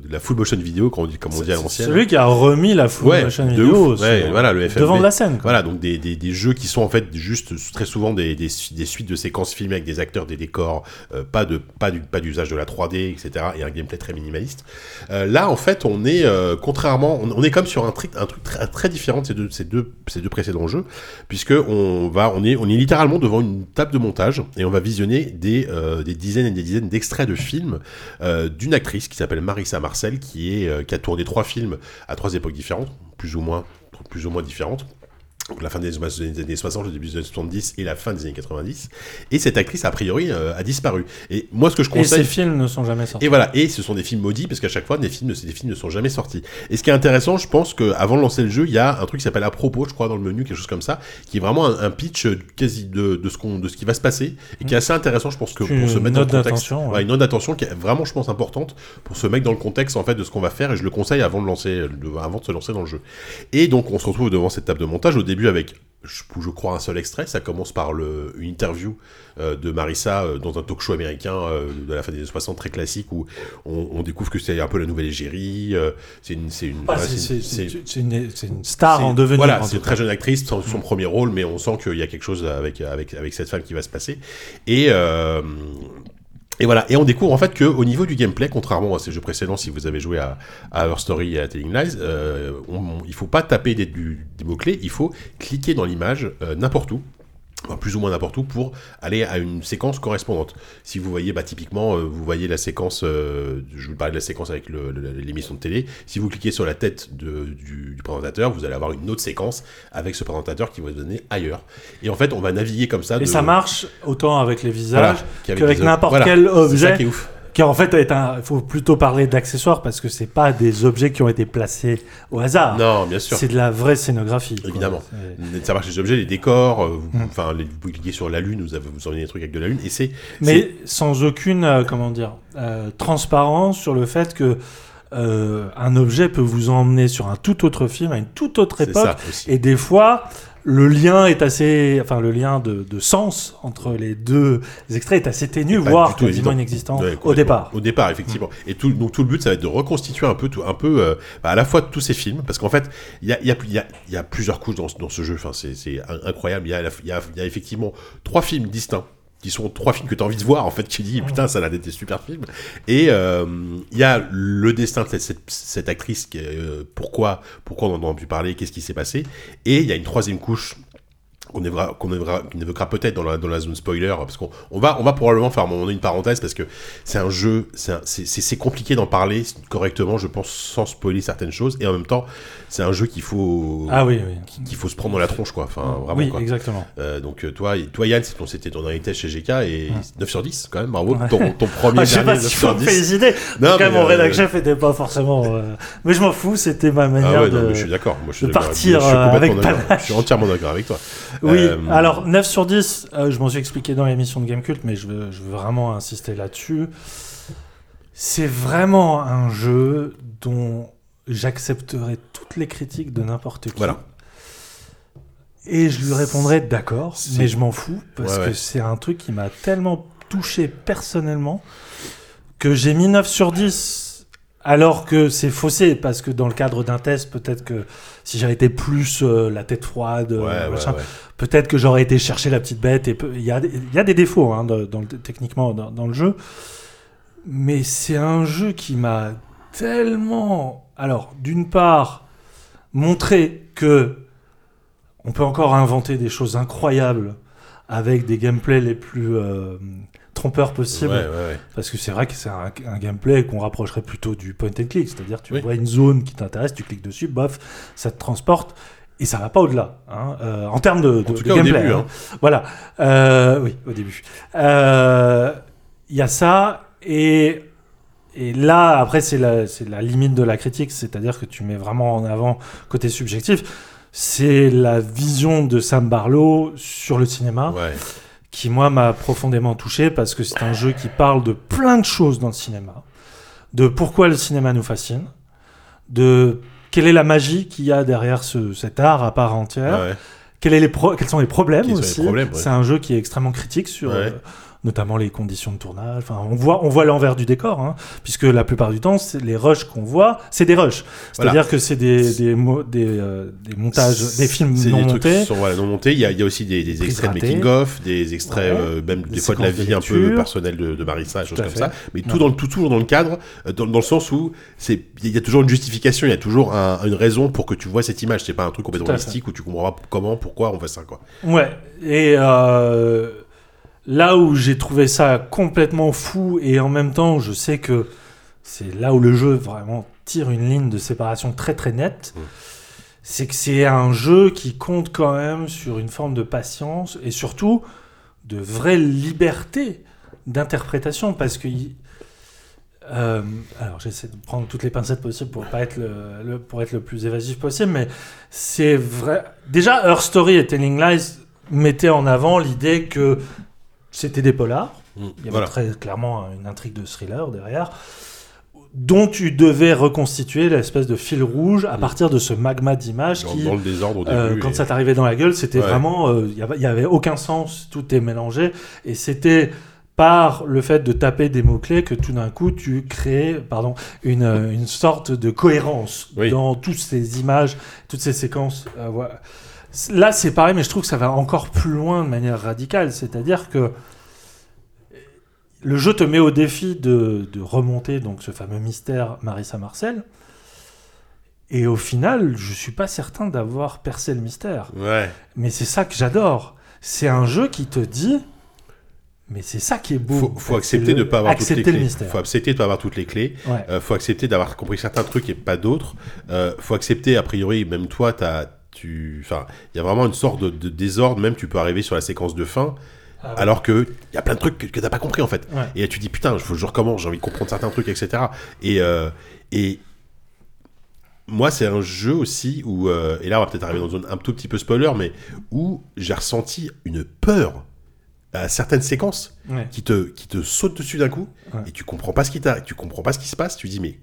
de la full motion vidéo, comme on dit, comme on dit à c'est l'ancienne. celui qui a remis la full Ouais, motion vidéo. Ouais, voilà, le FMV. devant la scène. quoi. Voilà, donc des, des, des jeux qui sont en fait juste très souvent des, des suites de séquences filmées avec des acteurs, des décors, euh, pas de pas du pas d'usage de la 3D, etc. et un gameplay très minimaliste. Euh, là, en fait, on est euh, contrairement, on, est comme sur un truc un truc très, différent de ces deux ces deux ces deux précédents jeux, puisque on va on est on est littéralement devant une table de montage et on va visionner des des dizaines et des dizaines d'extraits de films d'une actrice qui s'appelle Marissa Marcel, qui est qui a tourné trois films à trois époques différentes, plus ou moins plus ou moins différentes. Donc la fin des années 60, le début des années 70 et la fin des années 90. Et cette actrice, a priori, euh, a disparu. Et moi, ce que je Et ces conseille... films ne sont jamais sortis. Et voilà, et ce sont des films maudits parce qu'à chaque fois, des films, ces films ne sont jamais sortis. Et ce qui est intéressant, je pense qu'avant de lancer le jeu, il y a un truc qui s'appelle à propos, je crois, dans le menu, quelque chose comme ça, qui est vraiment un, un pitch euh, quasi de, de ce qu'on, de ce qui va se passer et qui est assez intéressant, je pense que pour se mettre dans le contexte. d'attention, ouais. Ouais, une note d'attention qui est vraiment, je pense, importante pour se mettre dans le contexte en fait de ce qu'on va faire. Et je le conseille avant de lancer, de- avant de se lancer dans le jeu. Et donc, on se retrouve devant cette table de montage au début avec je, je crois un seul extrait. Ça commence par le, une interview euh, de Marissa euh, dans un talk show américain euh, de la fin des années 60 très classique où on, on découvre que c'est un peu la nouvelle égérie. euh, c'est une, c'est une, Ah, star en devenir. Voilà, c'est une très jeune actrice, son, son premier rôle, mais on sent qu'il y a quelque chose avec, avec, avec cette femme qui va se passer. Et, euh, et voilà, et on découvre en fait que au niveau du gameplay, contrairement à ces jeux précédents, si vous avez joué à, à Our Story et à Telling Lies, euh, on, on- il faut pas taper des, du- des mots-clés, il faut cliquer dans l'image euh, n'importe où. Plus ou moins n'importe où pour aller à une séquence correspondante. Si vous voyez, bah, typiquement, euh, vous voyez la séquence, euh, je vous parlais de la séquence avec l'émission de télé, si vous cliquez sur la tête de- du, du présentateur, vous allez avoir une autre séquence avec ce présentateur qui va vous donner ailleurs. Et en fait, on va naviguer comme ça. Et de- ça marche autant avec les visages qu'avec n'importe voilà, quel c'est ça objet. qui est ouf. Qui en fait est un. Il faut plutôt parler d'accessoires parce que c'est pas des objets qui ont été placés au hasard. Non, bien sûr. C'est de la vraie scénographie. Évidemment. Ça marche les objets, les décors, euh, vous, Mm. enfin, les- vous cliquez sur la lune, vous avez vous des trucs avec de la lune, et c'est Mais sans aucune, euh, comment dire, euh, transparence sur le fait que un objet peut vous emmener sur un tout autre film à une toute autre époque. ça aussi. Et des fois, le lien est assez, enfin le lien de, de sens entre les deux extraits est assez ténu, voire quasiment inexistant Ouais, au départ. Au départ, effectivement. Et tout, donc tout le but, ça va être de reconstituer un peu, tout, un peu, euh, bah, à la fois tous ces films, parce qu'en fait, il y a, y, a, y, a, il y a plusieurs couches dans, ce- dans ce jeu. Enfin, c'est c'est in- incroyable. Il y a effectivement trois films distincts qui sont trois films que tu as envie de voir en fait tu dis putain ça a l'air d'être des super films. Et euh, il y a le destin de cette, cette, actrice qui, euh, pourquoi pourquoi on en a entendu parler qu'est-ce qui s'est passé. Et il y a une troisième couche qu'on évoquera, peut-être dans la, dans la zone spoiler, parce qu'on on va, on va probablement faire à un moment donné une parenthèse, parce que c'est un jeu, c'est compliqué d'en parler correctement, je pense, sans spoiler certaines choses, et en même temps, c'est un jeu qu'il faut, Ah oui, oui. qu'il faut se prendre dans la tronche, quoi. Enfin, vraiment, oui, quoi. exactement. Euh, donc, euh, toi, toi Yann, ton- c'était ton héritage chez GK, et 9 sur 10, quand même, bravo, Ouais. ton, ton premier Ah, je sais dernier pas 9 s'il faut sur me 10. féliciter. Non, mais, mon euh, rédac chef était pas forcément. euh, Mais je m'en fous, c'était ma Ah manière ouais, de. non, je suis d'accord. Moi, je de partir, Je suis avec. Je suis entièrement d'accord avec toi. Oui, Euh, alors 9 sur 10, euh, je m'en suis expliqué dans l'émission de Gamecult, mais je veux, je veux vraiment insister là-dessus. C'est vraiment un jeu dont j'accepterai toutes les critiques de n'importe qui. Voilà. Et je lui répondrai d'accord, mais je m'en fous, parce Ouais, que c'est un truc qui m'a tellement touché personnellement que j'ai mis 9 sur 10 alors que c'est faussé, parce que dans le cadre d'un test, peut-être que si j'avais été plus euh, la tête froide, Ouais, euh, ouais, machin, ouais. peut-être que j'aurais été chercher la petite bête. Et il y a, il y a des défauts hein, dans, dans le- techniquement dans, dans le jeu, mais c'est un jeu qui m'a tellement, alors d'une part, montré que on peut encore inventer des choses incroyables avec des gameplays les plus euh. Ouais, ouais, ouais. Parce que c'est vrai que c'est un, un gameplay qu'on rapprocherait plutôt du point and click, c'est-à-dire tu Oui. vois une zone qui t'intéresse, tu cliques dessus, bof, ça te transporte et ça va pas au-delà. hein, euh, en termes de, de- En tout de cas, au gameplay. début, hein. hein. Voilà. Euh, oui, au début. Euh, Il y a ça et et là après c'est la limite de la critique, c'est-à-dire que tu mets vraiment en avant côté subjectif. C'est la vision de Sam Barlow sur le cinéma Ouais. Qui moi m'a profondément touché parce que c'est un jeu qui parle de plein de choses dans le cinéma, de pourquoi le cinéma nous fascine, de quelle est la magie qu'il y a derrière ce, cet art à part entière, Ouais. quels, est les pro- quels sont les problèmes aussi. ouais. C'est un jeu qui est extrêmement critique sur Ouais. euh, notamment les conditions de tournage. Enfin, on voit, on voit l'envers du décor, hein, puisque la plupart du temps, les rushs qu'on voit, c'est des rushs. C'est-à-dire que c'est des, des, mo- des, euh, des montages, des films non des montés. sont voilà, non montés. Il y a, il y a aussi des, extraits de making-of, des extraits Ouais. euh, même des, fois de la de vie un peu personnelle de, de Marissa, des choses comme fait. ça. Mais tout dans le tout toujours dans le cadre, euh, dans, dans le sens où c'est il y a toujours une justification, il y a toujours un- une raison pour que tu vois cette image. C'est pas un truc complètement mystique où tu comprends pas comment, pourquoi on fait ça quoi. Ouais, et euh, là où j'ai trouvé ça complètement fou, et en même temps, je sais que c'est là où le jeu vraiment tire une ligne de séparation très très nette, Mm. c'est que c'est un jeu qui compte quand même sur une forme de patience et surtout de vraie liberté d'interprétation, parce que. euh, alors j'essaie de prendre toutes les pincettes possibles pour pas être le, le- pour être le plus évasif possible, mais c'est vrai. Déjà, Her Story et Telling Lies mettaient en avant l'idée que c'était des polars. Mm. Il y avait Voilà. très clairement une intrigue de thriller derrière, dont tu devais reconstituer l'espèce de fil rouge à Mm. partir de ce magma d'images qui, dans le désordre au début. euh, quand et- ça t'arrivait dans la gueule, c'était Ouais. vraiment, euh, il y avait- il y avait aucun sens, tout est mélangé, et c'était par le fait de taper des mots-clés que tout d'un coup tu créais pardon, une, euh, une sorte de cohérence Oui. dans toutes ces images, toutes ces séquences. euh, voilà. Là c'est pareil, mais je trouve que ça va encore plus loin de manière radicale, c'est-à-dire que le jeu te met au défi de, de remonter donc ce fameux mystère Marissa Marcel. Et au final, je suis pas certain d'avoir percé le mystère. Ouais. Mais c'est ça que j'adore. C'est un jeu qui te dit, mais c'est ça qui est beau. Faut, faut accepter de le- ne pas avoir toutes les le clés. mystère. Faut accepter de pas avoir toutes les clés. Ouais. Euh, faut accepter d'avoir compris certains trucs et pas d'autres. Euh, faut accepter, a priori, même toi, t'as, tu, enfin, il y a vraiment une sorte de, de désordre. Même tu peux arriver sur la séquence de fin, Ah ouais. alors que il y a plein de trucs que, que t'as pas compris en fait. Ouais. Et tu dis putain, que je recommence. J'ai envie de comprendre certains trucs, etc. Et euh, et moi, c'est un jeu aussi où, euh, et là, on va peut-être arriver dans une zone un tout petit peu spoiler, mais où j'ai ressenti une peur à certaines séquences Ouais. qui te, qui te saute dessus d'un coup Ouais. et tu comprends pas ce qui t'a, tu comprends pas ce qui se passe. Tu dis mais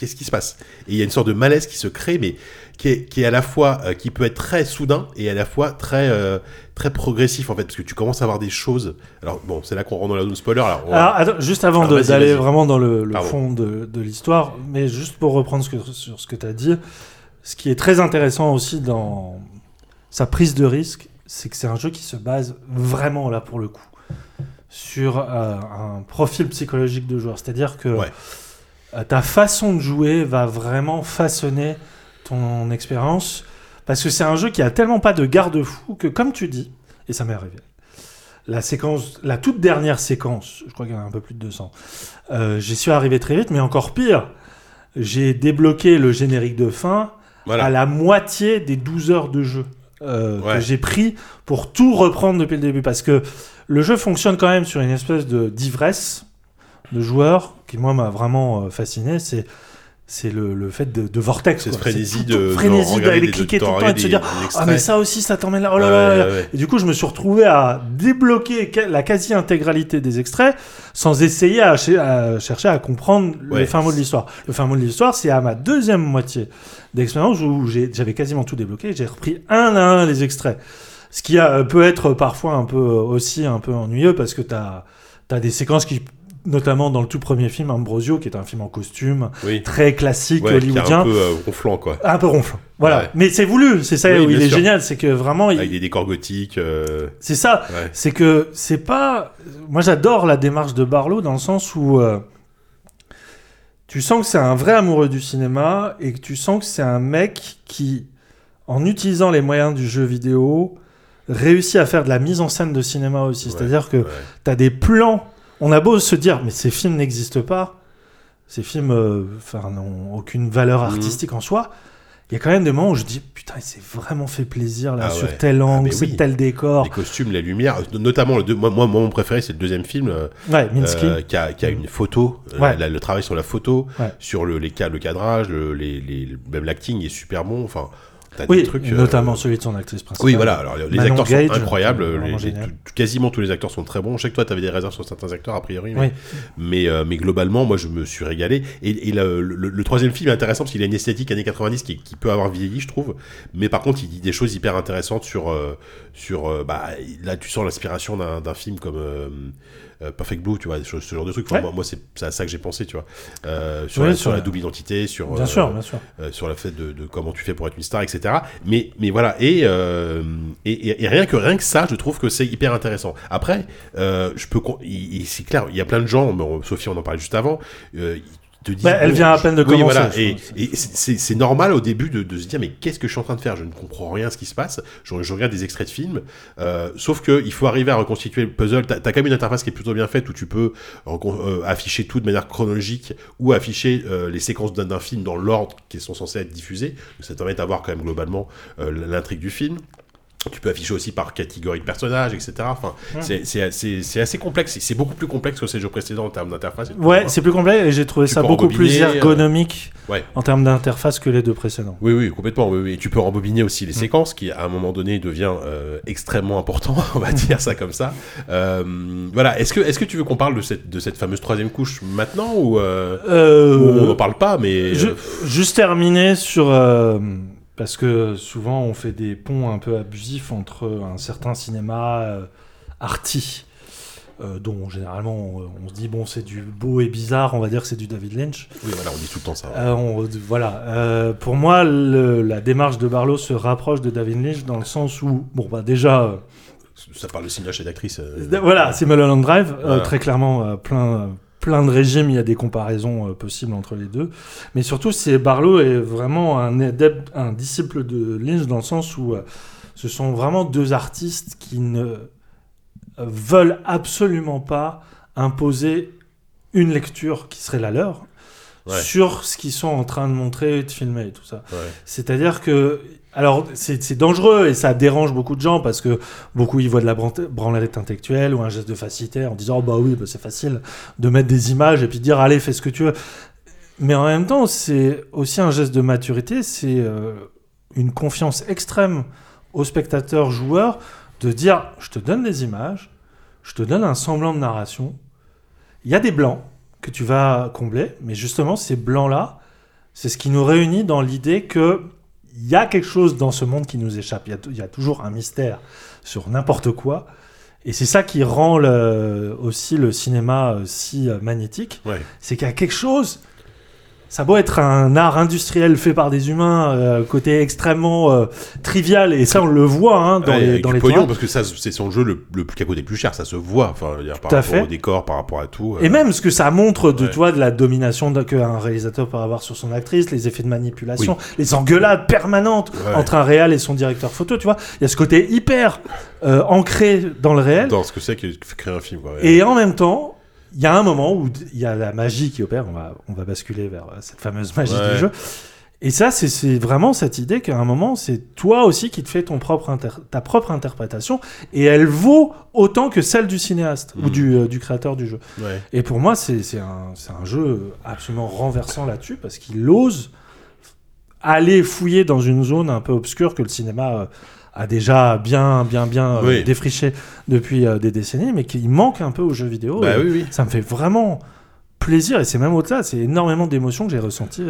qu'est-ce qui se passe? Et il y a une sorte de malaise qui se crée, mais qui est, qui est à la fois, euh, qui peut être très soudain et à la fois très, euh, très progressif en fait, parce que tu commences à voir des choses. Alors bon, c'est là qu'on rentre dans la zone spoiler. On Alors, attends, juste avant d'aller vraiment dans le, fond de, de l'histoire, mais juste pour reprendre ce que, sur ce que tu as dit, ce qui est très intéressant aussi dans sa prise de risque, c'est que c'est un jeu qui se base vraiment, là pour le coup, sur euh, un profil psychologique de joueur. C'est-à-dire que Ouais. Euh, ta façon de jouer va vraiment façonner ton expérience, parce que c'est un jeu qui a tellement pas de garde-fou que, comme tu dis, et ça m'est arrivé, la séquence, la toute dernière séquence, je crois qu'il y en a un peu plus de 200, euh, j'y suis arrivé très vite, mais encore pire, j'ai débloqué le générique de fin voilà. à la moitié des 12 heures de jeu euh, Ouais. que j'ai pris pour tout reprendre depuis le début. Parce que le jeu fonctionne quand même sur une espèce de d'ivresse de joueurs qui, moi, m'a vraiment euh, fasciné. C'est. C'est le, le fait de, de vortex. Frénésie C'est tout- de frénésie d'aller cliquer tout le temps et de se dire Ah, mais ça aussi, ça t'emmène là. Oh là Ouais, là là. ouais, ouais. Et du coup, je me suis retrouvé à débloquer la quasi-intégralité des extraits sans essayer à, à chercher à comprendre Ouais. le fin mot de l'histoire. Le fin mot de l'histoire, c'est à ma deuxième moitié d'expérience où j'avais quasiment tout débloqué. J'ai repris un à un les extraits. Ce qui a, peut être parfois un peu aussi un peu ennuyeux parce que tu as, des séquences qui, notamment dans le tout premier film, Ambrosio, qui est un film en costume, Oui. très classique Ouais, hollywoodien. un peu euh, ronflant quoi. Un peu ronflant. Voilà. Ouais. Mais c'est voulu, c'est ça Oui, où il est sûr. génial, c'est que vraiment, il- Avec des décors gothiques. euh, c'est ça. ouais. C'est que c'est pas. Moi, j'adore la démarche de Barlow dans le sens où euh, tu sens que c'est un vrai amoureux du cinéma et que tu sens que c'est un mec qui, en utilisant les moyens du jeu vidéo, réussit à faire de la mise en scène de cinéma aussi. Ouais, C'est-à-dire que ouais. tu as des plans. On a beau se dire, mais ces films n'existent pas. Ces films euh, n'ont aucune valeur Mhm. artistique en soi. Il y a quand même des moments où je dis, putain, il s'est vraiment fait plaisir là Ah sur ouais. tel angle, mais c'est oui. tel décor. Les costumes, la lumière, notamment le deux, moi, mon préféré c'est le deuxième film euh, Ouais, Minsky. euh, qui, a, qui a une photo, Ouais. la- le travail sur la photo, sur le, les, le cadrage, le, les, les, même l'acting est super bon. Enfin, Oui, des trucs. euh, notamment celui de son actrice principale. Oui, voilà. Alors, les Manon acteurs Gage, sont incroyables. les- les- quasiment tous les acteurs sont très bons. Je sais que toi, tu avais des réserves sur certains acteurs, a priori. Mais, Oui. mais, euh, mais globalement, moi, je me suis régalé. Et, et le, le- le troisième film est intéressant parce qu'il a une esthétique années 90 qui, qui peut avoir vieilli, je trouve. Mais par contre, il dit des choses hyper intéressantes sur. euh, sur bah, là, tu sens l'inspiration d'un d'un film comme. Euh, euh, Perfect Blue, tu vois, ce, ce genre de truc. Enfin, Ouais. moi, moi, c'est à ça que j'ai pensé, tu vois. Euh, sur, la, sur la la- double identité, sur. Bien euh, sûr, bien sûr. euh, sur le fait de, de comment tu fais pour être une star, etc. Mais, mais voilà, et, euh, et, rien, que, rien que ça, je trouve que c'est hyper intéressant. Après, euh, je peux, c'est clair, il y a plein de gens, bon, Sophie, on en parlait juste avant, euh, te. Bah, elle bon, vient à peine de oui, commencer, voilà, et, c'est- normal au début de, de se dire, mais qu'est-ce que je suis en train de faire? Je ne comprends rien à ce qui se passe. Je, je regarde des extraits de films, euh, sauf que il faut arriver à reconstituer le puzzle. T'as as quand même une interface qui est plutôt bien faite où tu peux euh, afficher tout de manière chronologique ou afficher euh, les séquences d'un film dans l'ordre qui sont censés être diffusés. Donc, ça te permet d'avoir quand même globalement euh, l'intrigue du film. Tu peux afficher aussi par catégorie de personnages, etc. Enfin, Ouais. c'est- assez, complexe. C'est beaucoup plus complexe que ces jeux précédents en termes d'interface. Ouais, c'est plus complet et j'ai trouvé Tu ça beaucoup plus euh, ergonomique Ouais. en termes d'interface que les deux précédents. Oui, oui, complètement. Oui, oui. Et tu peux rembobiner aussi Mm. les séquences, qui à un moment donné devient euh, extrêmement important, on va dire ça comme ça. Euh, voilà. Est-ce que, est-ce que tu veux qu'on parle de cette, de cette fameuse troisième couche maintenant ou ou on n'en parle pas, mais Je- juste terminer sur. Parce que souvent on fait des ponts un peu abusifs entre un certain cinéma euh, arty, euh, dont généralement on, on se dit bon c'est du beau et bizarre, on va dire que c'est du David Lynch. oui, voilà, on dit tout le temps ça. Euh, on- voilà. Euh, pour moi, le- la démarche de Barlow se rapproche de David Lynch dans le sens où, bon, bah déjà, Ça parle de cinéaste et d'actrice. voilà, c'est Mulholland Drive, Voilà. très clairement, plein, plein de régimes, il y a des comparaisons euh, possibles entre les deux. Mais surtout, c'est Barlow est vraiment un adepte, un disciple de Lynch dans le sens où euh, ce sont vraiment deux artistes qui ne euh, veulent absolument pas imposer une lecture qui serait la leur Ouais. sur ce qu'ils sont en train de montrer, de filmer et tout ça. ouais. C'est-à-dire que, alors c'est dangereux et ça dérange beaucoup de gens parce que beaucoup y voient de la bran- branlette intellectuelle ou un geste de facilité en disant oh, bah oui bah c'est facile de mettre des images et puis de dire allez fais ce que tu veux. Mais en même temps c'est aussi un geste de maturité, c'est euh, une confiance extrême au spectateur joueur de dire je te donne des images, je te donne un semblant de narration, il y a des blancs que tu vas combler, mais justement ces blancs là C'est ce qui nous réunit dans l'idée que il y a quelque chose dans ce monde qui nous échappe. Il y y a toujours un mystère sur n'importe quoi. Et c'est ça qui rend le- aussi le cinéma euh, si euh, magnétique. Ouais. C'est qu'il y a quelque chose. Ça doit être un art industriel fait par des humains, euh, côté extrêmement euh, trivial, et ça on le voit hein, dans Ouais, les, dans les pognon, parce que ça, c'est son jeu le, le plus qui a coûté plus cher, ça se voit. Enfin, dire, par rapport fait. au décor, par rapport à tout. euh, Et même ce que ça montre de, Ouais. tu vois, de la domination qu'un réalisateur peut avoir sur son actrice, les effets de manipulation, les engueulades permanentes Ouais. entre un réal et son directeur photo, tu vois. Il y a ce côté hyper euh, ancré dans le réel. dans ce que c'est que créer un film. Quoi. ouais. Et en même temps, il y a un moment où il y a la magie qui opère. On va, on va basculer vers euh, cette fameuse magie Ouais. du jeu. Et ça, c'est- vraiment cette idée qu'à un moment, c'est toi aussi qui te fais ton propre ta propre interprétation. Et elle vaut autant que celle du cinéaste ou Mhm. du, euh, du créateur du jeu. Ouais. Et pour moi, c'est un, c'est un jeu absolument renversant là-dessus parce qu'il ose aller fouiller dans une zone un peu obscure que le cinéma euh, a déjà bien, bien, bien euh, Oui. défriché depuis euh, des décennies, mais qui manque un peu aux jeux vidéo. Bah Et oui, oui. Ça me fait vraiment plaisir et c'est même au-delà. C'est énormément d'émotions que j'ai ressenties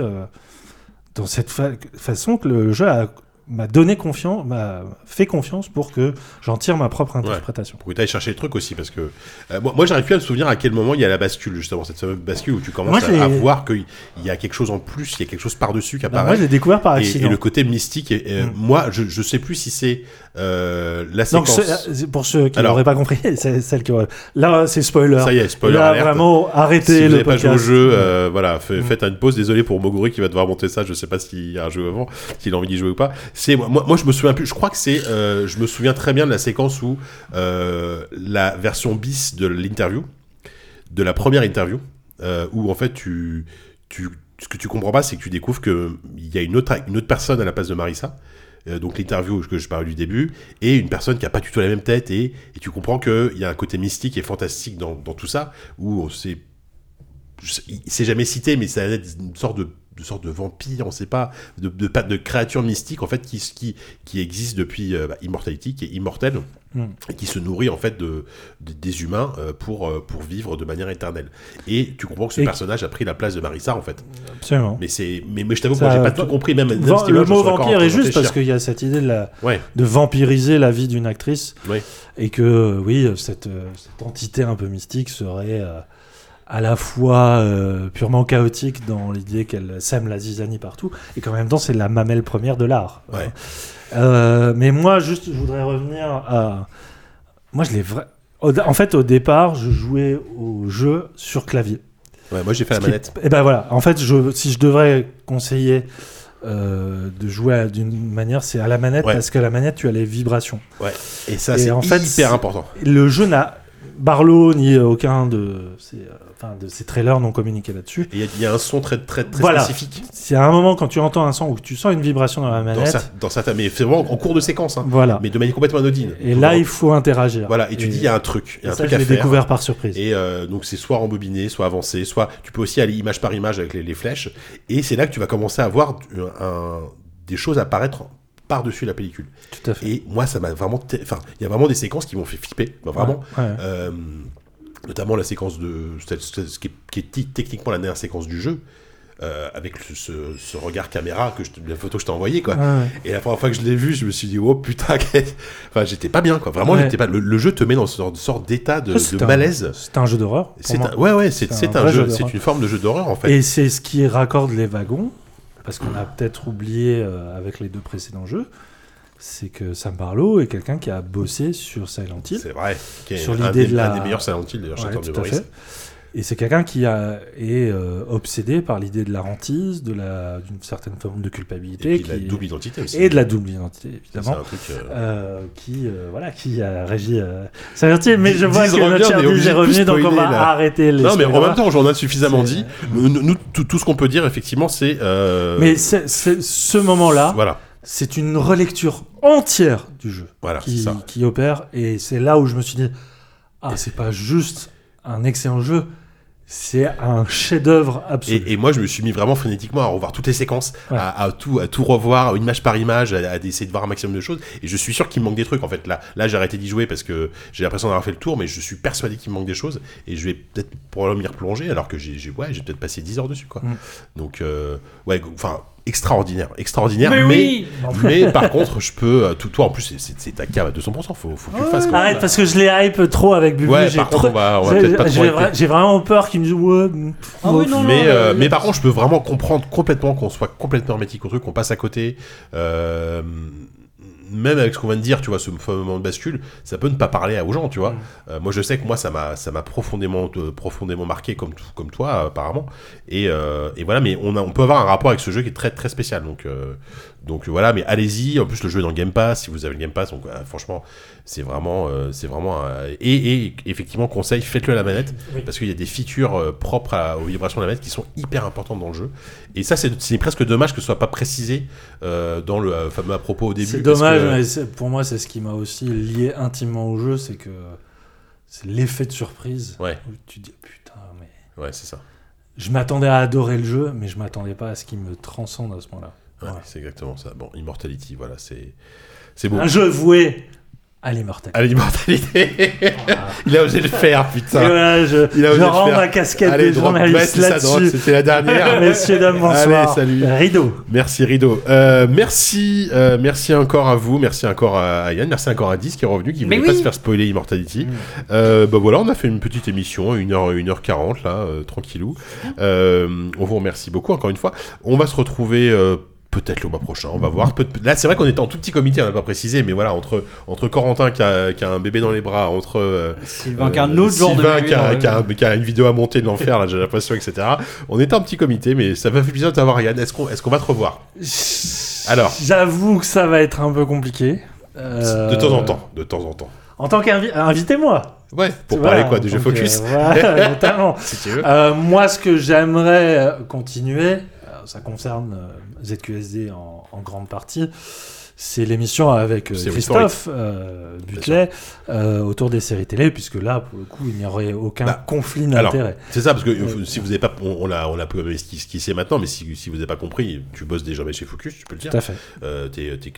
dans cette fa- façon que le jeu a- m'a donné confiance, m'a fait confiance pour que j'en tire ma propre interprétation. Pour que tu ailles chercher le truc aussi, parce que euh, moi, moi j'arrive plus à me souvenir à quel moment il y a la bascule, justement, cette fameuse bascule où tu commences Moi, je à, voir qu'il y a quelque chose en plus, il y a quelque chose par-dessus qui Bah, moi, apparaît. je l'ai découvert par accident. et le côté mystique, et, et, Mm. moi, je, je sais plus si c'est euh, la Donc, séquence. c'est- pour ceux qui n'auraient pas compris, c'est celle qui. Là, c'est spoiler. Ça y est, spoiler Là, alert. vraiment, arrêtez si vous le n'avez pas joué au jeu, euh, voilà, fait- Mm. faites une pause. Désolé pour Moguri qui va devoir monter ça. Je sais pas s'il y a un jeu avant, s'il a envie d'y jouer ou pas. C'est moi, moi, je me souviens plus. Je crois que c'est, euh, je me souviens très bien de la séquence où euh, la version bis de l'interview, de la première interview, euh, où en fait tu, tu, ce que tu comprends pas, c'est que tu découvres que il y a une autre, une autre personne à la place de Marissa. Donc l'interview que je parlais du début, et une personne qui a pas du tout la même tête, et, et tu comprends qu'il y a un côté mystique et fantastique dans, dans tout ça, où on sait s'est jamais cité, mais ça être une sorte de, de sorte de vampire, on sait pas, de, de, pas- de créature mystique en fait qui, qui, qui existe depuis euh, bah, Immortality, qui est immortelle Mm. et qui se nourrit en fait de, de- des humains euh, pour, euh, pour vivre de manière éternelle. Et tu comprends que ce Et- personnage a pris la place de Marissa en fait. Absolument. Mais c'est, mais, mais je t'avoue que j'ai pas tout compris même. même Van- Steven, le mot vampire est juste parce qu'il y a cette idée de, la, Ouais, de vampiriser la vie d'une actrice ouais. et que oui, cette, cette entité un peu mystique serait euh, à la fois euh, purement chaotique dans l'idée qu'elle sème la zizanie partout et qu'en même temps c'est la mamelle première de l'art. Ouais. Euh, mais moi, juste, je voudrais revenir à. Moi, je l'ai vrai. En fait, au départ, je jouais au jeu sur clavier. Ouais, moi j'ai fait la qui- manette. Et ben voilà. En fait, je, si je devrais conseiller euh, de jouer d'une manière, c'est à la manette Ouais. parce que la manette, tu as les vibrations. Et ça c'est en fait, hyper important. Le jeu n'a Barlow ni aucun de ces, enfin, de ces trailers n'ont communiqué là-dessus. Il y a- il y, a un son très très très Voilà. spécifique C'est à un moment quand tu entends un son ou que tu sens une vibration dans la dans, manette. sa- dans certains, mais c'est vraiment en cours de séquence, hein, Voilà. mais de manière complètement anodine. Et là, il faut interagir. Voilà, et tu dis, il y a un truc, y a un ça, truc je à l'ai faire. découvert par surprise. Et euh, donc c'est soit rembobiné, soit avancé, soit tu peux aussi aller image par image avec les, les flèches. Et c'est là que tu vas commencer à voir un- un- des choses apparaître par-dessus la pellicule. Tout à fait. Et moi, ça m'a vraiment... Enfin, il y a vraiment des séquences qui m'ont fait flipper, vraiment. Ouais, ouais. Euh, notamment la séquence de... ce qui est, qui est t- techniquement la dernière séquence du jeu. euh, avec ce, regard caméra que je, la photo que je t'ai envoyée quoi ouais. et la première fois que je l'ai vu je me suis dit oh putain enfin j'étais pas bien quoi vraiment Ouais. j'étais pas le, le jeu te met dans ce sorte, d'état de, C'est de un- malaise C'est un jeu d'horreur. c'est un, ouais, ouais, c'est un jeu, jeu c'est une forme de jeu d'horreur en fait. Et c'est ce qui raccorde les wagons, parce qu'on a peut-être oublié euh, avec les deux précédents jeux, c'est que Sam Barlow est quelqu'un qui a bossé sur Silent Hill. C'est vrai. Qui est Sur l'idée de la- un des meilleurs Silent Hill d'ailleurs, Ouais, de à fait. Et c'est quelqu'un qui a, est euh, obsédé par l'idée de la hantise, de la- d'une certaine forme de Et culpabilité. puis de la qui- double identité aussi. et de la double identité, C'est évidemment. un truc. euh, Euh, qui voilà qui a régi Silent Hill, mais je vois que notre cher est revenu donc on va là. arrêter les Non, mais en même temps, j'en ai suffisamment C'est- dit. Nous, nous, tout, tout ce qu'on peut dire, effectivement, c'est. mais c'est- c'est- ce moment là Voilà, c'est une relecture entière du jeu voilà, qui, ça. qui opère et c'est là où je me suis dit ah c'est pas juste un excellent jeu c'est un chef-d'œuvre absolu. Et, et moi, je me suis mis vraiment frénétiquement à revoir toutes les séquences, Ouais. à, à tout, à tout revoir, image par image, à, à essayer de voir un maximum de choses. Et je suis sûr qu'il me manque des trucs. En fait, là, là, j'ai arrêté d'y jouer parce que j'ai l'impression d'avoir fait le tour, mais je suis persuadé qu'il me manque des choses. Et je vais peut-être probablement m'y replonger, alors que j'ai, ouais, peut-être passé 10 heures dessus, quoi. Mm. Donc, euh, ouais, enfin, extraordinaire, extraordinaire. Mais Mais, oui mais par contre, je peux, euh, tout, toi, en plus, c'est, ta cave à 200%. Faut, faut que tu le fasses, quoi. Arrête parce que je les hype trop avec Bubu. Ouais, j'ai trop- on va, on va j'ai- peut-être pas j'ai trop hyper. vra- J'ai vraiment peur qu'ils me disent ouais. Ah oui, non, mais, non, euh, le- mais par contre, je peux vraiment comprendre complètement qu'on soit complètement hermétique au truc, qu'on passe à côté. Euh, même avec ce qu'on vient de dire, tu vois, ce fameux moment de bascule, ça peut ne pas parler aux gens, tu vois. Mm. Euh, moi, je sais que moi, ça m'a, ça m'a profondément, euh, profondément marqué, comme, tout- comme toi, euh, apparemment. Et, et voilà, mais on, a, on peut avoir un rapport avec ce jeu qui est très, très spécial. Donc, donc voilà, mais allez-y. En plus, le jeu est dans le Game Pass, si vous avez le Game Pass. Donc, euh, franchement, c'est vraiment, euh, c'est vraiment. et, et effectivement, conseil, faites-le à la manette Oui. parce qu'il y a des features euh, propres à- aux vibrations de la manette qui sont hyper importantes dans le jeu. Et ça, c'est presque dommage que ce soit pas précisé euh, dans le fameux à propos au début. C'est dommage, que- mais pour moi, c'est ce qui m'a aussi lié intimement au jeu, c'est que c'est l'effet de surprise. Ouais. Où tu te dis putain, mais Ouais, c'est ça. je m'attendais à adorer le jeu, mais je m'attendais pas à ce qui me transcende à ce moment-là. Ouais, Ouais. C'est exactement ça. Bon, Immortality, voilà, c'est c'est beau. Un jeu voué à l'immortalité. Allez, l'immortalité Il a osé le faire, putain voilà, je, Il a je osé le rends faire. ma casquette Allez, de journaliste là-dessus. c'était la dernière. Messieurs, dames, bonsoir. Allez, salut. Rideau. Merci Rideau. Euh, merci, euh, merci encore à vous, merci encore à Yann, merci encore à Dis qui est revenu, qui Mais voulait pas se faire spoiler Immortality. Euh, bah voilà, on a fait une petite émission, 1h, 1h40 là, euh, tranquillou. Euh, on vous remercie beaucoup encore une fois. On va se retrouver euh, peut-être le mois prochain, on va voir. Là, c'est vrai qu'on était en tout petit comité, on n'a pas précisé, mais voilà, entre, entre Corentin qui a, qui a un bébé dans les bras, entre euh, Sylvain, qui a un euh, autre genre de qui a, dans le- qui a- qui a une vidéo à monter de l'enfer, là, j'ai l'impression, etc. On était un petit comité, mais ça m'a fait plaisir de t'avoir, Yann. Est-ce qu'on est qu'on va te revoir? Alors. J'avoue que ça va être un peu compliqué. Euh, De temps en temps, de temps en temps. En tant qu'invitez-moi. Ouais, pour parler quoi, de jeu Focus Voilà, notamment. Si tu veux. Euh, moi, ce que j'aimerais euh, continuer, euh, ça concerne euh, ZQSD en, en grande partie, c'est l'émission avec euh, Christophe euh, Butlet euh, autour des séries télé, puisque là, pour le coup, il n'y aurait aucun Bah, conflit d'intérêt. C'est ça, parce que euh, Ouais. si vous n'avez pas, on, l'a, on l'a sait maintenant, mais si, si vous n'avez pas compris, tu bosses déjà chez Focus, tu peux le dire. Tout à fait.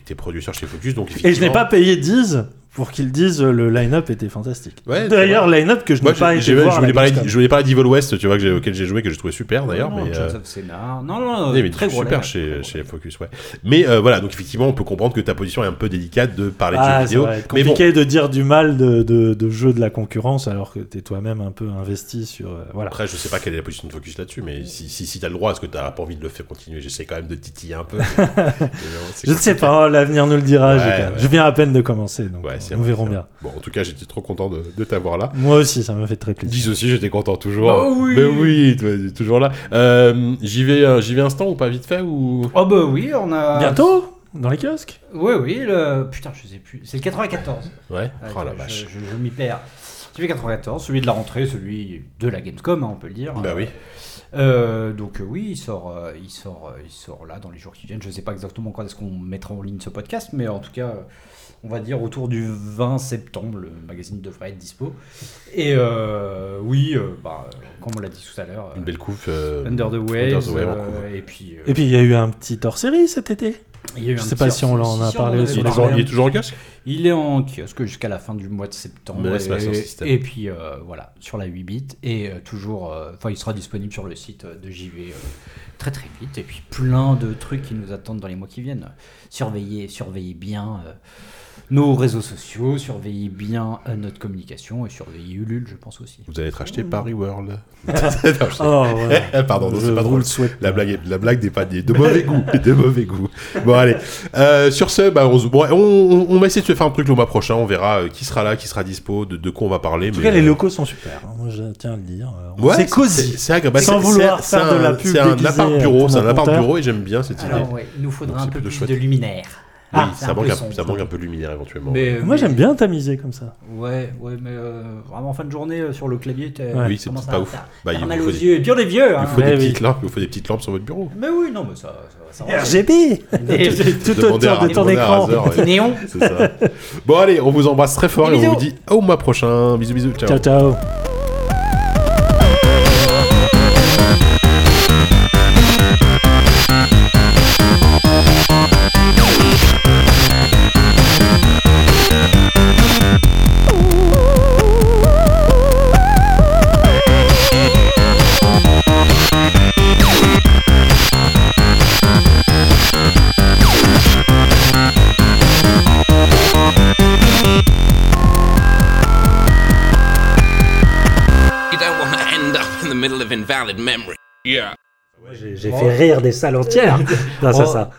T'es, producteur chez Focus, donc Et je n'ai pas payé 10 pour qu'ils disent euh, le line-up était fantastique. Ouais, c'est D'ailleurs, line-up que je n'ai pas été voir je voulais la parler, je voulais parler d'Evil West, tu vois, que j'ai, auquel j'ai joué, que j'ai trouvé super d'ailleurs, Non, mais. Jones euh. Non, non, oui, mais très gros super chez, gros. chez Focus, ouais. Mais euh, voilà, donc effectivement, on peut comprendre que ta position est un peu délicate de parler de Ah, jeux ça vidéo. être Mais bon, compliqué de dire du mal de, de, de jeux de la concurrence alors que tu es toi-même un peu investi sur. euh, voilà. Après, je sais pas quelle est la position de Focus là-dessus, mais si, si, si t'as le droit, est-ce que t'as pas envie de le faire continuer? J'essaie quand même de titiller un peu. C'est Je ne sais pas, l'avenir nous le dira. Je viens à peine de commencer, donc c'est nous vrai, verrons bien. Bon, en tout cas, j'étais trop content de, de t'avoir là. Moi aussi, ça m'a fait très plaisir. Dis aussi, j'étais content toujours. Bah oui. Mais oui, toujours là. Euh, j'y vais, euh, j'y vais instant ou pas vite fait ou? Oh bah oui, on a... Bientôt? Dans les kiosques? Oui, oui, le... Putain, je sais plus. C'est le 94. Ouais. Ouais, oh la je- vache. Je, je m'y perds. Celui 94, celui de la rentrée, celui de la Gamescom, hein, on peut le dire. Bah oui. Euh, donc euh, oui, il sort, euh, il sort, euh, il sort là dans les jours qui viennent. Je sais pas exactement quand est-ce qu'on mettra en ligne ce podcast, mais en tout cas, euh, on va dire autour du 20 septembre, le magazine devrait être dispo. Et euh, oui, euh, bah, comme on l'a dit tout à l'heure, Une belle coupe. euh, Under the Under Waves, the Wave en euh, couve. et puis euh, Et puis il y a eu un petit hors-série cet été. il y a eu je un sais pas si on en a si, parlé il, est toujours, réseaux. il est toujours en kiosque? Il est en kiosque jusqu'à la fin du mois de septembre. Et, puis euh, voilà, sur la 8 bits. Et euh, toujours, euh, enfin, il sera disponible sur le site de JV euh, très très vite. Et puis plein de trucs qui nous attendent dans les mois qui viennent. Surveillez, surveillez bien euh, nos réseaux sociaux, surveillez bien euh, notre communication et surveillez Ulule, je pense aussi. Vous allez être acheté par Reworld. Oh. Pardon, non, c'est pas drôle. La blague, la blague n'est pas de mauvais goût, de mauvais goût. Bon allez, Euh, sur ce, bah, on, se- bon, on, on va essayer de se faire un truc le mois prochain. On verra euh, qui sera là, qui sera dispo, de, de quoi on va parler. En tout mais, cas, les locaux sont super. hein. Moi, je tiens à le dire. On- Ouais, c'est cosy. C'est agréable. Bah, Sans c'est- vouloir c'est- faire c'est de la un- pub C'est un appart bureau, c'est un appart bureau et j'aime bien cette idée. Alors ouais, il nous faudra Donc, un peu plus de luminaire. Ah, oui, ça, manque un, ça manque un peu de lumière éventuellement. Mais, euh, Moi j'aime bien tamiser comme ça. Ouais, ouais, mais euh, vraiment en fin de journée euh, sur le clavier, t'es, ouais. oui, c'est pas ouf. Bah, il mal aux yeux, bien les vieux. Il, hein. faut des petites lampes, il faut des petites lampes sur votre bureau. Mais oui, non, mais ça. RGB Tout autour de ton écran. Néon Bon, allez, on vous embrasse très fort et on vous dit au mois prochain. Bisous, bisous. Ciao, ciao. Invalid memory. Yeah. J'ai fait rire des salles entières grâce à ça.